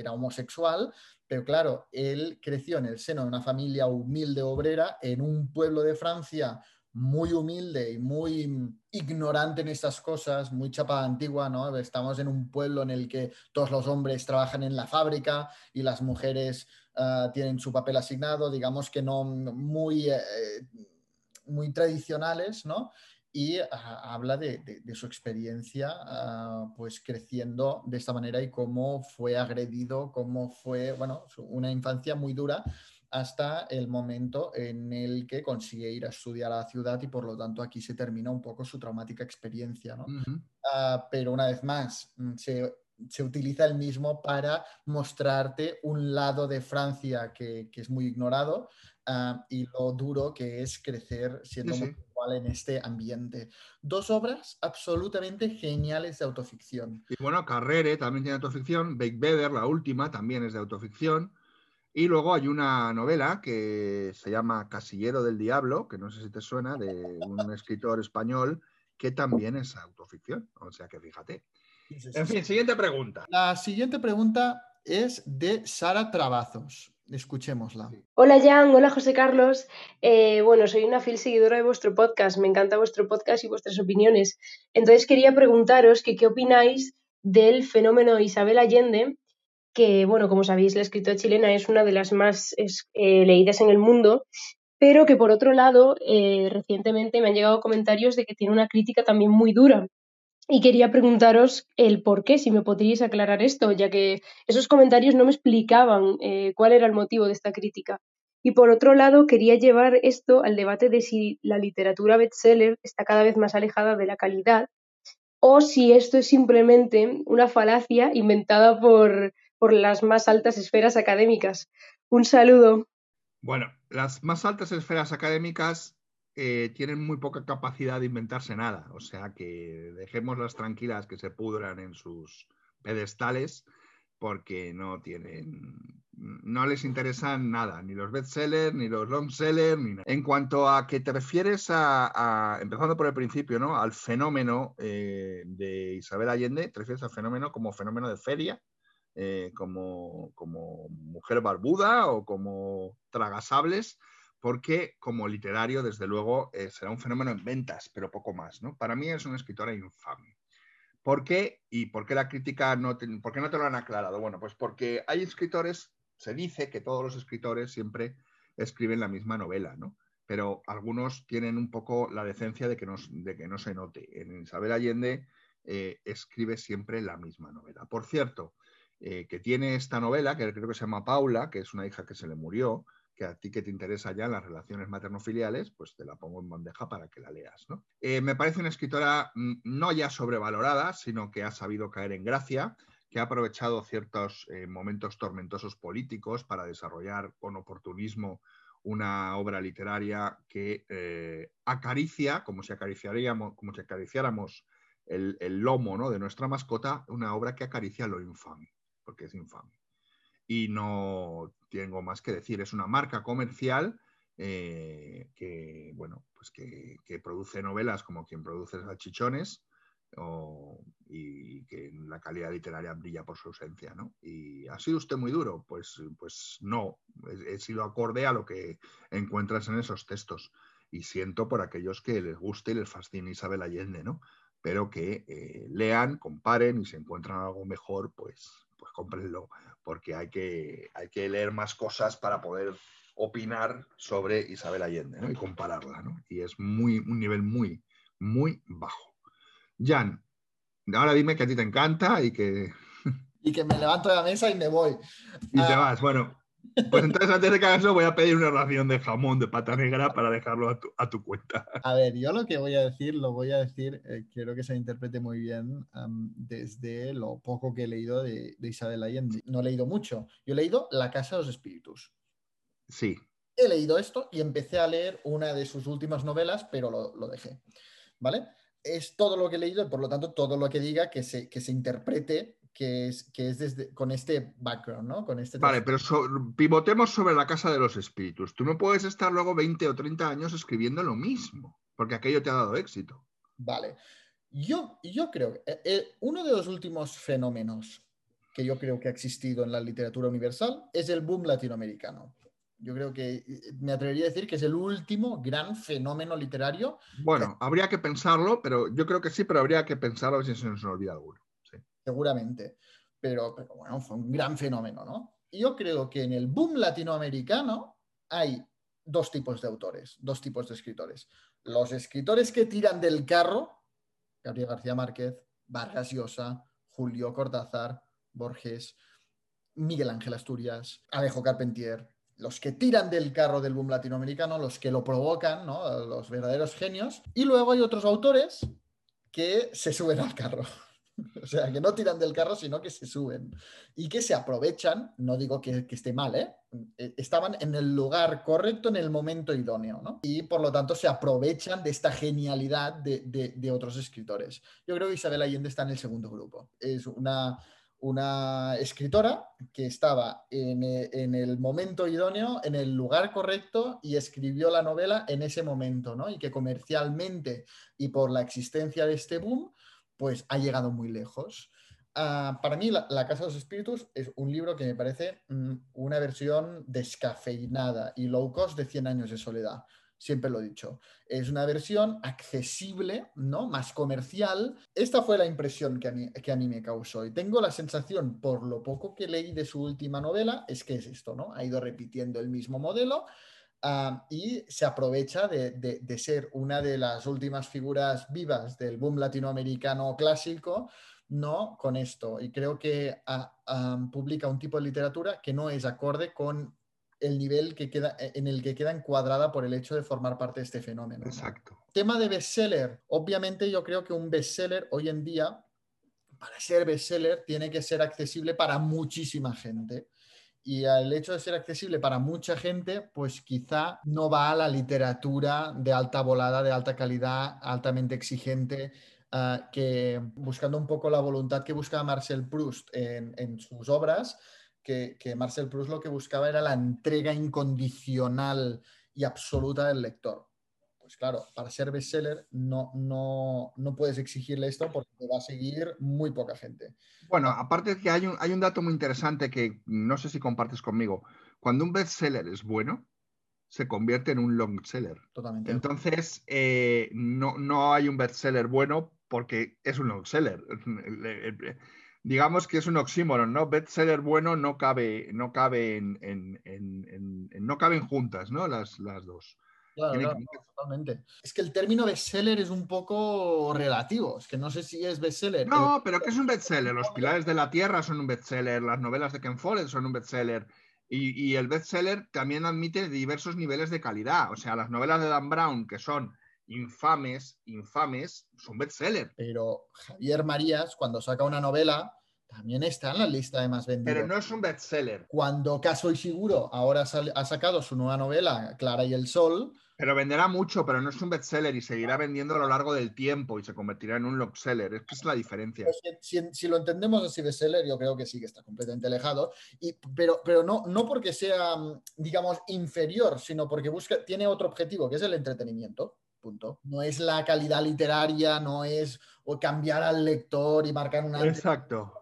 era homosexual, pero claro, él creció en el seno de una familia humilde obrera en un pueblo de Francia muy humilde y muy ignorante en estas cosas, muy chapa antigua, ¿no? Estamos en un pueblo en el que todos los hombres trabajan en la fábrica y las mujeres ah, tienen su papel asignado, digamos que no muy, eh, muy tradicionales, ¿no? Y ah, habla de, de- de su experiencia, ah, pues creciendo de esta manera y cómo fue agredido, cómo fue, bueno, una infancia muy dura hasta el momento en el que consigue ir a estudiar a la ciudad y por lo tanto aquí se termina un poco su traumática experiencia, ¿no? Ah, pero una vez más, mm, se, se utiliza el mismo para mostrarte un lado de Francia que, que es muy ignorado ah, y lo duro que es crecer siendo Sí, sí. homosexual en este ambiente. Dos obras absolutamente geniales de autoficción. Y bueno, Carrere también tiene autoficción. Bake Better, la última, también es de autoficción. Y luego hay una novela que se llama Casillero del Diablo, que no sé si te suena, de un escritor español, que también es autoficción. O sea que fíjate. En fin, siguiente pregunta. La siguiente pregunta es de Sara Trabazos. Escuchémosla. Hola Jan, hola José Carlos. Eh, bueno, soy una fiel seguidora de vuestro podcast, me encanta vuestro podcast y vuestras opiniones. Entonces quería preguntaros que qué opináis del fenómeno Isabel Allende, que bueno, como sabéis, la escritora chilena es una de las más es- eh, leídas en el mundo, pero que por otro lado, eh, recientemente me han llegado comentarios de que tiene una crítica también muy dura. Y quería preguntaros el por qué, si me podríais aclarar esto, ya que esos comentarios no me explicaban eh, cuál era el motivo de esta crítica. Y por otro lado, quería llevar esto al debate de si la literatura bestseller está cada vez más alejada de la calidad o si esto es simplemente una falacia inventada por, por las más altas esferas académicas. Un saludo. Bueno, las más altas esferas académicas eh, tienen muy poca capacidad de inventarse nada. O sea que dejémoslas tranquilas que se pudran en sus pedestales porque no tienen, no les interesan nada, ni los bestsellers, ni los longsellers, ni nada. En cuanto a que te refieres a, empezando por el principio, ¿no? Al fenómeno eh, de Isabel Allende, te refieres al fenómeno como fenómeno de feria, eh, como, como mujer barbuda o como tragasables, porque como literario, desde luego, eh, será un fenómeno en ventas, pero poco más, ¿no? Para mí es una escritora infame. ¿Por qué? ¿Y por qué la crítica no te, por qué no te lo han aclarado? Bueno, pues porque hay escritores, se dice que todos los escritores siempre escriben la misma novela, ¿no? Pero algunos tienen un poco la decencia de que no, de que no se note. En Isabel Allende eh, escribe siempre la misma novela. Por cierto, eh, que tiene esta novela, que creo que se llama Paula, que es una hija que se le murió, que a ti que te interesa ya en las relaciones materno-filiales, pues te la pongo en bandeja para que la leas. ¿no? Eh, me parece una escritora mm, no ya sobrevalorada, sino que ha sabido caer en gracia, que ha aprovechado ciertos eh, momentos tormentosos políticos para desarrollar con oportunismo una obra literaria que eh, acaricia, como si acariciaríamos, como si acariciáramos el, el lomo ¿no? de nuestra mascota, una obra que acaricia lo infame, porque es infame y no tengo más que decir. Es una marca comercial eh, que, bueno, pues que, produce novelas como quien produce salchichones o, y que la calidad literaria brilla por su ausencia, ¿no? ¿Y ha sido usted muy duro? Pues, pues no, he, he sido acorde a lo que encuentras en esos textos y siento por aquellos que les guste y les fascine Isabel Allende, ¿no? pero que eh, lean, comparen y si encuentran algo mejor, pues, pues cómprenlo, porque hay que, hay que leer más cosas para poder opinar sobre Isabel Allende ¿no? y compararla. ¿no? Y es muy, un nivel muy, muy bajo. Jan, ahora dime que a ti te encanta y que... Y que me levanto de la mesa y me voy. Y te Ah, vas. Bueno, pues entonces antes de que hagas eso voy a pedir una ración de jamón de pata negra para dejarlo a tu, a tu cuenta. A ver, yo lo que voy a decir, lo voy a decir, eh, quiero que se interprete muy bien desde lo poco que he leído de, de Isabel Allende. No he leído mucho. Yo he leído La Casa de los Espíritus. Sí, He leído esto y empecé a leer una de sus últimas novelas, pero lo, lo dejé. ¿Vale? Es todo lo que he leído y por lo tanto todo lo que diga que se, que se interprete que es, que es desde, con este background, ¿no? Con este vale, pero so- pivotemos sobre la casa de los espíritus. Tú no puedes estar luego 20 o 30 años escribiendo lo mismo, porque aquello te ha dado éxito. Vale. Yo, yo creo que eh, eh, uno de los últimos fenómenos que yo creo que ha existido en la literatura universal es el boom latinoamericano. Yo creo que eh, me atrevería a decir que es el último gran fenómeno literario, Bueno, habría que pensarlo, pero yo creo que sí, pero habría que pensarlo si se nos olvida alguno. Seguramente. Pero, pero bueno, fue un gran fenómeno, ¿no? Yo creo que en el boom latinoamericano hay dos tipos de autores, dos tipos de escritores. Los escritores que tiran del carro, Gabriel García Márquez, Vargas Llosa, Julio Cortázar, Borges, Miguel Ángel Asturias, Alejo Carpentier, los que tiran del carro del boom latinoamericano, los que lo provocan, ¿no? los verdaderos genios. Y luego hay otros autores que se suben al carro. O sea, que no tiran del carro, sino que se suben. Y que se aprovechan, no digo que, esté mal, ¿eh? Eh, Estaban en el lugar correcto, en el momento idóneo, ¿no? Y por lo tanto se aprovechan de esta genialidad de, otros escritores. Yo creo que Isabel Allende está en el segundo grupo. Es una, una escritora que estaba en, eh, en el momento idóneo, en el lugar correcto y escribió la novela en ese momento, ¿no? Y que comercialmente y por la existencia de este boom, pues ha llegado muy lejos. Ah, para mí, la, Casa de los Espíritus es un libro que me parece mm, una versión descafeinada y low cost de 100 años de soledad. Siempre lo he dicho. Es una versión accesible, ¿no? Más comercial. Esta fue la impresión que a, mí, que a mí me causó. Y tengo la sensación, por lo poco que leí de su última novela, es que es esto, ¿no? Ha ido repitiendo el mismo modelo ah, y se aprovecha de, de- de ser una de las últimas figuras vivas del boom latinoamericano clásico, ¿no? Con esto. Y creo que ah, publica un tipo de literatura que no es acorde con el nivel que queda, en el que queda encuadrada por el hecho de formar parte de este fenómeno. ¿no? Exacto. Tema de bestseller. Obviamente yo creo que un bestseller hoy en día, para ser bestseller, tiene que ser accesible para muchísima gente. Y el hecho de ser accesible para mucha gente, pues quizá no va a la literatura de alta volada, de alta calidad, altamente exigente, ah, que buscando un poco la voluntad que buscaba Marcel Proust en, sus obras, que Marcel Proust lo que buscaba era la entrega incondicional y absoluta del lector. Pues claro, para ser bestseller no, no, no puedes exigirle esto porque te va a seguir muy poca gente. Bueno, aparte de que hay un, hay un dato muy interesante que no sé si compartes conmigo. Cuando un bestseller es bueno, se convierte en un long seller. Totalmente. Entonces, eh, no, no hay un bestseller bueno porque es un long seller. Digamos que es un oxímoron, ¿no? Bestseller bueno no cabe, no cabe en- en- en- no caben juntas, ¿no? Las, las dos. Claro, que- totalmente. Es que el término bestseller es un poco relativo. Es que no sé si es bestseller. No, pero ¿qué es un bestseller? Los Pilares de la Tierra son un bestseller, las novelas de Ken Follett son un bestseller. Y, y el bestseller también admite diversos niveles de calidad. O sea, las novelas de Dan Brown, que son infames, infames, son bestseller. Pero Javier Marías, cuando saca una novela, también está en la lista de más vendidos. Pero no es un bestseller. Cuando Caso y Seguro ahora ha sacado su nueva novela, Clara y el Sol, Pero venderá mucho, pero no es un bestseller y seguirá vendiendo a lo largo del tiempo y se convertirá en un long seller. Es que es la diferencia. Que si, si lo entendemos así bestseller, yo creo que sí que está completamente alejado. Y, pero pero no, no porque sea, digamos, inferior, sino porque busca, tiene otro objetivo, que es el entretenimiento. Punto. No es la calidad literaria, no es o cambiar al lector y marcar una... Exacto.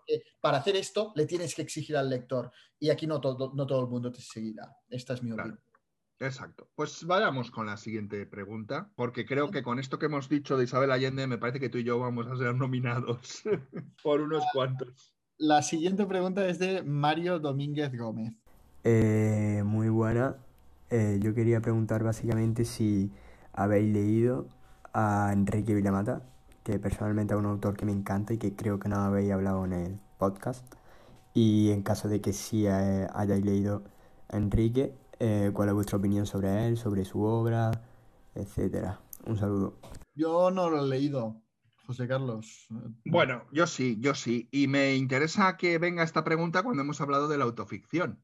Para hacer esto, le tienes que exigir al lector. Y aquí no todo, no todo el mundo te seguirá. Esta es mi Claro. opinión. Exacto. Pues vayamos con la siguiente pregunta, porque creo que con esto que hemos dicho de Isabel Allende, me parece que tú y yo vamos a ser nominados por unos cuantos. La siguiente pregunta es de Mario Domínguez Gómez. Eh, muy buena. Eh, yo quería preguntar básicamente si habéis leído a Enrique Vilamata, que personalmente es un autor que me encanta y que creo que no habéis hablado en el podcast. Y en caso de que sí eh, hayáis leído a Enrique, eh, cuál es vuestra opinión sobre él, sobre su obra, etcétera. Un saludo. Yo no lo he leído, José Carlos. Bueno, yo sí, yo sí. Y me interesa que venga esta pregunta cuando hemos hablado de la autoficción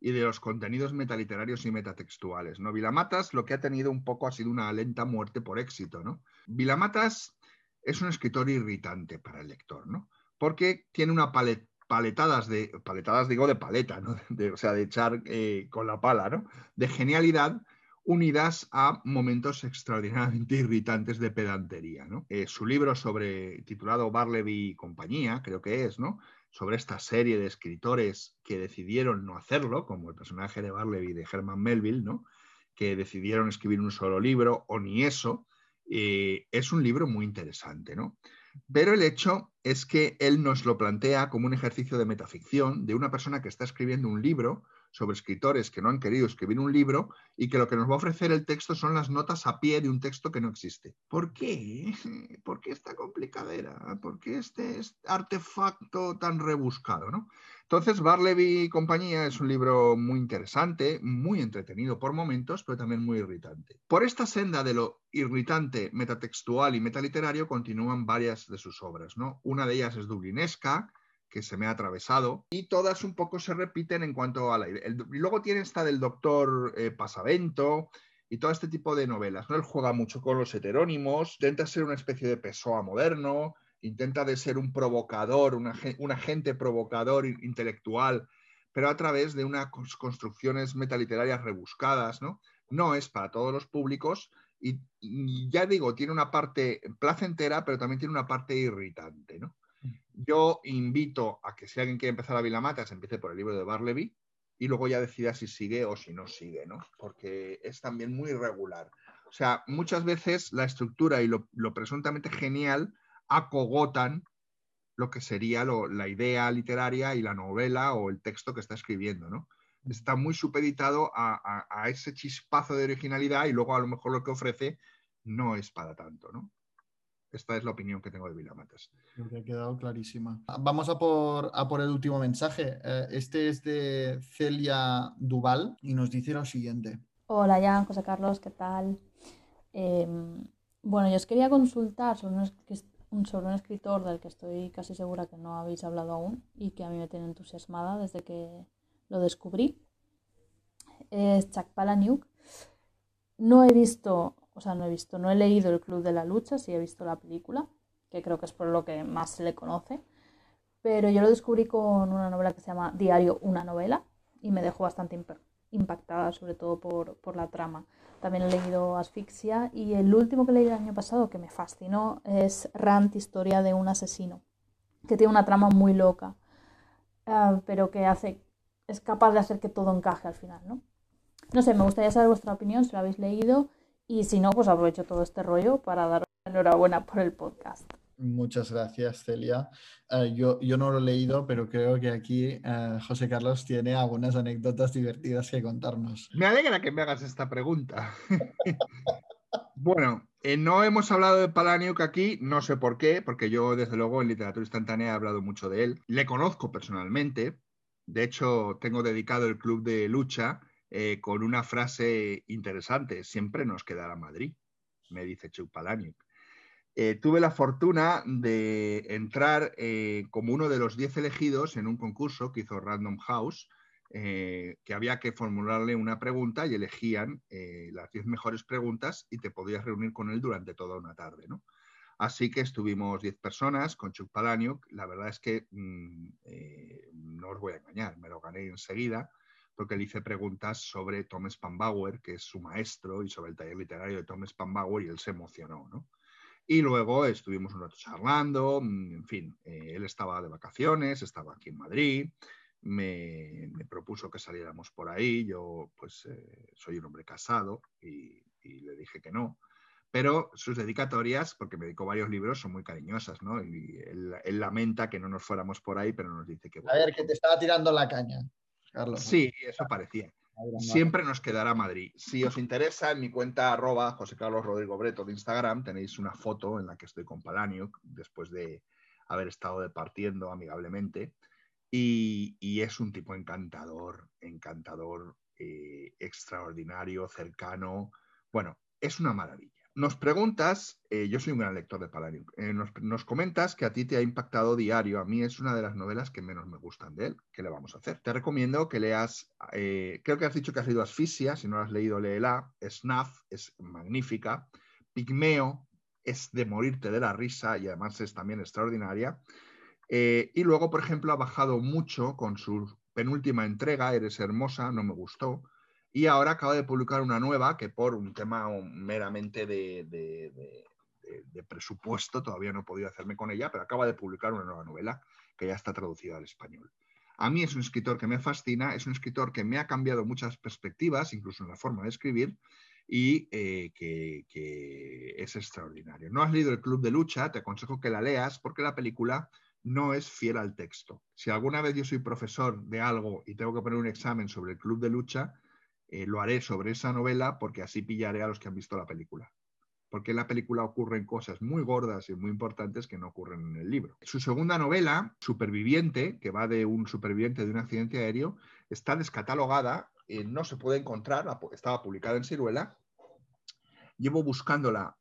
y de los contenidos metaliterarios y metatextuales. ¿no? Vilamatas lo que ha tenido un poco ha sido una lenta muerte por éxito. ¿no? Vilamatas es un escritor irritante para el lector, ¿no? porque tiene una paleta paletadas de, paletadas digo de paleta, ¿no? o sea, de echar eh, con la pala, ¿no? De genialidad unidas a momentos extraordinariamente irritantes de pedantería, ¿no? Eh, su libro sobre, titulado Barleby y compañía, creo que es, ¿no? Sobre esta serie de escritores que decidieron no hacerlo, como el personaje de Barleby de Herman Melville, ¿no? Que decidieron escribir un solo libro, o ni eso, eh, es un libro muy interesante, ¿no? Pero el hecho es que él nos lo plantea como un ejercicio de metaficción de una persona que está escribiendo un libro sobre escritores que no han querido escribir un libro y que lo que nos va a ofrecer el texto son las notas a pie de un texto que no existe. ¿Por qué? ¿Por qué esta complicadera? ¿Por qué este artefacto tan rebuscado? ¿no? Entonces, Barleby y compañía es un libro muy interesante, muy entretenido por momentos, pero también muy irritante. Por esta senda de lo irritante, metatextual y metaliterario continúan varias de sus obras. ¿no? Una de ellas es Dublinesca, que se me ha atravesado, y todas un poco se repiten en cuanto a la y luego tiene esta del doctor eh, Pasavento y todo este tipo de novelas. ¿no? Él juega mucho con los heterónimos, intenta ser una especie de Pessoa moderno, intenta de ser un provocador, un agente provocador intelectual, pero a través de unas construcciones metaliterarias rebuscadas, ¿no? No es para todos los públicos y, ya digo, tiene una parte placentera, pero también tiene una parte irritante, ¿no? Yo invito a que si alguien quiere empezar a Vilamata, se empiece por el libro de Barleby y luego ya decida si sigue o si no sigue, ¿no? Porque es también muy irregular. O sea, muchas veces la estructura y lo, lo presuntamente genial acogotan lo que sería la idea literaria y la novela o el texto que está escribiendo, ¿no? Está muy supeditado a, ese chispazo de originalidad y luego a lo mejor lo que ofrece no es para tanto, ¿no? Esta es la opinión que tengo de Vilamatas. Creo que ha quedado clarísima. Vamos a por, a por el último mensaje. Eh, este es de Celia Duval y nos dice lo siguiente. Hola, Jan, José Carlos, ¿qué tal? Em, bueno, yo os quería consultar sobre unos, sobre un escritor del que estoy casi segura que no habéis hablado aún y que a mí me tiene entusiasmada desde que lo descubrí. Es Chuck Palahniuk. No he visto, o sea, no he visto, no he leído El Club de la Lucha, sí he visto la película, que creo que es por lo que más se le conoce. Pero yo lo descubrí con una novela que se llama Diario, una novela, y me dejó bastante impactada, sobre todo por, por la trama. También he leído Asfixia y el último que leí el año pasado que me fascinó es Rant, historia de un asesino, que tiene una trama muy loca, ah, pero que hace, es capaz de hacer que todo encaje al final, ¿no? No sé, me gustaría saber vuestra opinión si lo habéis leído y si no, pues aprovecho todo este rollo para daros enhorabuena por el podcast. Muchas gracias, Celia. Eh, yo, yo, no lo he leído, pero creo que aquí eh, José Carlos tiene algunas anécdotas divertidas que contarnos. Me alegra que me hagas esta pregunta. bueno, eh, no hemos hablado de Palaniuk aquí, no sé por qué, porque yo desde luego en literatura instantánea he hablado mucho de él. Le conozco personalmente. De hecho, tengo dedicado el club de lucha con una frase interesante, siempre nos quedará Madrid, me dice Chuck Palaniuk. Eh, tuve la fortuna de entrar eh, como uno de los 10 elegidos en un concurso que hizo Random House, eh, que había que formularle una pregunta y elegían las 10 mejores preguntas y te podías reunir con él durante toda una tarde. ¿no? Así que estuvimos 10 personas con Chuck Palahniuk. La verdad es que mm, no os voy a engañar, me lo gané enseguida porque le hice preguntas sobre Thomas Pambauer, que es su maestro, y sobre el taller literario de Thomas Pambauer, y él se emocionó. ¿no? Y luego estuvimos un rato charlando, mm, en fin, eh, él estaba de vacaciones, estaba aquí en Madrid, me, me propuso que saliéramos por ahí. Yo, pues, eh, soy un hombre casado y, y le dije que no pero sus dedicatorias, porque me dedicó varios libros, son muy cariñosas, ¿no? Y él, él lamenta que no nos fuéramos por ahí, pero nos dice que... A ver, que te estaba tirando la caña, Carlos. Sí, eso parecía. Siempre nos quedará Madrid. Si os interesa, en mi cuenta arroba José Carlos Rodrigo Breto de Instagram tenéis una foto en la que estoy con Palaniuk después de haber estado departiendo amigablemente. Y, y es un tipo encantador, encantador, eh, extraordinario, cercano. Bueno, es una maravilla. Nos preguntas, eh, yo soy un gran lector de Palaniuk, eh, nos, comentas que a ti te ha impactado Diario. A mí es una de las novelas que menos me gustan de él. ¿Qué le vamos a hacer? Te recomiendo que leas, eh, creo que has dicho que has leído Asfixia, si no lo has leído, léela. Snuff es magnífica. Pigmeo es de morirte de la risa y además es también extraordinaria. y luego, por ejemplo, ha bajado mucho con su penúltima entrega, Eres Hermosa, no me gustó y ahora acaba de publicar una nueva que por un tema meramente de, presupuesto todavía no he podido hacerme con ella, pero acaba de publicar una nueva novela que ya está traducida al español. A mí es un escritor que me fascina, es un escritor que me ha cambiado muchas perspectivas, incluso en la forma de escribir, y eh, que, es extraordinario. No has leído El Club de Lucha, te aconsejo que la leas porque la película no es fiel al texto. Si alguna vez yo soy profesor de algo y tengo que poner un examen sobre el Club de Lucha, eh, lo haré sobre esa novela porque así pillaré a los que han visto la película. Porque en la película ocurren cosas muy gordas y muy importantes que no ocurren en el libro. Su segunda novela, Superviviente, que va de un superviviente de un accidente aéreo, está descatalogada, eh, no se puede encontrar, estaba publicada en Ciruela. Llevo buscándola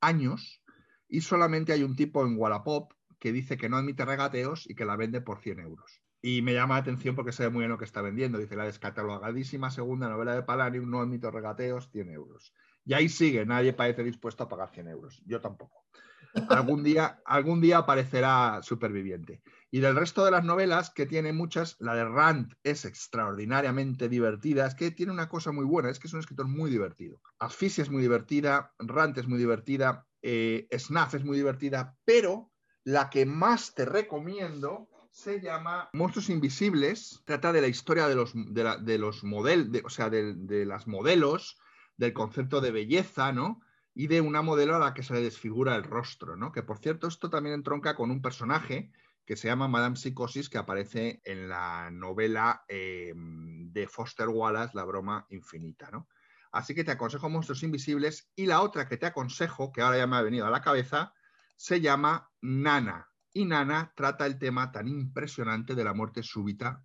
años y solamente hay un tipo en Wallapop que dice que no admite regateos y que la vende por 100 euros. Y me llama la atención porque sabe muy bien lo que está vendiendo. Dice, la descatalogadísima segunda novela de Palanium, no admito regateos, 100 euros. Y ahí sigue, nadie parece dispuesto a pagar 100 euros. Yo tampoco. Algún día, algún día aparecerá Superviviente. Y del resto de las novelas, que tiene muchas, la de Rand es extraordinariamente divertida. Es que tiene una cosa muy buena, es que es un escritor muy divertido. Asfixia es muy divertida, Rand es muy divertida, eh, Snuff es muy divertida, pero la que más te recomiendo se llama Monstruos Invisibles. Trata de la historia de los, de los modelos, o sea, de, de, las modelos, del concepto de belleza, ¿no? Y de una modelo a la que se le desfigura el rostro, ¿no? Que por cierto, esto también entronca con un personaje que se llama Madame Psicosis, que aparece en la novela eh, de Foster Wallace, La broma infinita, ¿no? Así que te aconsejo Monstruos Invisibles. Y la otra que te aconsejo, que ahora ya me ha venido a la cabeza, se llama Nana, y Nana trata el tema tan impresionante de la muerte súbita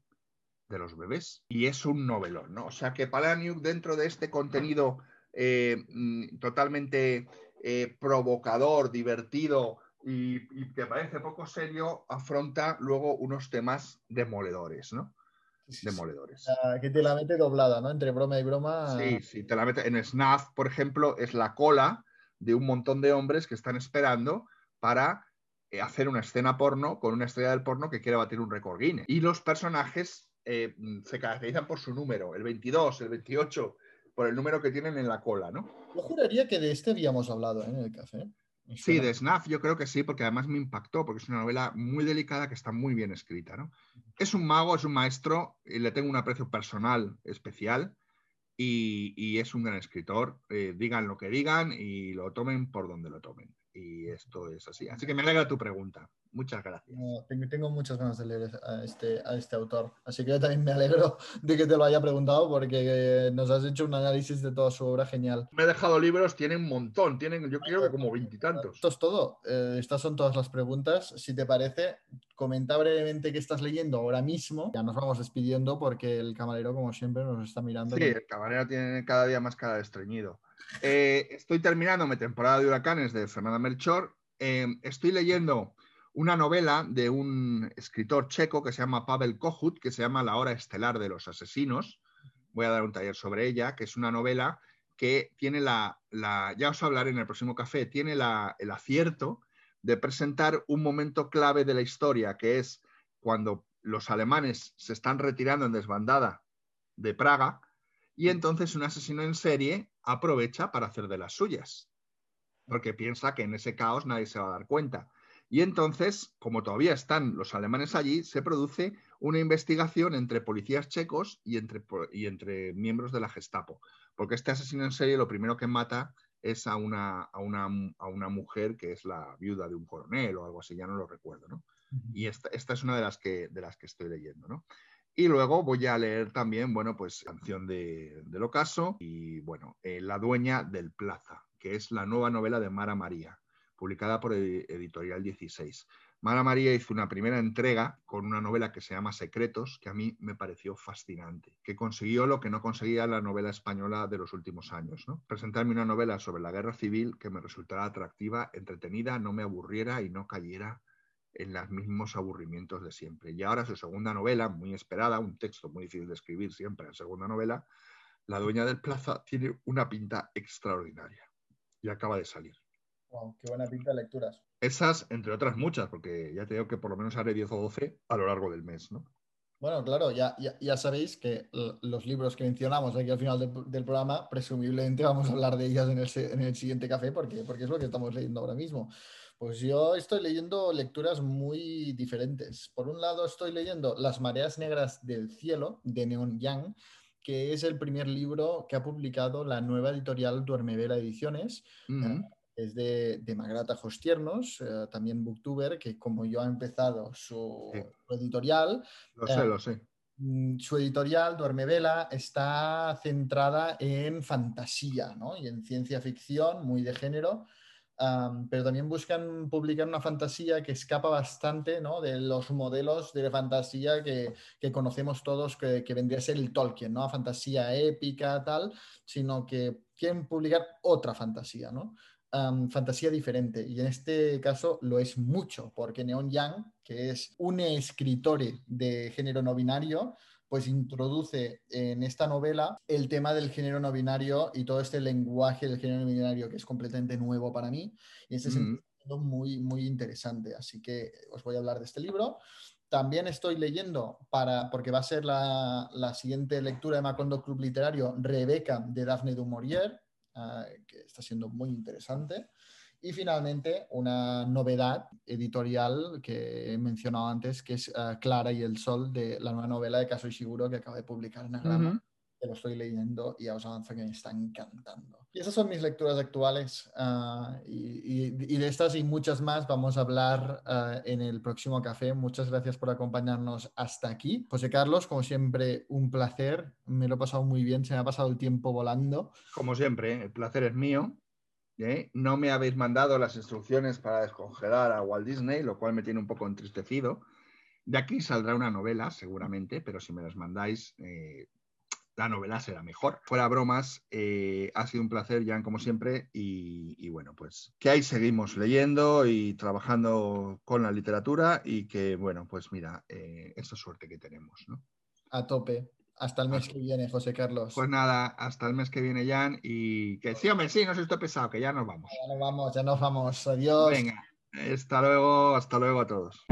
de los bebés. Y es un novelón, ¿no? O sea que Palaniuk, dentro de este contenido eh, mm, totalmente eh, provocador, divertido y, y, que parece poco serio, afronta luego unos temas demoledores, ¿no? Demoledores. Que te la mete doblada, ¿no? Entre broma y broma. Sí, sí, te la mete. En Snuff, por ejemplo, es la cola de un montón de hombres que están esperando para hacer una escena porno con una estrella del porno que quiere batir un récord Guinness. Y los personajes eh, se caracterizan por su número, el 22, el 28, por el número que tienen en la cola, ¿no? Yo juraría que de este habíamos hablado ¿eh? en el café. Sí, de Snuff yo creo que sí, porque además me impactó, porque es una novela muy delicada que está muy bien escrita, ¿no? Es un mago, es un maestro, y le tengo un aprecio personal especial, y, y es un gran escritor. Eh, digan lo que digan y lo tomen por donde lo tomen y esto es así. Así que me alegra tu pregunta. Muchas gracias. No, tengo, muchas ganas de leer a este, a este autor. Así que yo también me alegro de que te lo haya preguntado porque nos has hecho un análisis de toda su obra genial. Me he dejado libros, tienen un montón. Tienen, yo creo que como veintitantos. Esto es todo. Eh, estas son todas las preguntas. Si te parece, comenta brevemente qué estás leyendo ahora mismo. Ya nos vamos despidiendo porque el camarero, como siempre, nos está mirando. Sí, el camarero tiene cada día más cara de estreñido. Eh, estoy terminando mi temporada de huracanes de Fernanda Melchor. Eh, estoy leyendo una novela de un escritor checo que se llama Pavel Kohut, que se llama La hora estelar de los asesinos. Voy a dar un taller sobre ella, que es una novela que tiene la, la ya os hablaré en el próximo café, tiene la, el acierto de presentar un momento clave de la historia, que es cuando los alemanes se están retirando en desbandada de Praga y entonces un asesino en serie aprovecha para hacer de las suyas, porque piensa que en ese caos nadie se va a dar cuenta. Y entonces, como todavía están los alemanes allí, se produce una investigación entre policías checos y entre, y entre miembros de la Gestapo. Porque este asesino en serie lo primero que mata es a una, a una, a una mujer que es la viuda de un coronel o algo así, ya no lo recuerdo, ¿no? Y esta, esta, es una de las que, de las que estoy leyendo, ¿no? Y luego voy a leer también, bueno, pues Canción de, del Ocaso y, bueno, eh, La Dueña del Plaza, que es la nueva novela de Mara María, publicada por Editorial 16. Mara María hizo una primera entrega con una novela que se llama Secretos, que a mí me pareció fascinante, que consiguió lo que no conseguía la novela española de los últimos años. Presentarme una novela sobre la guerra civil que me resultara atractiva, entretenida, no me aburriera y no cayera en los mismos aburrimientos de siempre. Y ahora su segunda novela, muy esperada, un texto muy difícil de escribir siempre en segunda novela, La dueña del plaza, tiene una pinta extraordinaria y acaba de salir. Wow, qué buena pinta de lecturas. Esas, entre otras muchas, porque ya te digo que por lo menos haré 10 o 12 a lo largo del mes, ¿no? Bueno, claro, ya, ya, ya sabéis que los libros que mencionamos aquí al final de, del programa, presumiblemente vamos a hablar de ellas en el, en el, siguiente café, porque, porque es lo que estamos leyendo ahora mismo. Pues yo estoy leyendo lecturas muy diferentes. Por un lado, estoy leyendo Las mareas negras del cielo, de Neon Yang, que es el primer libro que ha publicado la nueva editorial Duermevela Ediciones. Uh -huh es de, de Magrata Jostiernos, eh, también booktuber, que como yo ha empezado su, Sí. su editorial, Lo sé, lo sé. mm, su editorial Duerme Vela está centrada en fantasía ¿no? y en ciencia ficción, muy de género, pero también buscan publicar una fantasía que escapa bastante ¿no? de los modelos de fantasía que, que conocemos todos, que, que vendría a ser el Tolkien, ¿no? fantasía épica, tal, sino que quieren publicar otra fantasía, ¿no? fantasía diferente. Y en este caso lo es mucho, porque Neon Yang, que es un escritor de género no binario, pues introduce en esta novela el tema del género no binario y todo este lenguaje del género no binario que es completamente nuevo para mí. Y este Mm. sentido muy, muy interesante. Así que os voy a hablar de este libro. También estoy leyendo, para, porque va a ser la, la siguiente lectura de Macondo Club Literario, Rebeca de Daphne du Maurier, uh, que está siendo muy interesante. Y finalmente, una novedad editorial que he mencionado antes, que es uh, Clara y el Sol, de la nueva novela de Caso Ishiguro que acaba de publicar en Agrama. Uh -huh. Que lo estoy leyendo y ya os avanzo que me está encantando. Y esas son mis lecturas actuales. Uh, y, y, y, de estas y muchas más vamos a hablar uh, en el próximo café. Muchas gracias por acompañarnos hasta aquí. José Carlos, como siempre, un placer. Me lo he pasado muy bien. Se me ha pasado el tiempo volando. Como siempre, el placer es mío. ¿Eh? No me habéis mandado las instrucciones para descongelar a Walt Disney, lo cual me tiene un poco entristecido. De aquí saldrá una novela, seguramente, pero si me las mandáis, eh, la novela será mejor. Fuera bromas, eh, ha sido un placer, Jan, como siempre, y, bueno, pues que ahí seguimos leyendo y trabajando con la literatura y que, bueno, pues mira, eh, esa suerte que tenemos, ¿no? A tope. Hasta el mes que viene, José Carlos. Pues nada, hasta el mes que viene, Jan. Y que sí, hombre, sí, no se estoy pesado, que ya nos vamos. Ya nos vamos, ya nos vamos. Adiós. Venga, hasta luego, hasta luego a todos.